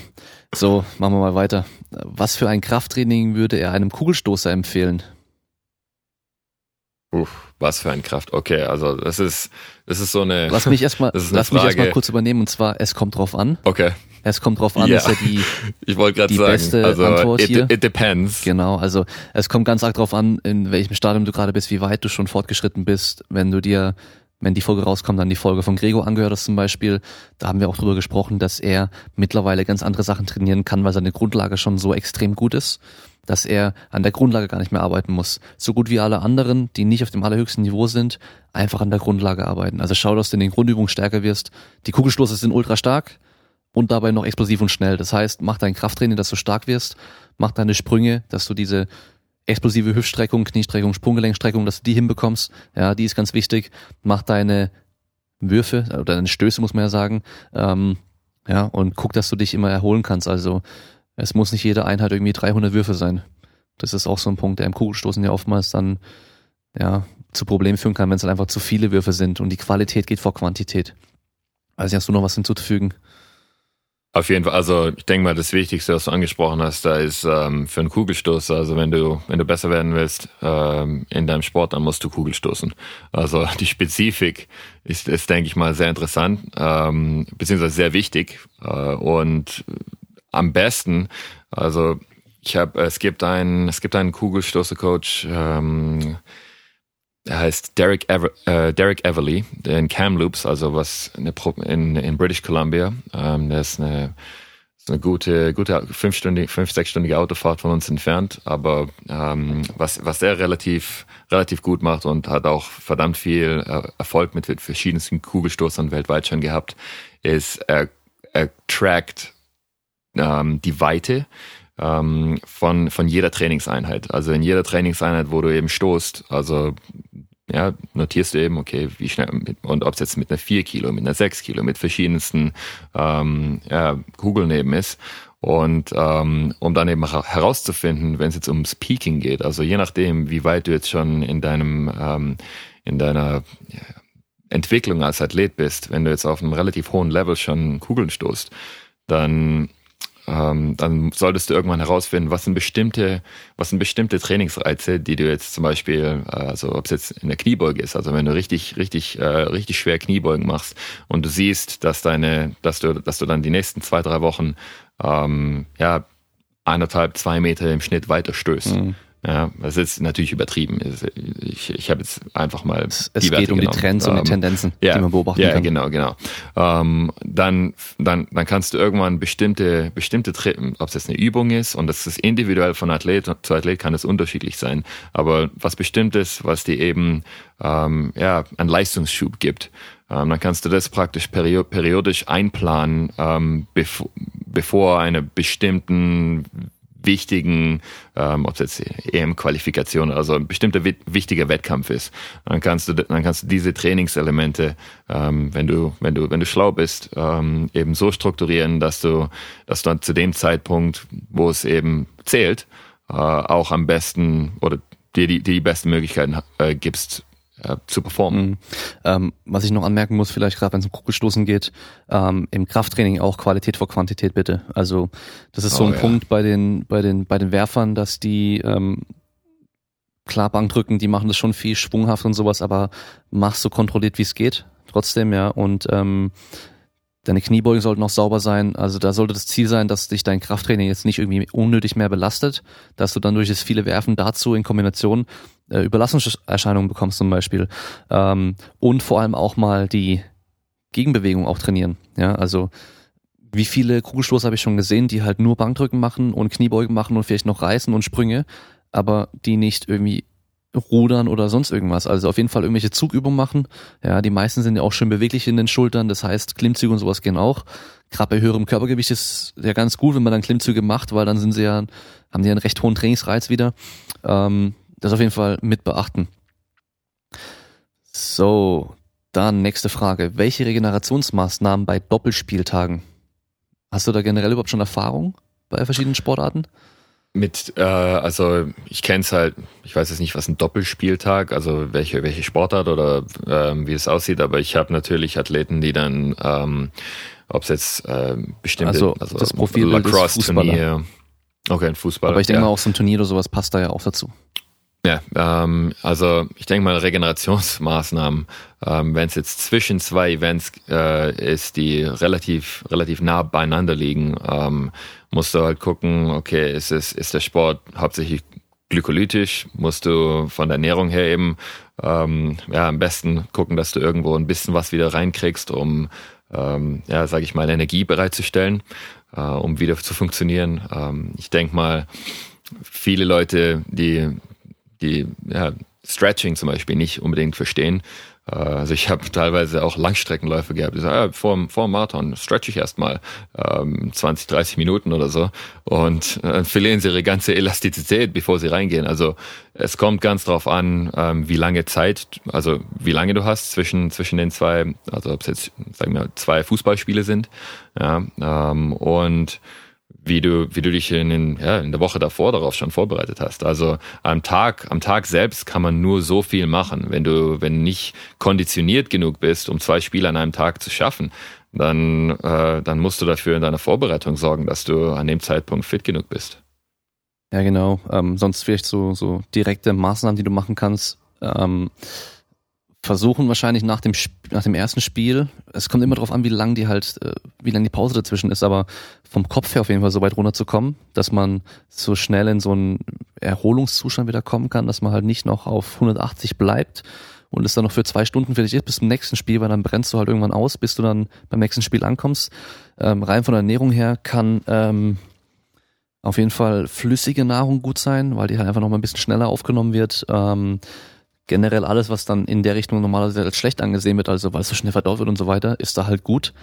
so, machen wir mal weiter. Was für ein Krafttraining würde er einem Kugelstoßer empfehlen? Uff, was für ein Kraft. Okay, also das ist, das ist so eine. Lass mich erstmal, lass Frage. mich erstmal kurz übernehmen und zwar, es kommt drauf an. Okay. Es kommt drauf an, ja. ist ja die, ich wollte gerade sagen, beste also Antwort it, hier. It depends. Genau, also es kommt ganz arg drauf an, in welchem Stadium du gerade bist, wie weit du schon fortgeschritten bist. Wenn du dir wenn die Folge rauskommt, dann die Folge von Gregor angehört hast zum Beispiel. Da haben wir auch drüber gesprochen, dass er mittlerweile ganz andere Sachen trainieren kann, weil seine Grundlage schon so extrem gut ist, dass er an der Grundlage gar nicht mehr arbeiten muss. So gut wie alle anderen, die nicht auf dem allerhöchsten Niveau sind, einfach an der Grundlage arbeiten. Also schau, dass du in den Grundübungen stärker wirst. Die Kugelstoße sind ultra stark und dabei noch explosiv und schnell. Das heißt, mach dein Krafttraining, dass du stark wirst, mach deine Sprünge, dass du diese explosive Hüftstreckung, Kniestreckung, Sprunggelenkstreckung, dass du die hinbekommst. Ja, die ist ganz wichtig. Mach deine Würfe oder deine Stöße, muss man ja sagen. Ähm, ja, und guck, dass du dich immer erholen kannst. Also es muss nicht jede Einheit irgendwie 300 Würfe sein. Das ist auch so ein Punkt, der im Kugelstoßen ja oftmals dann ja zu Problemen führen kann, wenn es dann einfach zu viele Würfe sind und die Qualität geht vor Quantität. Also hast du noch was hinzuzufügen? Auf jeden Fall, also ich denke mal, das Wichtigste, was du angesprochen hast, da ist ähm, für einen Kugelstoß, also wenn du, wenn du besser werden willst ähm, in deinem Sport, dann musst du Kugelstoßen. Also die Spezifik ist, ist denke ich mal, sehr interessant, ähm, beziehungsweise sehr wichtig. Äh, und am besten, also ich habe, es gibt einen, es gibt einen Kugelstoßer-Coach, ähm, er heißt Derek, Ever, äh, Derek Everly in Kamloops, also was Pro in, in British Columbia. Ähm, der ist eine, ist eine gute, gute fünfstündige, fünf, sechsstündige Autofahrt von uns entfernt, aber ähm, was, was er relativ, relativ gut macht und hat auch verdammt viel äh, Erfolg mit verschiedensten Kugelstoßern weltweit schon gehabt, ist er, er trackt ähm, die Weite ähm, von, von jeder Trainingseinheit. Also in jeder Trainingseinheit, wo du eben stoßt, also ja, notierst du eben, okay, wie schnell, und ob es jetzt mit einer 4 Kilo, mit einer 6 Kilo, mit verschiedensten ähm, ja, Kugeln eben ist. Und ähm, um dann eben herauszufinden, wenn es jetzt ums Peaking geht, also je nachdem, wie weit du jetzt schon in deinem, ähm, in deiner Entwicklung als Athlet bist, wenn du jetzt auf einem relativ hohen Level schon Kugeln stoßt, dann ähm, dann solltest du irgendwann herausfinden, was sind bestimmte, was sind bestimmte Trainingsreize, die du jetzt zum Beispiel, äh, also ob es jetzt in der Kniebeuge ist, also wenn du richtig, richtig, äh, richtig schwer Kniebeugen machst und du siehst, dass deine, dass du, dass du dann die nächsten zwei, drei Wochen ähm, ja eineinhalb, zwei Meter im Schnitt weiter stößt. Mhm. Ja, das ist natürlich übertrieben. Ich, ich habe jetzt einfach mal. Es, es geht um genommen. die Trends und die ähm, Tendenzen, ja, die man beobachten ja, kann. Ja, genau, genau. Ähm, dann, dann, dann kannst du irgendwann bestimmte, bestimmte, ob es jetzt eine Übung ist und das ist individuell von Athlet zu Athlet kann es unterschiedlich sein. Aber was bestimmtes, was dir eben ähm, ja einen Leistungsschub gibt, ähm, dann kannst du das praktisch periodisch einplanen, ähm, bevor, bevor eine bestimmten wichtigen, ähm, ob es jetzt EM-Qualifikation, also ein bestimmter wichtiger Wettkampf ist, dann kannst du, dann kannst du diese Trainingselemente, ähm, wenn du, wenn du, wenn du schlau bist, ähm, eben so strukturieren, dass du, dass du zu dem Zeitpunkt, wo es eben zählt, äh, auch am besten oder dir die, die besten Möglichkeiten äh, gibst, äh, zu performen. Mhm. Ähm, was ich noch anmerken muss, vielleicht gerade wenn es um Kugelstoßen geht, ähm, im Krafttraining auch Qualität vor Quantität bitte. Also das ist so oh, ein ja. Punkt bei den bei den bei den Werfern, dass die ähm, klar Bankdrücken, die machen das schon viel schwunghaft und sowas, aber mach so kontrolliert wie es geht. Trotzdem ja und ähm, Deine Kniebeugen sollten auch sauber sein. Also da sollte das Ziel sein, dass dich dein Krafttraining jetzt nicht irgendwie unnötig mehr belastet, dass du dann durch das viele Werfen dazu in Kombination äh, Überlastungserscheinungen bekommst zum Beispiel. Ähm, und vor allem auch mal die Gegenbewegung auch trainieren. Ja, also wie viele Kugelstoße habe ich schon gesehen, die halt nur Bankdrücken machen und Kniebeugen machen und vielleicht noch reißen und Sprünge, aber die nicht irgendwie Rudern oder sonst irgendwas. Also auf jeden Fall irgendwelche Zugübungen machen. Ja, die meisten sind ja auch schön beweglich in den Schultern. Das heißt, Klimmzüge und sowas gehen auch. Gerade bei höherem Körpergewicht ist ja ganz gut, wenn man dann Klimmzüge macht, weil dann sind sie ja, haben die einen recht hohen Trainingsreiz wieder. Ähm, das auf jeden Fall mit beachten. So, dann nächste Frage. Welche Regenerationsmaßnahmen bei Doppelspieltagen? Hast du da generell überhaupt schon Erfahrung bei verschiedenen Sportarten? Mit, äh, also ich kenne es halt, ich weiß jetzt nicht, was ein Doppelspieltag, also welche, welche Sportart oder ähm, wie es aussieht, aber ich habe natürlich Athleten, die dann, ähm, ob es jetzt äh, bestimmte, also, also das Profil Lacrosse-Turnier, okay, ein Fußball. Aber ich denke ja. mal, auch so ein Turnier oder sowas passt da ja auch dazu. Ja, ähm, also ich denke mal Regenerationsmaßnahmen, ähm, wenn es jetzt zwischen zwei Events äh, ist, die relativ relativ nah beieinander liegen, ähm, musst du halt gucken, okay, ist es ist der Sport hauptsächlich glykolytisch, musst du von der Ernährung her eben ähm, ja am besten gucken, dass du irgendwo ein bisschen was wieder reinkriegst, um ähm, ja sage ich mal Energie bereitzustellen, äh, um wieder zu funktionieren. Ähm, ich denke mal viele Leute, die die ja, Stretching zum Beispiel nicht unbedingt verstehen. Also ich habe teilweise auch Langstreckenläufe gehabt. Die sagen, ja, vor, vor dem Marathon stretch ich erstmal ähm, 20, 30 Minuten oder so und äh, verlieren sie ihre ganze Elastizität, bevor sie reingehen. Also es kommt ganz drauf an, ähm, wie lange Zeit, also wie lange du hast zwischen zwischen den zwei, also ob es jetzt sagen wir zwei Fußballspiele sind, ja ähm, und wie du, wie du dich in, den, ja, in der Woche davor darauf schon vorbereitet hast. Also am Tag, am Tag selbst kann man nur so viel machen. Wenn du, wenn nicht konditioniert genug bist, um zwei Spiele an einem Tag zu schaffen, dann, äh, dann musst du dafür in deiner Vorbereitung sorgen, dass du an dem Zeitpunkt fit genug bist. Ja, genau. Ähm, sonst vielleicht so, so direkte Maßnahmen, die du machen kannst. Ähm, versuchen wahrscheinlich nach dem nach dem ersten Spiel. Es kommt immer darauf an, wie lang die halt, äh, wie lang die Pause dazwischen ist, aber vom Kopf her auf jeden Fall so weit runterzukommen, dass man so schnell in so einen Erholungszustand wieder kommen kann, dass man halt nicht noch auf 180 bleibt und es dann noch für zwei Stunden fertig ist bis zum nächsten Spiel, weil dann brennst du halt irgendwann aus, bis du dann beim nächsten Spiel ankommst. Ähm, rein von der Ernährung her kann ähm, auf jeden Fall flüssige Nahrung gut sein, weil die halt einfach noch mal ein bisschen schneller aufgenommen wird. Ähm, generell alles, was dann in der Richtung normalerweise als schlecht angesehen wird, also weil es so schnell verdaut wird und so weiter, ist da halt gut.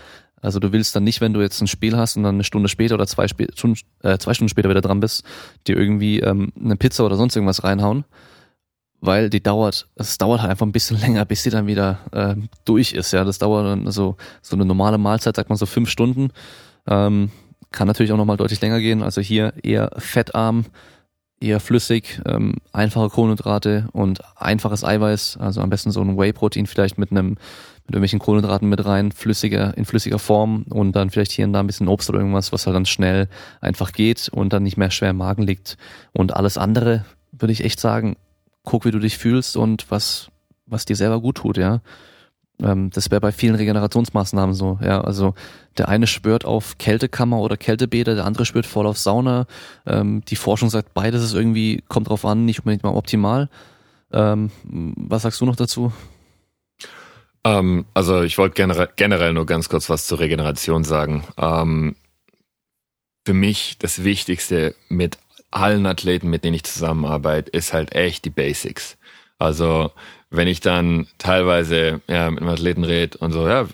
Also du willst dann nicht, wenn du jetzt ein Spiel hast und dann eine Stunde später oder zwei, Sp Stunden, äh, zwei Stunden später wieder dran bist, dir irgendwie ähm, eine Pizza oder sonst irgendwas reinhauen, weil die dauert, es dauert halt einfach ein bisschen länger, bis sie dann wieder äh, durch ist. Ja, das dauert dann so so eine normale Mahlzeit, sagt man so fünf Stunden. Ähm, kann natürlich auch nochmal deutlich länger gehen. Also hier eher fettarm, eher flüssig, ähm, einfache Kohlenhydrate und einfaches Eiweiß, also am besten so ein Whey-Protein vielleicht mit einem mit irgendwelchen Kohlenhydraten mit rein, flüssiger, in flüssiger Form und dann vielleicht hier und da ein bisschen Obst oder irgendwas, was halt dann schnell einfach geht und dann nicht mehr schwer im Magen liegt. Und alles andere würde ich echt sagen, guck, wie du dich fühlst und was, was dir selber gut tut, ja. Ähm, das wäre bei vielen Regenerationsmaßnahmen so. Ja, also der eine schwört auf Kältekammer oder Kältebäder, der andere schwört voll auf Sauna. Ähm, die Forschung sagt, beides ist irgendwie, kommt drauf an, nicht unbedingt mal optimal. Ähm, was sagst du noch dazu? Ähm, also ich wollte generell, generell nur ganz kurz was zur Regeneration sagen. Ähm, für mich das Wichtigste mit allen Athleten, mit denen ich zusammenarbeite, ist halt echt die Basics. Also wenn ich dann teilweise ja, mit einem Athleten rede und so, ja,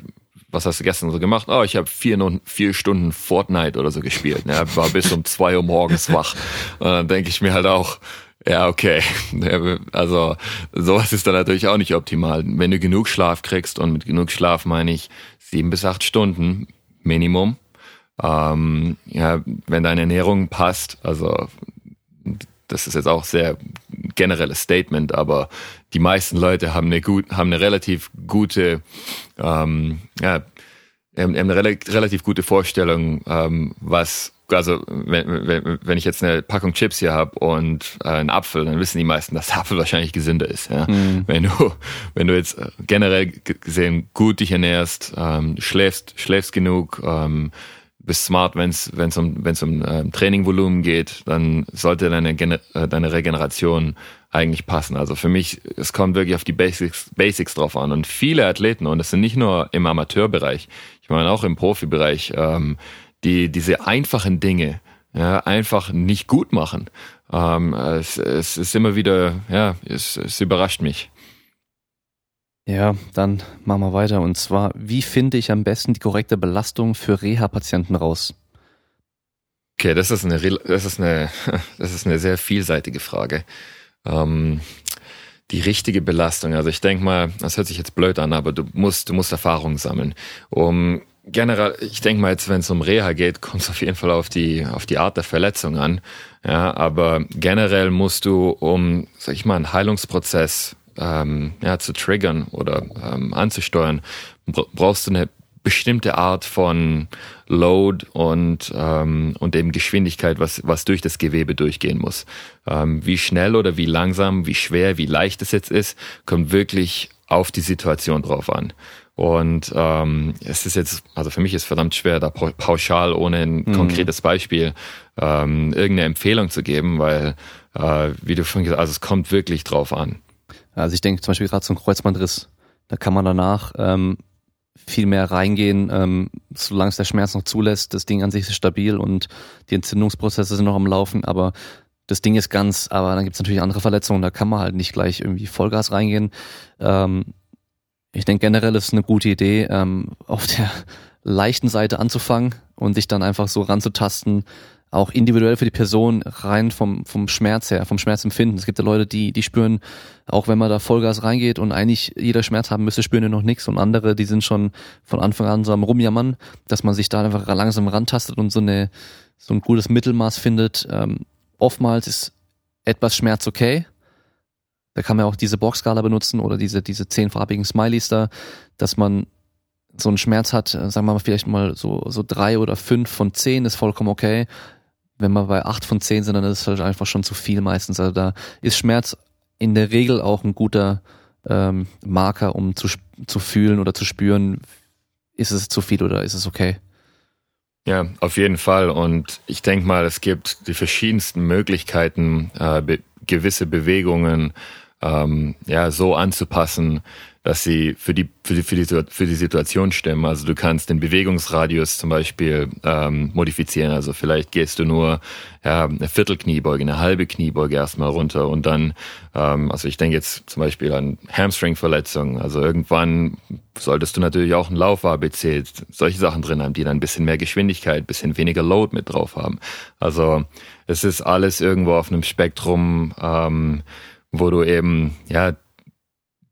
was hast du gestern so gemacht? Oh, ich habe vier, vier Stunden Fortnite oder so gespielt. Ja, war bis um zwei Uhr morgens wach. Und dann denke ich mir halt auch, ja, okay. Also sowas ist dann natürlich auch nicht optimal. Wenn du genug Schlaf kriegst, und mit genug Schlaf meine ich sieben bis acht Stunden Minimum. Ähm, ja, wenn deine Ernährung passt, also das ist jetzt auch sehr generelles Statement, aber die meisten Leute haben eine gut, haben eine relativ gute ähm, ja, haben eine relativ gute Vorstellung, ähm, was also wenn, wenn, wenn ich jetzt eine Packung Chips hier habe und äh, einen Apfel, dann wissen die meisten, dass der Apfel wahrscheinlich gesünder ist. Ja? Mhm. Wenn du wenn du jetzt äh, generell gesehen gut dich ernährst, ähm, schläfst schläfst genug, ähm, bist smart, wenn es wenn es um wenn es um ähm, Trainingvolumen geht, dann sollte deine äh, deine Regeneration eigentlich passen. Also für mich, es kommt wirklich auf die Basics, Basics drauf an. Und viele Athleten, und das sind nicht nur im Amateurbereich, ich meine auch im Profibereich, ähm, die diese einfachen Dinge ja, einfach nicht gut machen. Ähm, es, es ist immer wieder, ja, es, es überrascht mich. Ja, dann machen wir weiter. Und zwar, wie finde ich am besten die korrekte Belastung für Reha-Patienten raus? Okay, das ist eine, das ist eine, das ist eine sehr vielseitige Frage. Ähm, die richtige Belastung. Also ich denke mal, das hört sich jetzt blöd an, aber du musst, du musst Erfahrung sammeln, um generell, ich denke mal jetzt, wenn es um Reha geht, kommt es auf jeden Fall auf die, auf die Art der Verletzung an. Ja, aber generell musst du, um, sag ich mal, einen Heilungsprozess ähm, ja, zu triggern oder ähm, anzusteuern, brauchst du eine bestimmte Art von Load und, ähm, und eben Geschwindigkeit, was, was durch das Gewebe durchgehen muss. Ähm, wie schnell oder wie langsam, wie schwer, wie leicht es jetzt ist, kommt wirklich auf die Situation drauf an. Und ähm, es ist jetzt, also für mich ist verdammt schwer, da pauschal ohne ein mhm. konkretes Beispiel ähm, irgendeine Empfehlung zu geben, weil, äh, wie du schon gesagt hast, also es kommt wirklich drauf an. Also ich denke zum Beispiel gerade zum Kreuzbandriss, da kann man danach ähm, viel mehr reingehen, ähm, solange es der Schmerz noch zulässt. Das Ding an sich ist stabil und die Entzündungsprozesse sind noch am Laufen, aber das Ding ist ganz, aber dann gibt es natürlich andere Verletzungen, da kann man halt nicht gleich irgendwie Vollgas reingehen. Ähm, ich denke generell ist es eine gute Idee, ähm, auf der leichten Seite anzufangen und sich dann einfach so ranzutasten, auch individuell für die Person rein vom, vom Schmerz her, vom Schmerzempfinden. Es gibt ja Leute, die, die spüren, auch wenn man da Vollgas reingeht und eigentlich jeder Schmerz haben müsste, spüren ja noch nichts. Und andere, die sind schon von Anfang an so am Rumjammern, dass man sich da einfach langsam rantastet und so eine, so ein gutes Mittelmaß findet. Ähm, oftmals ist etwas Schmerz okay, da kann man auch diese Boxskala benutzen oder diese, diese zehnfarbigen Smileys da, dass man so einen Schmerz hat, äh, sagen wir mal vielleicht mal so, so drei oder fünf von zehn ist vollkommen okay. Wenn wir bei acht von zehn sind, dann ist es halt einfach schon zu viel meistens. Also da ist Schmerz in der Regel auch ein guter ähm, Marker, um zu, zu fühlen oder zu spüren, ist es zu viel oder ist es okay. Ja, auf jeden Fall. Und ich denke mal, es gibt die verschiedensten Möglichkeiten, äh, be gewisse Bewegungen ähm, ja, so anzupassen, dass sie für die, für die, für die, für die Situation stimmen. Also du kannst den Bewegungsradius zum Beispiel ähm, modifizieren. Also vielleicht gehst du nur ja, eine Viertelkniebeuge, eine halbe Kniebeuge erstmal runter und dann, ähm, also ich denke jetzt zum Beispiel an Hamstring-Verletzungen. Also irgendwann solltest du natürlich auch ein Lauf-ABC, solche Sachen drin haben, die dann ein bisschen mehr Geschwindigkeit, ein bisschen weniger Load mit drauf haben. Also es ist alles irgendwo auf einem Spektrum, ähm, wo du eben ja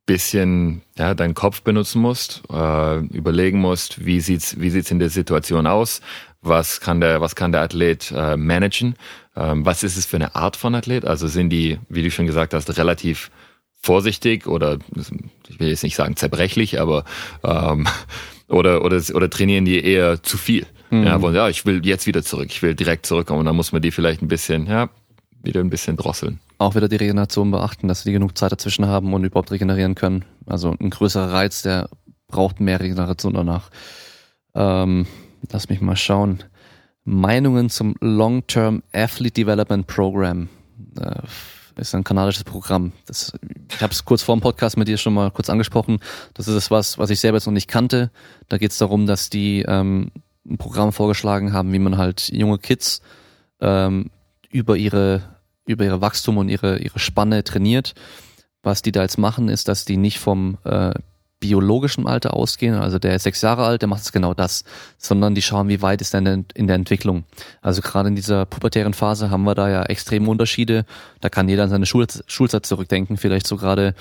bisschen ja deinen Kopf benutzen musst, äh, überlegen musst, wie sieht's wie sieht's in der Situation aus, was kann der was kann der Athlet äh, managen, ähm, was ist es für eine Art von Athlet? Also sind die, wie du schon gesagt hast, relativ vorsichtig oder ich will jetzt nicht sagen zerbrechlich, aber ähm, oder oder oder trainieren die eher zu viel? Mhm. Ja, wollen, ja, ich will jetzt wieder zurück, ich will direkt zurückkommen und dann muss man die vielleicht ein bisschen ja wieder ein bisschen drosseln auch wieder die Regeneration beachten, dass sie genug Zeit dazwischen haben und überhaupt regenerieren können. Also ein größerer Reiz, der braucht mehr Regeneration danach. Ähm, lass mich mal schauen. Meinungen zum Long-Term Athlete Development Program. Äh, ist ein kanadisches Programm. Das, ich habe es kurz vor dem Podcast mit dir schon mal kurz angesprochen. Das ist das was, was ich selber jetzt noch nicht kannte. Da geht es darum, dass die ähm, ein Programm vorgeschlagen haben, wie man halt junge Kids ähm, über ihre über ihre Wachstum und ihre, ihre Spanne trainiert. Was die da jetzt machen, ist, dass die nicht vom äh, biologischen Alter ausgehen, also der ist sechs Jahre alt, der macht jetzt genau das, sondern die schauen, wie weit ist er in, der Entwicklung. Also gerade in dieser pubertären Phase haben wir da ja extreme Unterschiede. Da kann jeder an seine Schul Schulzeit zurückdenken, vielleicht so gerade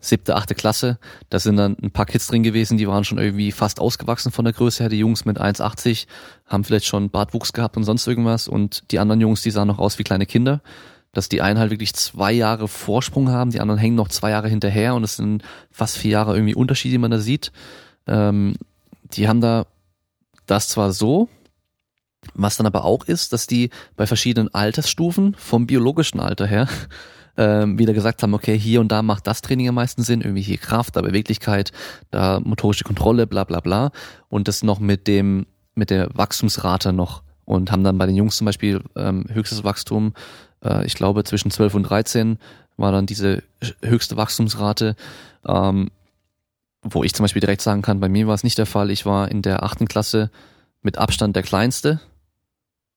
siebte, achte Klasse. Da sind dann ein paar Kids drin gewesen, die waren schon irgendwie fast ausgewachsen von der Größe her. Die Jungs mit 1,80 haben vielleicht schon Bartwuchs gehabt und sonst irgendwas und die anderen Jungs, die sahen noch aus wie kleine Kinder dass die einen halt wirklich zwei Jahre Vorsprung haben, die anderen hängen noch zwei Jahre hinterher und es sind fast vier Jahre irgendwie Unterschied, die man da sieht. Ähm, die haben da das zwar so, was dann aber auch ist, dass die bei verschiedenen Altersstufen vom biologischen Alter her ähm, wieder gesagt haben, okay, hier und da macht das Training am meisten Sinn, irgendwie hier Kraft, da Beweglichkeit, da motorische Kontrolle, bla bla bla. Und das noch mit dem, mit der Wachstumsrate noch und haben dann bei den Jungs zum Beispiel ähm, höchstes Wachstum, äh, ich glaube zwischen 12 und 13 war dann diese höchste Wachstumsrate, ähm, wo ich zum Beispiel direkt sagen kann, bei mir war es nicht der Fall. Ich war in der achten Klasse mit Abstand der kleinste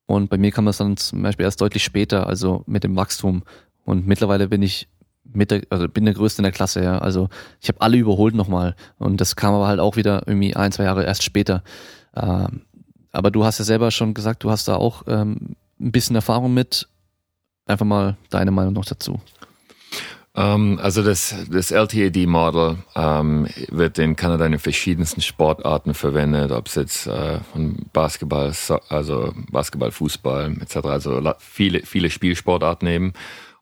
und bei mir kam das dann zum Beispiel erst deutlich später, also mit dem Wachstum. Und mittlerweile bin ich mit der, also bin der Größte in der Klasse, ja. Also ich habe alle überholt nochmal. Und das kam aber halt auch wieder irgendwie ein, zwei Jahre erst später. Ähm, aber du hast ja selber schon gesagt, du hast da auch ähm, ein bisschen Erfahrung mit. Einfach mal deine Meinung noch dazu. Um, ähm, also das, das LTAD-Model ähm, wird in Kanada in verschiedensten Sportarten verwendet, ob es jetzt äh, von Basketball, also Basketball, Fußball etc., also viele, viele Spielsportarten eben.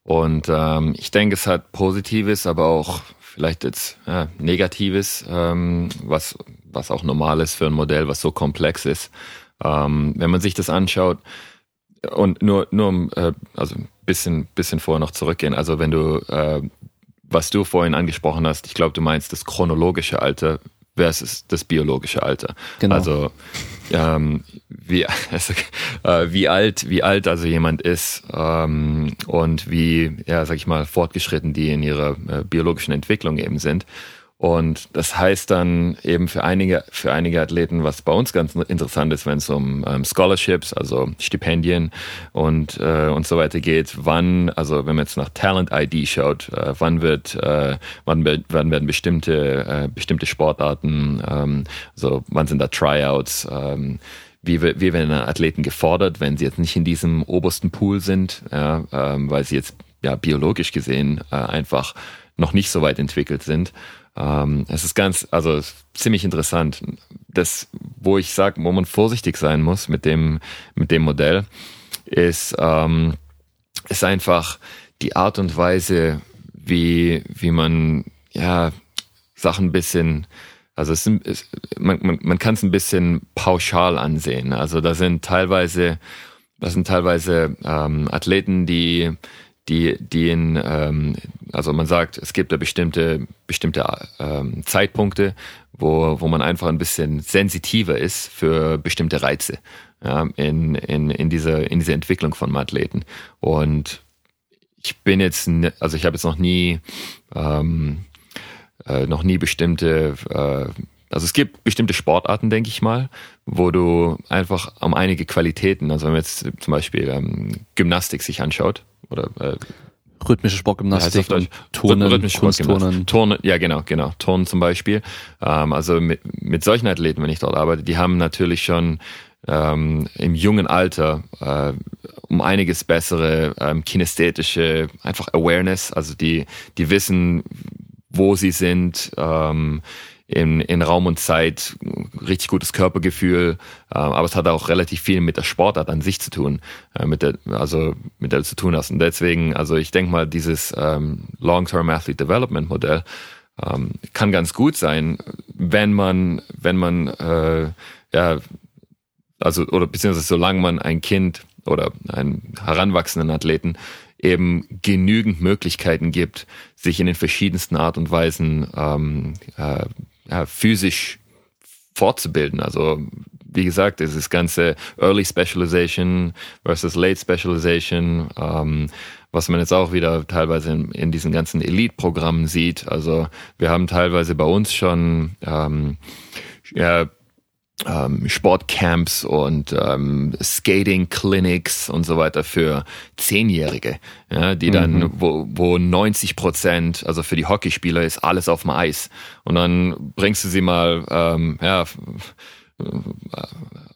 Und ähm, ich denke, es hat Positives, aber auch vielleicht jetzt ja, Negatives, ähm, was, was auch normal ist für ein Modell, was so komplex ist. Ähm, wenn man sich das anschaut, und nur, nur um äh, also ein bisschen, bisschen vorher noch zurückgehen, also wenn du, äh, was du vorhin angesprochen hast, ich glaube, du meinst das chronologische Alter versus das biologische Alter. Genau. Also ähm, wie, also, äh, wie alt, wie alt also jemand ist ähm, und wie, ja, sag ich mal, fortgeschritten die in ihrer äh, biologischen Entwicklung eben sind. Und das heißt dann eben für einige, für einige Athleten, was bei uns ganz interessant ist, wenn es um ähm, Scholarships, also Stipendien und, äh, und so weiter geht, wann, also wenn man jetzt nach Talent ID schaut, äh, wann wird, äh, wann, wann werden bestimmte, äh, bestimmte Sportarten, ähm, so wann sind da Tryouts, ähm, wie, wie werden Athleten gefordert, wenn sie jetzt nicht in diesem obersten Pool sind, ja, ähm, weil sie jetzt ja biologisch gesehen äh, einfach noch nicht so weit entwickelt sind. Ähm, es ist ganz, also ziemlich interessant. Das, wo ich sage, wo man vorsichtig sein muss mit dem, mit dem Modell, ist, ähm, ist einfach die Art und Weise, wie, wie man ja Sachen ein bisschen, also es, es, man, man, man kann es ein bisschen pauschal ansehen. Also da sind teilweise, das sind teilweise ähm, Athleten, die die, in, ähm, also man sagt, es gibt da bestimmte, bestimmte ähm, Zeitpunkte, wo, wo man einfach ein bisschen sensitiver ist für bestimmte Reize ja, in, in, in, dieser, in dieser Entwicklung von Athleten. Und ich bin jetzt, also ich habe jetzt noch nie, ähm, äh, noch nie bestimmte, äh, also es gibt bestimmte Sportarten, denke ich mal, wo du einfach um einige Qualitäten, also wenn man jetzt zum Beispiel ähm, Gymnastik sich anschaut, oder äh, rhythmische Sportgymnastik und Turnen, Rhythmische Kunstturnen. Turnen, ja genau, genau, Turnen zum Beispiel. Ähm, also mit, mit solchen Athleten, wenn ich dort arbeite, die haben natürlich schon ähm, im jungen Alter äh, um einiges bessere ähm, kinästhetische einfach Awareness, also die die wissen, wo sie sind, ähm, in, in Raum und Zeit, richtig gutes Körpergefühl, äh, aber es hat auch relativ viel mit der Sportart an sich zu tun, äh, mit der, also mit der zu tun hast. Und deswegen, also ich denke mal, dieses ähm, Long-Term Athlete Development Modell ähm, kann ganz gut sein, wenn man, wenn man äh, ja, also oder beziehungsweise solange man ein Kind oder einen heranwachsenden Athleten eben genügend Möglichkeiten gibt, sich in den verschiedensten Art und Weisen ähm, äh, ja, physisch fortzubilden. Also wie gesagt, dieses ganze Early Specialization versus Late Specialization, ähm, was man jetzt auch wieder teilweise in, in diesen ganzen Elite-Programmen sieht. Also wir haben teilweise bei uns schon ähm, ja, ähm, Sportcamps und ähm, Skating-Clinics und so weiter für Zehnjährige, ja, die dann, mhm. wo, wo 90 Prozent, also für die Hockeyspieler ist alles auf dem Eis. Und dann bringst du sie mal, ähm, ja,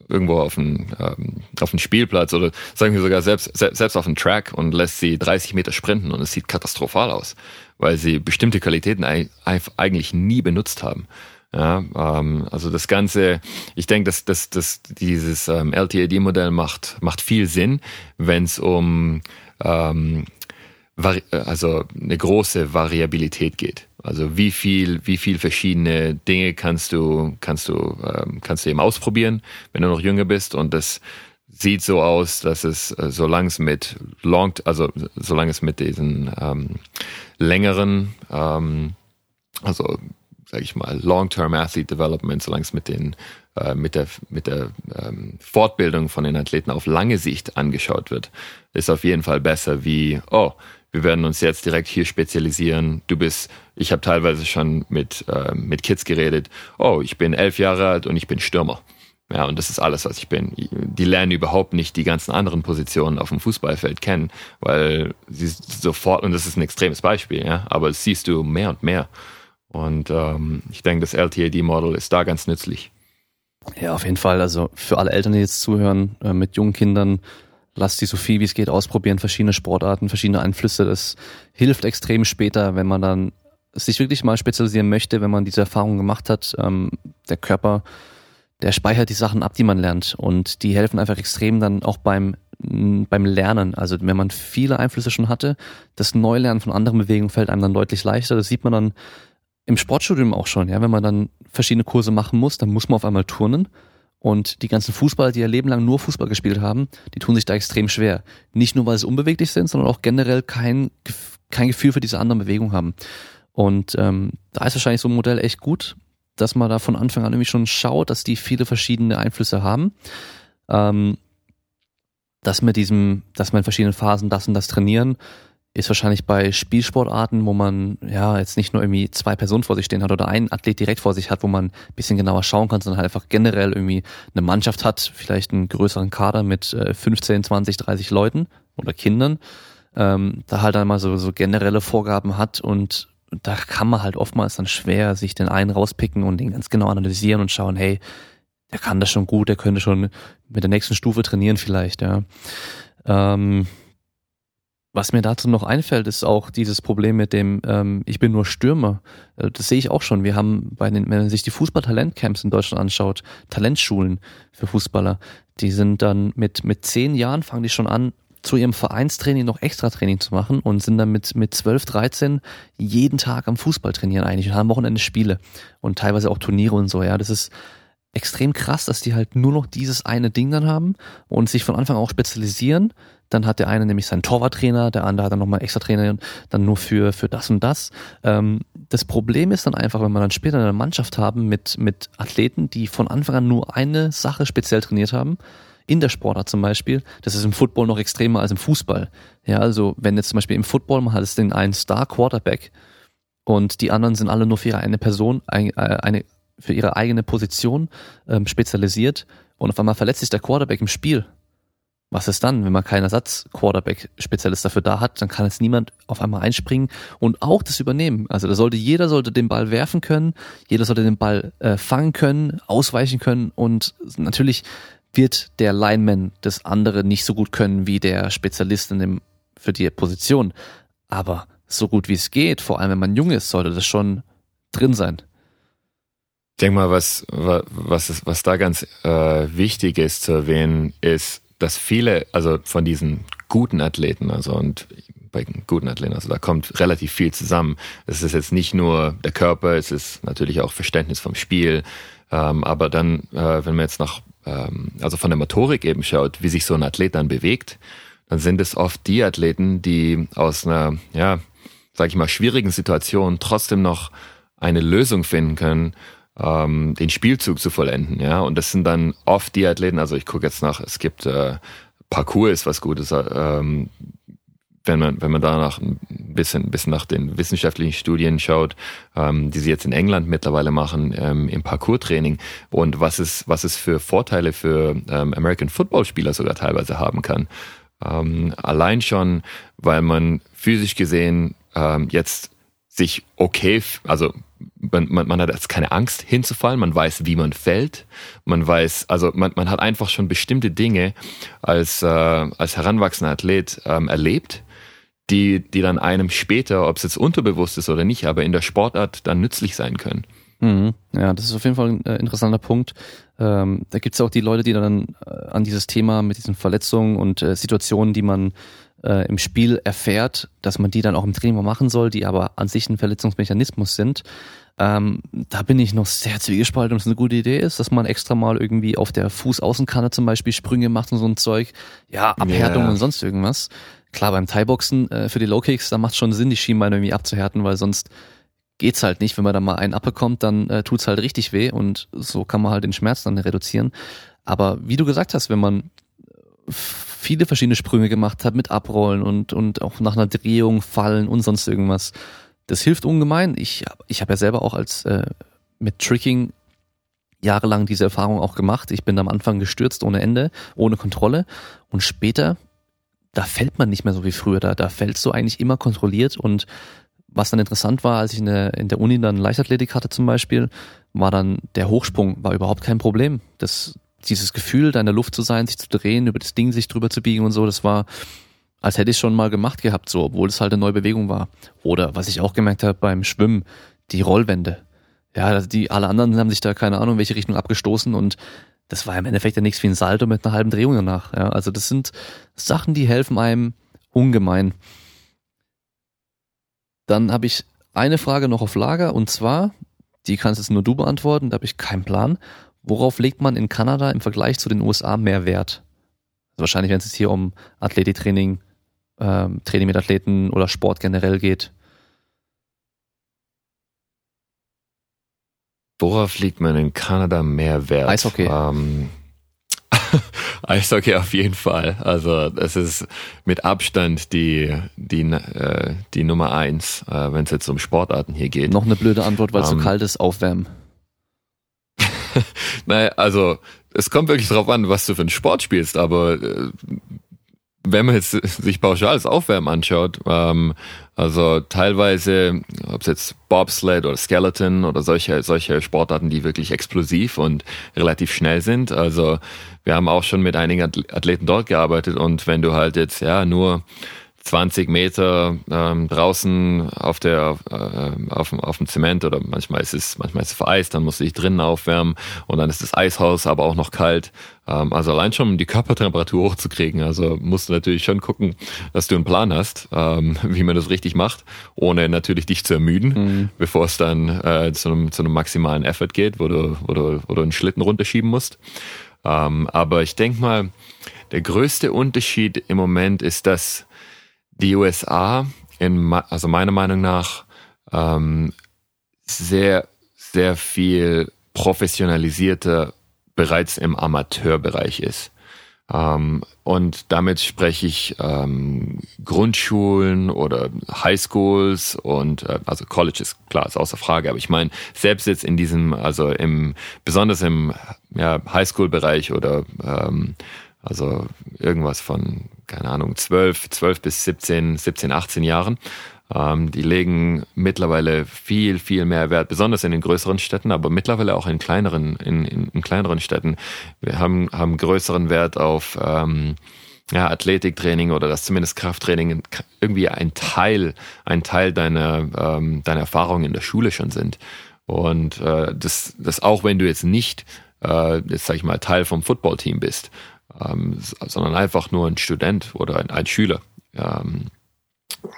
irgendwo auf den, ähm, auf den Spielplatz oder sagen wir sogar selbst, selbst auf den Track und lässt sie 30 Meter sprinten und es sieht katastrophal aus, weil sie bestimmte Qualitäten eigentlich nie benutzt haben. Ja, ähm, also das Ganze, ich denke, dass, dass, dass dieses ähm, LTAD-Modell macht, macht viel Sinn, wenn es um ähm, also eine große Variabilität geht. Also wie viel, wie viel verschiedene Dinge kannst du, kannst du, ähm, kannst du eben ausprobieren, wenn du noch jünger bist und das sieht so aus, dass es, äh, solange es mit long, also solange es mit diesen ähm, längeren, ähm, also sage ich mal, Long-Term Athlete Development, solange es mit den äh, mit der mit der ähm, Fortbildung von den Athleten auf lange Sicht angeschaut wird, ist auf jeden Fall besser wie oh wir werden uns jetzt direkt hier spezialisieren. Du bist, ich habe teilweise schon mit äh, mit Kids geredet. Oh, ich bin elf Jahre alt und ich bin Stürmer. Ja, und das ist alles, was ich bin. Die lernen überhaupt nicht die ganzen anderen Positionen auf dem Fußballfeld kennen, weil sie sofort, und das ist ein extremes Beispiel, ja, aber das siehst du mehr und mehr. Und ähm, ich denke, das LTAD-Model ist da ganz nützlich. Ja, auf jeden Fall. Also für alle Eltern, die jetzt zuhören, äh, mit jungen Kindern, lasst die so viel wie es geht ausprobieren, verschiedene Sportarten, verschiedene Einflüsse. Das hilft extrem später, wenn man dann sich wirklich mal spezialisieren möchte, wenn man diese Erfahrung gemacht hat. Ähm, der Körper der speichert die Sachen ab, die man lernt und die helfen einfach extrem dann auch beim beim Lernen. Also wenn man viele Einflüsse schon hatte, das Neulernen von anderen Bewegungen fällt einem dann deutlich leichter. Das sieht man dann im Sportstudium auch schon. Ja, wenn man dann verschiedene Kurse machen muss, dann muss man auf einmal turnen. Und die ganzen Fußballer, die ihr Leben lang nur Fußball gespielt haben, die tun sich da extrem schwer. Nicht nur, weil sie unbeweglich sind, sondern auch generell kein, kein Gefühl für diese anderen Bewegungen haben. Und ähm, da ist wahrscheinlich so ein Modell echt gut dass man da von Anfang an irgendwie schon schaut, dass die viele verschiedene Einflüsse haben. Ähm, dass wir diesem, dass wir in verschiedenen Phasen das und das trainieren, ist wahrscheinlich bei Spielsportarten, wo man ja jetzt nicht nur irgendwie zwei Personen vor sich stehen hat oder einen Athlet direkt vor sich hat, wo man ein bisschen genauer schauen kann, sondern halt einfach generell irgendwie eine Mannschaft hat, vielleicht einen größeren Kader mit 15, 20, 30 Leuten oder Kindern, ähm, da halt dann mal so, so generelle Vorgaben hat und da kann man halt oftmals dann schwer sich den einen rauspicken und den ganz genau analysieren und schauen, hey, der kann das schon gut, der könnte schon mit der nächsten Stufe trainieren vielleicht, ja. Ähm, was mir dazu noch einfällt, ist auch dieses Problem mit dem, ähm, ich bin nur Stürmer. Äh, das sehe ich auch schon. Wir haben bei den, wenn man sich die Fußball-Talentcamps in Deutschland anschaut, Talentschulen für Fußballer, die sind dann mit, mit zehn Jahren fangen die schon an, zu ihrem Vereinstraining noch extra Training zu machen und sind dann mit, mit 12, 13 jeden Tag am Fußball trainieren eigentlich und haben Wochenende Spiele und teilweise auch Turniere und so, ja. Das ist extrem krass, dass die halt nur noch dieses eine Ding dann haben und sich von Anfang auch spezialisieren. Dann hat der eine nämlich seinen Torwarttrainer, der andere hat dann nochmal extra Trainer dann nur für, für das und das. Ähm, das Problem ist dann einfach, wenn man dann später eine Mannschaft haben mit, mit Athleten, die von Anfang an nur eine Sache speziell trainiert haben, in der Sportart zum Beispiel, das ist im Football noch extremer als im Fußball. Ja, also wenn jetzt zum Beispiel im Football man hat es den einen Star Quarterback und die anderen sind alle nur für eine Person, eine, äh, eine für ihre eigene Position ähm, spezialisiert und auf einmal verletzt sich der Quarterback im Spiel. Was ist dann, wenn man keinen Ersatz-Quarterback-Spezialist dafür da hat, dann kann jetzt niemand auf einmal einspringen und auch das übernehmen. Also da sollte jeder sollte den Ball werfen können, jeder sollte den Ball äh, fangen können, ausweichen können und natürlich wird der Lineman das andere nicht so gut können wie der Spezialist in dem, für die Position. Aber so gut wie es geht, vor allem wenn man jung ist, sollte das schon drin sein. Ich denke mal, was, was, ist, was da ganz äh, wichtig ist zu erwähnen, ist, dass viele, also von diesen guten Athleten, also und bei guten Athleten, also da kommt relativ viel zusammen. Es ist jetzt nicht nur der Körper, es ist natürlich auch Verständnis vom Spiel, ähm, aber dann, äh, wenn man jetzt nach ähm, also von der Motorik eben schaut, wie sich so ein Athlet dann bewegt, dann sind es oft die Athleten, die aus einer, ja, sag ich mal, schwierigen Situation trotzdem noch eine Lösung finden können, ähm, den Spielzug zu vollenden, ja. Und das sind dann oft die Athleten, also ich gucke jetzt nach, es gibt äh, Parcours ist was Gutes, ähm, wenn man, wenn man danach ein bisschen, bisschen nach den wissenschaftlichen Studien schaut, ähm, die sie jetzt in England mittlerweile machen, ähm, im Parkour-Training und was es, was es für Vorteile für ähm, American Football-Spieler sogar teilweise haben kann. Ähm, allein schon, weil man physisch gesehen ähm, jetzt sich okay, also man, man, man hat jetzt keine Angst hinzufallen, man weiß, wie man fällt, man weiß, also man, man hat einfach schon bestimmte Dinge als, äh, als heranwachsender Athlet ähm, erlebt, die, die dann einem später, ob es jetzt unterbewusst ist oder nicht, aber in der Sportart dann nützlich sein können. Mhm. Ja, das ist auf jeden Fall ein äh, interessanter Punkt. Ähm, da gibt es auch die Leute, die dann äh, an dieses Thema mit diesen Verletzungen und äh, Situationen, die man äh, im Spiel erfährt, dass man die dann auch im Training mal machen soll, die aber an sich ein Verletzungsmechanismus sind. Ähm, da bin ich noch sehr zwiegespalten, ob es eine gute Idee ist, dass man extra mal irgendwie auf der Fußaußenkanne zum Beispiel Sprünge macht und so ein Zeug. Ja, Abhärtung yeah. und sonst irgendwas. Klar, beim Thai-Boxen äh, für die Low-Kicks, da macht es schon Sinn, die Schienbeine irgendwie abzuhärten, weil sonst geht's halt nicht. Wenn man da mal einen abbekommt, dann äh, tut's halt richtig weh und so kann man halt den Schmerz dann reduzieren. Aber wie du gesagt hast, wenn man viele verschiedene Sprünge gemacht hat mit Abrollen und, und auch nach einer Drehung fallen und sonst irgendwas, das hilft ungemein. Ich, ich habe ja selber auch als äh, mit Tricking jahrelang diese Erfahrung auch gemacht. Ich bin am Anfang gestürzt ohne Ende, ohne Kontrolle und später, da fällt man nicht mehr so wie früher. Da, da fällst du eigentlich immer kontrolliert und was dann interessant war, als ich in der, in der Uni dann Leichtathletik hatte zum Beispiel, war dann der Hochsprung war überhaupt kein Problem. Das, dieses Gefühl, da in der Luft zu sein, sich zu drehen, über das Ding sich drüber zu biegen und so, das war, als hätte ich schon mal gemacht gehabt, so, obwohl es halt eine neue Bewegung war. Oder was ich auch gemerkt habe beim Schwimmen, die Rollwände. Ja, also die, alle anderen haben sich da keine Ahnung, welche Richtung abgestoßen und das war im Endeffekt ja nichts wie ein Salto mit einer halben Drehung danach. Ja, also das sind Sachen, die helfen einem ungemein. Dann habe ich eine Frage noch auf Lager und zwar, die kannst jetzt nur du beantworten, da habe ich keinen Plan. Worauf legt man in Kanada im Vergleich zu den USA mehr Wert? Also wahrscheinlich, wenn es jetzt hier um Athletiktraining, ähm, Training mit Athleten oder Sport generell geht. Worauf liegt man in Kanada mehr Wert? Eishockey. Ähm, Eishockey auf jeden Fall. Also es ist mit Abstand die, die, äh, die Nummer eins, äh, wenn es jetzt um Sportarten hier geht. Noch eine blöde Antwort, weil es um, so ähm, kalt ist, aufwärmen. naja, also es kommt wirklich drauf an, was du für einen Sport spielst, aber äh, wenn man jetzt sich pauschal das Aufwärmen anschaut, ähm, also teilweise, ob es jetzt Bobsled oder Skeleton oder solche, solche Sportarten, die wirklich explosiv und relativ schnell sind. Also wir haben auch schon mit einigen Athleten dort gearbeitet und wenn du halt jetzt ja nur 20 Meter ähm, draußen auf der äh, auf, auf dem Zement oder manchmal ist es manchmal ist es vereist, dann musst du dich drinnen aufwärmen und dann ist das Eishaus aber auch noch kalt. Ähm, also allein schon um die Körpertemperatur hochzukriegen, also musst du natürlich schon gucken, dass du einen Plan hast, ähm, wie man das richtig macht, ohne natürlich dich zu ermüden, mhm. bevor es dann äh, zu einem zu einem maximalen Effort geht, wo du wo du, wo du einen Schlitten runterschieben musst. Ähm, aber ich denke mal, der größte Unterschied im Moment ist, dass die USA in, also meiner Meinung nach, ähm, sehr, sehr viel professionalisierter bereits im Amateurbereich ist. Ähm, und damit spreche ich ähm, Grundschulen oder Highschools und äh, also Colleges, klar, ist außer Frage, aber ich meine, selbst jetzt in diesem, also im, besonders im ja, Highschool-Bereich oder ähm, also irgendwas von keine Ahnung, 12, 12 bis 17, 17, 18 Jahren. Ähm, die legen mittlerweile viel, viel mehr Wert, besonders in den größeren Städten, aber mittlerweile auch in kleineren, in, in, in kleineren Städten. Wir haben, haben größeren Wert auf ähm, ja, Athletiktraining oder dass zumindest Krafttraining irgendwie ein Teil, ein Teil deiner, ähm, deiner Erfahrungen in der Schule schon sind. Und äh, das, das auch wenn du jetzt nicht, äh, jetzt sag ich mal, Teil vom Footballteam bist ähm, sondern einfach nur ein Student oder ein, ein Schüler. Ähm,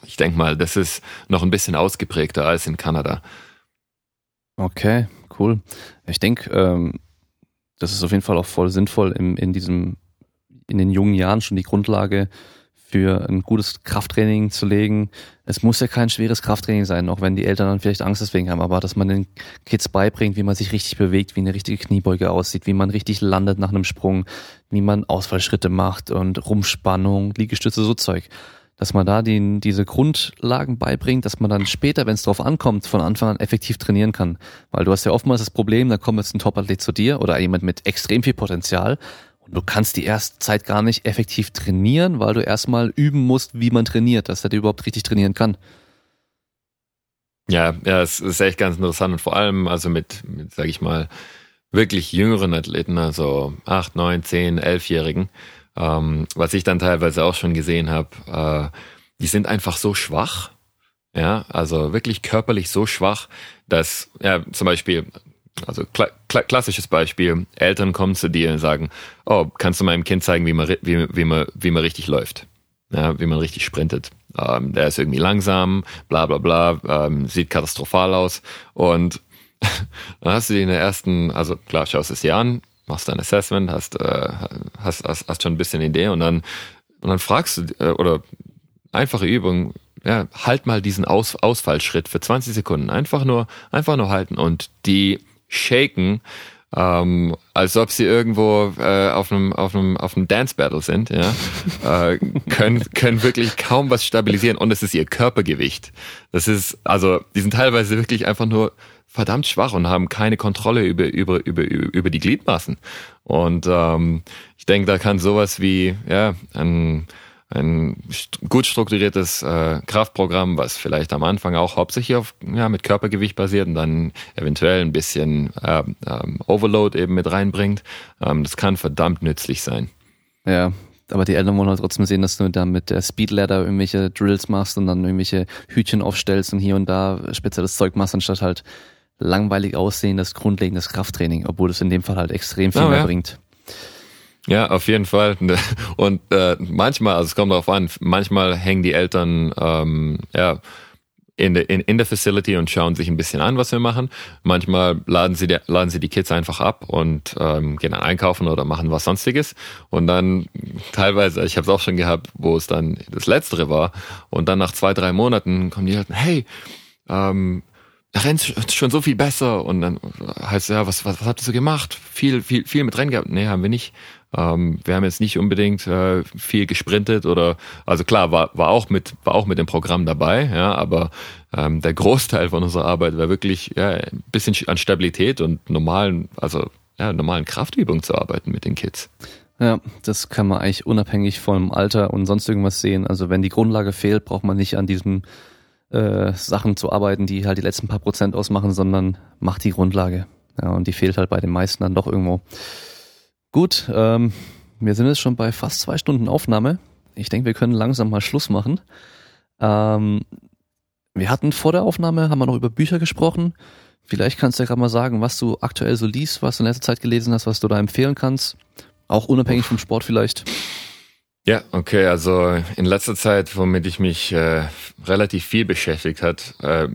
ich denke mal, das ist noch ein bisschen ausgeprägter als in Kanada. Okay, cool. Ich denke, ähm, das ist auf jeden Fall auch voll sinnvoll, in, in diesem, in den jungen Jahren schon die Grundlage für ein gutes Krafttraining zu legen. Es muss ja kein schweres Krafttraining sein, auch wenn die Eltern dann vielleicht Angst deswegen haben, aber dass man den Kids beibringt, wie man sich richtig bewegt, wie eine richtige Kniebeuge aussieht, wie man richtig landet nach einem Sprung, wie man Ausfallschritte macht und Rumspannung, Liegestütze, so Zeug. Dass man da die, diese Grundlagen beibringt, dass man dann später, wenn es drauf ankommt, von Anfang an effektiv trainieren kann. Weil du hast ja oftmals das Problem, da kommt jetzt ein Topathlet zu dir oder jemand mit extrem viel Potenzial und du kannst die erste Zeit gar nicht effektiv trainieren, weil du erstmal üben musst, wie man trainiert, dass er dir überhaupt richtig trainieren kann. Ja, ja, es ist echt ganz interessant und vor allem also mit, mit sag ich mal, wirklich jüngeren Athleten, also acht, neun, zehn, elfjährigen, ähm, was ich dann teilweise auch schon gesehen habe, äh, die sind einfach so schwach, ja, also wirklich körperlich so schwach, dass ja zum Beispiel also kla kla klassisches Beispiel, Eltern kommen zu dir und sagen, oh, kannst du meinem Kind zeigen, wie man, wie, wie man, wie man richtig läuft? ja, wie man richtig sprintet. Ähm, der ist irgendwie langsam, bla bla bla, ähm, sieht katastrophal aus. Und dann hast du die in der ersten, also klar, schaust es dir an, machst dein Assessment, hast, äh, hast, hast, hast schon ein bisschen Idee und dann, und dann fragst du, äh, oder einfache Übung, ja, halt mal diesen Aus, Ausfallschritt für 20 Sekunden. Einfach nur, einfach nur halten und die shaken ähm, als ob sie irgendwo äh, auf einem auf einem auf einem Dance Battle sind, ja, äh, können können wirklich kaum was stabilisieren und es ist ihr Körpergewicht. Das ist also, die sind teilweise wirklich einfach nur verdammt schwach und haben keine Kontrolle über über über über die Gliedmaßen. Und ähm, ich denke, da kann sowas wie ja ein ein gut strukturiertes äh, Kraftprogramm, was vielleicht am Anfang auch hauptsächlich auf, ja, mit Körpergewicht basiert und dann eventuell ein bisschen äh, ähm, Overload eben mit reinbringt. Ähm, das kann verdammt nützlich sein. Ja, aber die Eltern wollen halt trotzdem sehen, dass du da mit der Speedladder irgendwelche Drills machst und dann irgendwelche Hütchen aufstellst und hier und da spezielles Zeug machst, anstatt halt langweilig aussehendes, grundlegendes Krafttraining, obwohl es in dem Fall halt extrem viel oh, mehr ja. bringt. Ja, auf jeden Fall. Und äh, manchmal, also es kommt darauf an, manchmal hängen die Eltern ähm, ja in, der in, in der Facility und schauen sich ein bisschen an, was wir machen. Manchmal laden sie, die, laden sie die Kids einfach ab und ähm, gehen dann einkaufen oder machen was sonstiges. Und dann teilweise, ich habe es auch schon gehabt, wo es dann das Letztere war. Und dann nach zwei, drei Monaten kommen die Eltern, hey, ähm, rennt schon so viel besser. Und dann heißt ja, was, was, was habt ihr so gemacht? Viel, viel, viel mit Rennen gehabt? Nee, haben wir nicht. Ähm, wir haben jetzt nicht unbedingt äh, viel gesprintet oder also klar war war auch mit war auch mit dem Programm dabei, ja, aber ähm, der Großteil von unserer Arbeit war wirklich ja, ein bisschen an Stabilität und normalen also ja, normalen Kraftübungen zu arbeiten mit den Kids. Ja, das kann man eigentlich unabhängig vom Alter und sonst irgendwas sehen. Also wenn die Grundlage fehlt, braucht man nicht an diesen äh, Sachen zu arbeiten, die halt die letzten paar Prozent ausmachen, sondern macht die Grundlage. Ja, und die fehlt halt bei den meisten dann doch irgendwo. Gut, ähm, wir sind jetzt schon bei fast zwei Stunden Aufnahme. Ich denke, wir können langsam mal Schluss machen. Ähm, wir hatten vor der Aufnahme, haben wir noch über Bücher gesprochen. Vielleicht kannst du ja gerade mal sagen, was du aktuell so liest, was du in letzter Zeit gelesen hast, was du da empfehlen kannst. Auch unabhängig vom Sport vielleicht. Ja, okay, also in letzter Zeit, womit ich mich äh, relativ viel beschäftigt hat, äh,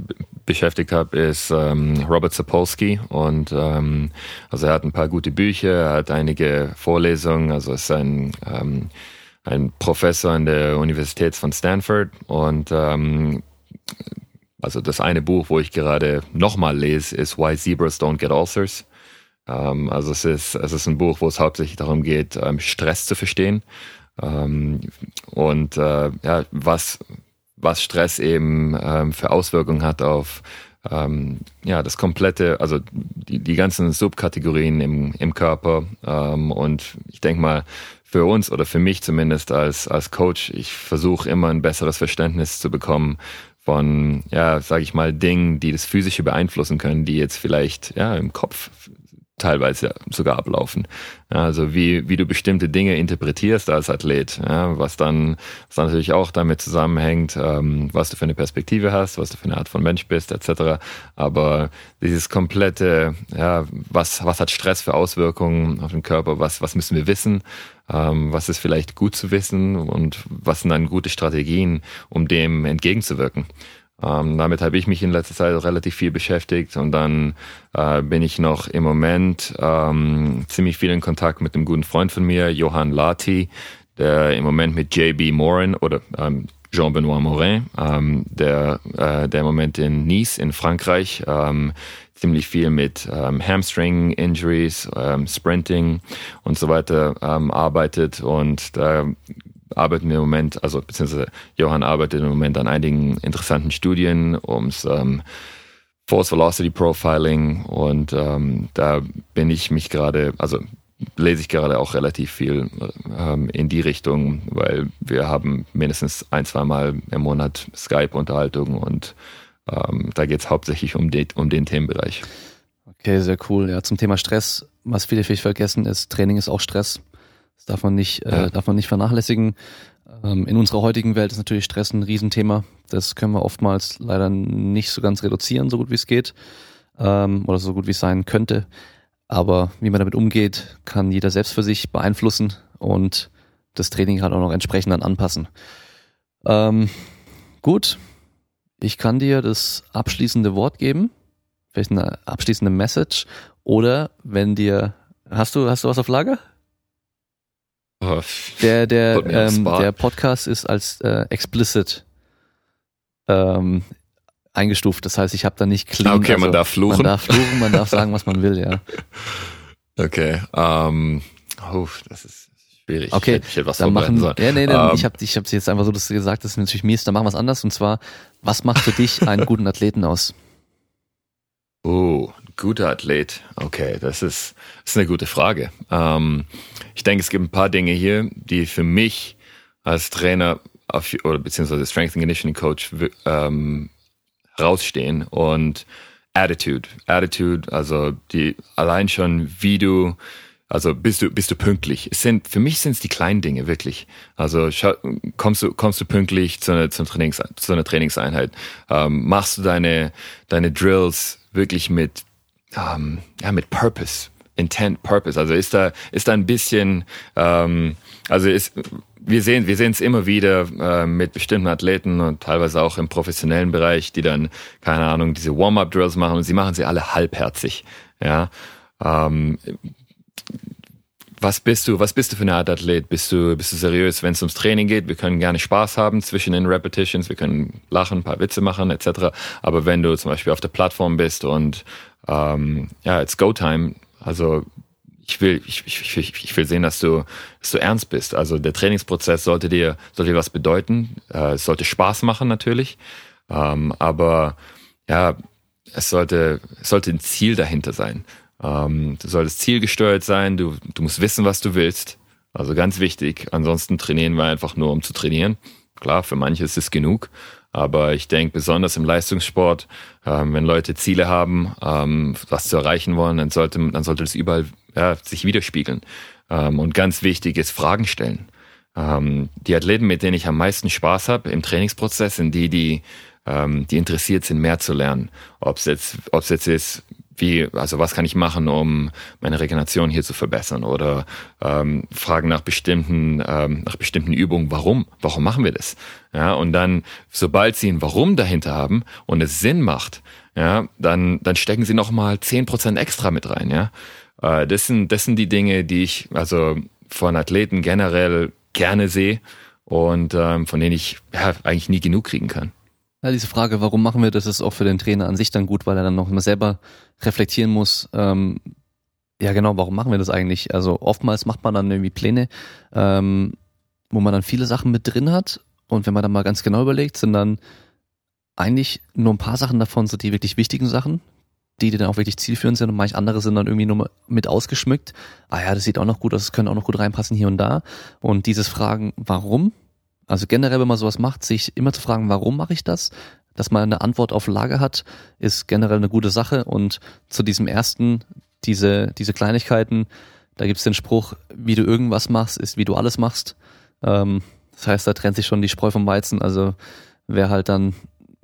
beschäftigt habe, ist ähm, Robert Sapolsky und ähm, also er hat ein paar gute Bücher, er hat einige Vorlesungen, also ist ein ähm, ein Professor an der Universität von Stanford und ähm, also das eine Buch, wo ich gerade nochmal lese, ist Why Zebras Don't Get Ulcers. Ähm, also es ist es ist ein Buch, wo es hauptsächlich darum geht, ähm, Stress zu verstehen ähm, und äh, ja, was, was Stress eben ähm, für Auswirkungen hat auf ähm, ja, das komplette, also die, die ganzen Subkategorien im, im Körper. Ähm, und ich denke mal, für uns oder für mich zumindest als, als Coach, ich versuche immer ein besseres Verständnis zu bekommen von, ja, sage ich mal, Dingen, die das Physische beeinflussen können, die jetzt vielleicht ja im Kopf teilweise sogar ablaufen. Also wie, wie du bestimmte Dinge interpretierst als Athlet, ja, was dann was dann natürlich auch damit zusammenhängt, ähm, was du für eine Perspektive hast, was du für eine Art von Mensch bist, etc. Aber dieses komplette, ja, was, was hat Stress für Auswirkungen auf den Körper, was, was müssen wir wissen, ähm, was ist vielleicht gut zu wissen und was sind dann gute Strategien, um dem entgegenzuwirken. Ähm, damit habe ich mich in letzter Zeit relativ viel beschäftigt und dann äh, bin ich noch im Moment ähm, ziemlich viel in Kontakt mit einem guten Freund von mir, Johann Lati, der im Moment mit JB Morin oder ähm, Jean-Benoît Morin, ähm, der, äh, der im Moment in Nice in Frankreich ähm, ziemlich viel mit ähm, Hamstring-Injuries, ähm, Sprinting und so weiter ähm, arbeitet und da arbeiten wir im Moment, also beziehungsweise Johann arbeitet im Moment an einigen interessanten Studien ums ähm, Force Velocity Profiling und ähm, da bin ich mich gerade, also lese ich gerade auch relativ viel ähm, in die Richtung, weil wir haben mindestens ein, zwei Mal im Monat Skype-Unterhaltung und ähm, da geht es hauptsächlich um den, um den Themenbereich. Okay, sehr cool. Ja, zum Thema Stress, was viele vielleicht vergessen ist, Training ist auch Stress. Das darf man nicht, äh, darf man nicht vernachlässigen. Ähm, in unserer heutigen Welt ist natürlich Stress ein Riesenthema. Das können wir oftmals leider nicht so ganz reduzieren, so gut wie es geht. Ähm, oder so gut wie es sein könnte. Aber wie man damit umgeht, kann jeder selbst für sich beeinflussen und das Training halt auch noch entsprechend dann anpassen. Ähm, gut, ich kann dir das abschließende Wort geben, vielleicht eine abschließende Message oder wenn dir, hast du, hast du was auf Lager? Oh, Der, der, ähm, der Podcast ist als äh, explicit ähm, eingestuft. Das heißt, ich habe da nicht clean. Okay, man darf fluchen. Man darf fluchen, man darf sagen, was man will, ja. Okay. Ähm, oh, das ist schwierig. Okay, ich hätte, ich hätte Dann machen, sollen. ja, nee, nee, Ähm, ich habe ich hab jetzt einfach so dass du gesagt, das ist natürlich mies, dann machen wir was anderes. Und zwar, was macht für dich einen guten Athleten aus? Oh, guter Athlet. Okay, das ist, ist eine gute Frage. Ähm, ich denke, es gibt ein paar Dinge hier, die für mich als Trainer auf, oder beziehungsweise Strength and Conditioning Coach ähm, rausstehen und Attitude. Attitude, also die allein schon, wie du, also bist du, bist du pünktlich. Es sind, für mich sind es die kleinen Dinge, wirklich. Also schau, kommst du, kommst du pünktlich zu einer, zu einer, Trainings, zu einer Trainingseinheit? Ähm, machst du deine, deine Drills wirklich mit, ähm, ja, mit Purpose? Intent, Purpose. Also ist da, ist da ein bisschen, ähm, also ist, wir sehen, wir sehen es immer wieder äh, mit bestimmten Athleten und teilweise auch im professionellen Bereich, die dann, keine Ahnung, diese Warm-up-Drills machen und sie machen sie alle halbherzig. Ja. Ähm, was bist du, was bist du für eine Art Athlet? Bist du, bist du seriös, wenn es ums Training geht? Wir können gerne Spaß haben zwischen den Repetitions, wir können lachen, ein paar Witze machen, etc. Aber wenn du zum Beispiel auf der Plattform bist und ähm, ja, it's Go Time, also ich will, ich, ich, ich, ich will sehen, dass du, dass du ernst bist. Also der Trainingsprozess sollte dir, sollte dir was bedeuten. Äh, es sollte Spaß machen natürlich. Ähm, aber ja, es sollte, es sollte ein Ziel dahinter sein. Ähm, du solltest zielgesteuert sein, du, du musst wissen, was du willst. Also ganz wichtig. Ansonsten trainieren wir einfach nur, um zu trainieren. Klar, für manche ist es genug. Aber ich denke, besonders im Leistungssport, ähm, wenn Leute Ziele haben, ähm, was zu erreichen wollen, dann sollte, dann sollte das überall ja, sich widerspiegeln. Ähm, und ganz wichtig ist Fragen stellen. Ähm, die Athleten, mit denen ich am meisten Spaß habe im Trainingsprozess, sind die, die, ähm, die interessiert sind, mehr zu lernen. Ob es jetzt, ob's jetzt ist, wie, also was kann ich machen, um meine Regeneration hier zu verbessern oder ähm, fragen nach bestimmten, ähm, nach bestimmten Übungen, warum, warum machen wir das? Ja, und dann, sobald sie ein Warum dahinter haben und es Sinn macht, ja, dann, dann stecken sie nochmal Prozent extra mit rein, ja. Äh, das sind, das sind die Dinge, die ich, also von Athleten generell gerne sehe und ähm, von denen ich ja, eigentlich nie genug kriegen kann. Ja, diese Frage, warum machen wir das, ist auch für den Trainer an sich dann gut, weil er dann noch mal selber reflektieren muss, ähm, ja genau, warum machen wir das eigentlich? Also oftmals macht man dann irgendwie Pläne, ähm, wo man dann viele Sachen mit drin hat und wenn man dann mal ganz genau überlegt, sind dann eigentlich nur ein paar Sachen davon so die wirklich wichtigen Sachen, die, die dann auch wirklich zielführend sind und manche andere sind dann irgendwie nur mit ausgeschmückt. Ah ja, das sieht auch noch gut aus, das könnte auch noch gut reinpassen hier und da. Und dieses Fragen, warum? Also generell, wenn man sowas macht, sich immer zu fragen, warum mache ich das? Dass man eine Antwort auf Lage hat, ist generell eine gute Sache. Und zu diesem ersten, diese, diese Kleinigkeiten, da gibt's den Spruch, wie du irgendwas machst, ist wie du alles machst. Ähm, das heißt, da trennt sich schon die Spreu vom Weizen. Also wer halt dann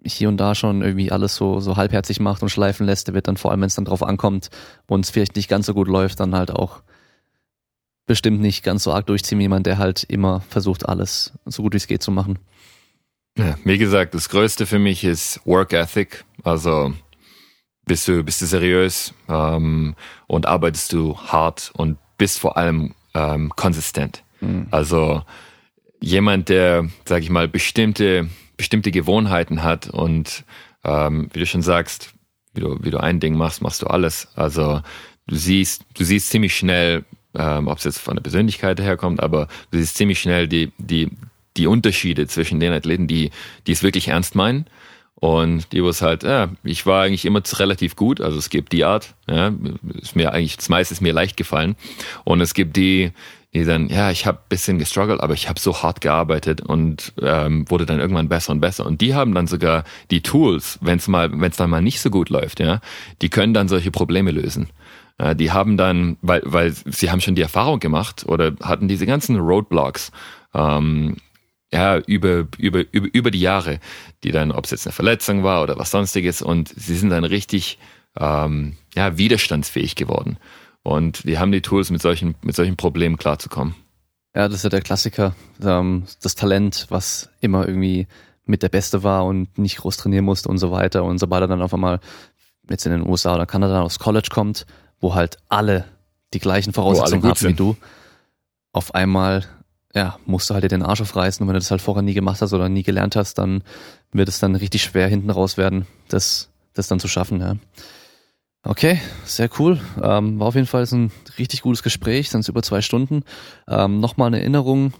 hier und da schon irgendwie alles so, so halbherzig macht und schleifen lässt, der wird dann vor allem, wenn es dann drauf ankommt und es vielleicht nicht ganz so gut läuft, dann halt auch bestimmt nicht ganz so arg durchziehen wie jemand, der halt immer versucht, alles so gut wie es geht zu machen. Ja, wie gesagt, das Größte für mich ist Work Ethic. Also bist du, bist du seriös ähm, und arbeitest du hart und bist vor allem ähm, konsistent. Mhm. Also jemand, der, sag ich mal, bestimmte, bestimmte Gewohnheiten hat und ähm, wie du schon sagst, wie du, wie du ein Ding machst, machst du alles. Also du siehst, du siehst ziemlich schnell, ähm, ob es jetzt von der Persönlichkeit herkommt, aber du siehst ziemlich schnell die, die, die Unterschiede zwischen den Athleten, die, die es wirklich ernst meinen und die, wo es halt, ja, ich war eigentlich immer relativ gut, also es gibt die Art, ja, ist mir eigentlich, das meiste ist mir leicht gefallen und es gibt die, die dann, ja, ich habe bisschen gestruggelt, aber ich habe so hart gearbeitet und ähm, wurde dann irgendwann besser und besser. Und die haben dann sogar die Tools, wenn es mal, wenn es dann mal nicht so gut läuft, ja, die können dann solche Probleme lösen. Äh, die haben dann, weil, weil sie haben schon die Erfahrung gemacht oder hatten diese ganzen Roadblocks, ähm, ja, über, über, über, über die Jahre, die dann, ob es jetzt eine Verletzung war oder was sonstiges, und sie sind dann richtig ähm, ja, widerstandsfähig geworden. Und die haben die Tools, mit solchen, mit solchen Problemen klarzukommen. Ja, das ist ja der Klassiker. Ähm, das Talent, was immer irgendwie mit der Beste war und nicht groß trainieren musste und so weiter. Und sobald er dann auf einmal jetzt in den USA oder Kanada aufs College kommt, wo halt alle die gleichen Voraussetzungen haben wie du, auf einmal ja, musst du halt dir den Arsch aufreißen und wenn du das halt vorher nie gemacht hast oder nie gelernt hast, dann wird es dann richtig schwer hinten raus werden, das, das dann zu schaffen, ja. Okay, sehr cool. Ähm, war auf jeden Fall ein richtig gutes Gespräch, sind es über zwei Stunden. Ähm, Nochmal eine Erinnerung,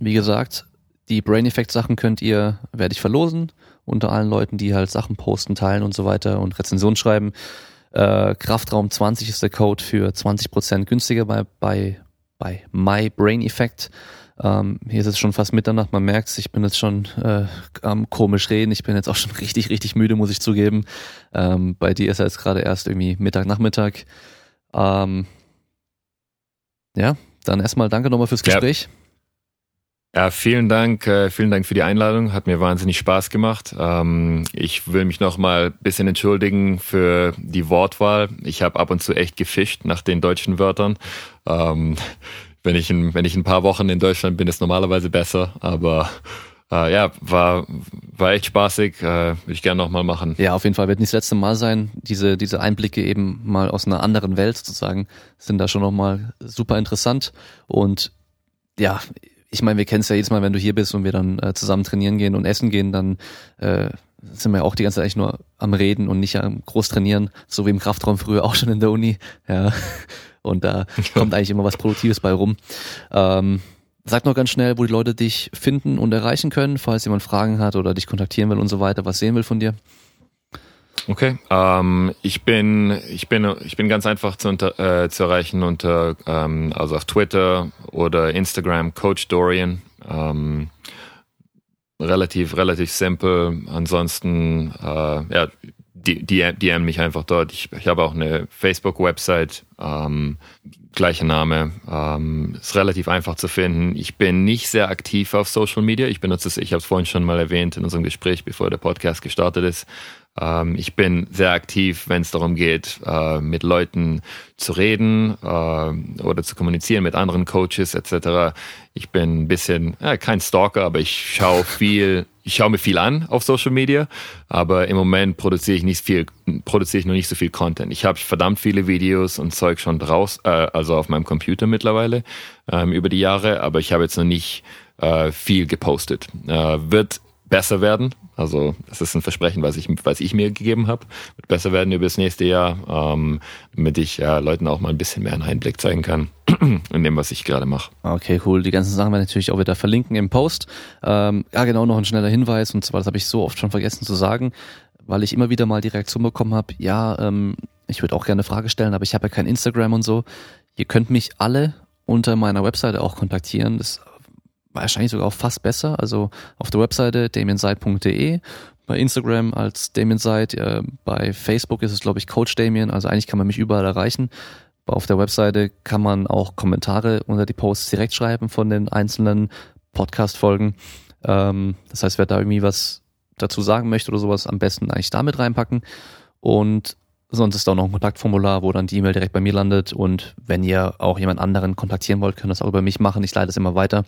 wie gesagt, die Brain Effect Sachen könnt ihr, werde ich verlosen, unter allen Leuten, die halt Sachen posten, teilen und so weiter und Rezensionen schreiben. Äh, Kraftraum 20 ist der Code für 20% günstiger bei, bei, bei My Brain Effect. Ähm, hier ist es schon fast Mitternacht, man merkt ich bin jetzt schon äh, am komisch reden, ich bin jetzt auch schon richtig, richtig müde, muss ich zugeben. Ähm, bei dir ist er jetzt gerade erst irgendwie Mittag, Nachmittag. Ähm, ja, dann erstmal danke nochmal fürs Gespräch. Ja. Ja vielen Dank, äh, vielen Dank für die Einladung. Hat mir wahnsinnig Spaß gemacht. Ähm, ich will mich noch mal ein bisschen entschuldigen für die Wortwahl. Ich habe ab und zu echt gefischt nach den deutschen Wörtern. Ähm, wenn ich in, wenn ich ein paar Wochen in Deutschland bin, ist normalerweise besser. Aber äh, ja, war, war echt spaßig. Äh, Würde ich gerne nochmal machen. Ja, auf jeden Fall wird nicht das letzte Mal sein. Diese, diese Einblicke eben mal aus einer anderen Welt sozusagen sind da schon nochmal super interessant. Und ja, ich meine, wir kennen es ja jedes Mal, wenn du hier bist und wir dann äh, zusammen trainieren gehen und essen gehen, dann äh, sind wir auch die ganze Zeit eigentlich nur am Reden und nicht am groß trainieren, so wie im Kraftraum früher auch schon in der Uni. Ja. Und da kommt eigentlich immer was Produktives bei rum. Ähm, sag noch ganz schnell, wo die Leute dich finden und erreichen können, falls jemand Fragen hat oder dich kontaktieren will und so weiter, was sehen will von dir. Okay, ähm, ich bin ich bin ich bin ganz einfach zu, unter, äh, zu erreichen unter ähm, also auf Twitter oder Instagram Coach Dorian. Ähm, relativ relativ simpel. Ansonsten äh, ja DM, DM mich einfach dort. Ich, ich habe auch eine Facebook-Website, ähm, gleicher Name. Ähm, ist relativ einfach zu finden. Ich bin nicht sehr aktiv auf Social Media. Ich benutze es, ich habe es vorhin schon mal erwähnt in unserem Gespräch, bevor der Podcast gestartet ist. Ähm, ich bin sehr aktiv, wenn es darum geht, äh, mit Leuten zu reden äh, oder zu kommunizieren mit anderen Coaches etc. Ich bin ein bisschen, ja, kein Stalker, aber ich schaue viel, ich schaue mir viel an auf Social Media, aber im Moment produziere ich nicht viel, produziere ich noch nicht so viel Content. Ich habe verdammt viele Videos und Zeug schon draus, äh, also auf meinem Computer mittlerweile ähm, über die Jahre, aber ich habe jetzt noch nicht äh, viel gepostet. Äh, wird besser werden. Also das ist ein Versprechen, was ich, was ich mir gegeben habe. Wird besser werden über das nächste Jahr, ähm, damit ich ja, Leuten auch mal ein bisschen mehr einen Einblick zeigen kann in dem, was ich gerade mache. Okay, cool. Die ganzen Sachen werden natürlich auch wieder verlinken im Post. Ähm, ja, genau, noch ein schneller Hinweis, und zwar, das habe ich so oft schon vergessen zu sagen, weil ich immer wieder mal die Reaktion bekommen habe, ja, ähm, ich würde auch gerne eine Frage stellen, aber ich habe ja kein Instagram und so. Ihr könnt mich alle unter meiner Webseite auch kontaktieren. Das wahrscheinlich sogar auch fast besser. Also auf der Webseite damienseid.de, bei Instagram als Damien Seid, äh, bei Facebook ist es glaube ich Coach Damien, also eigentlich kann man mich überall erreichen. Auf der Webseite kann man auch Kommentare unter die Posts direkt schreiben von den einzelnen Podcast-Folgen. Ähm, das heißt, wer da irgendwie was dazu sagen möchte oder sowas, am besten eigentlich damit reinpacken. Und sonst ist da auch noch ein Kontaktformular, wo dann die E-Mail direkt bei mir landet. Und wenn ihr auch jemand anderen kontaktieren wollt, könnt ihr das auch über mich machen. Ich leite es immer weiter.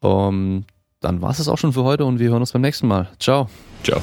Um, dann war es auch schon für heute und wir hören uns beim nächsten Mal. Ciao. Ciao.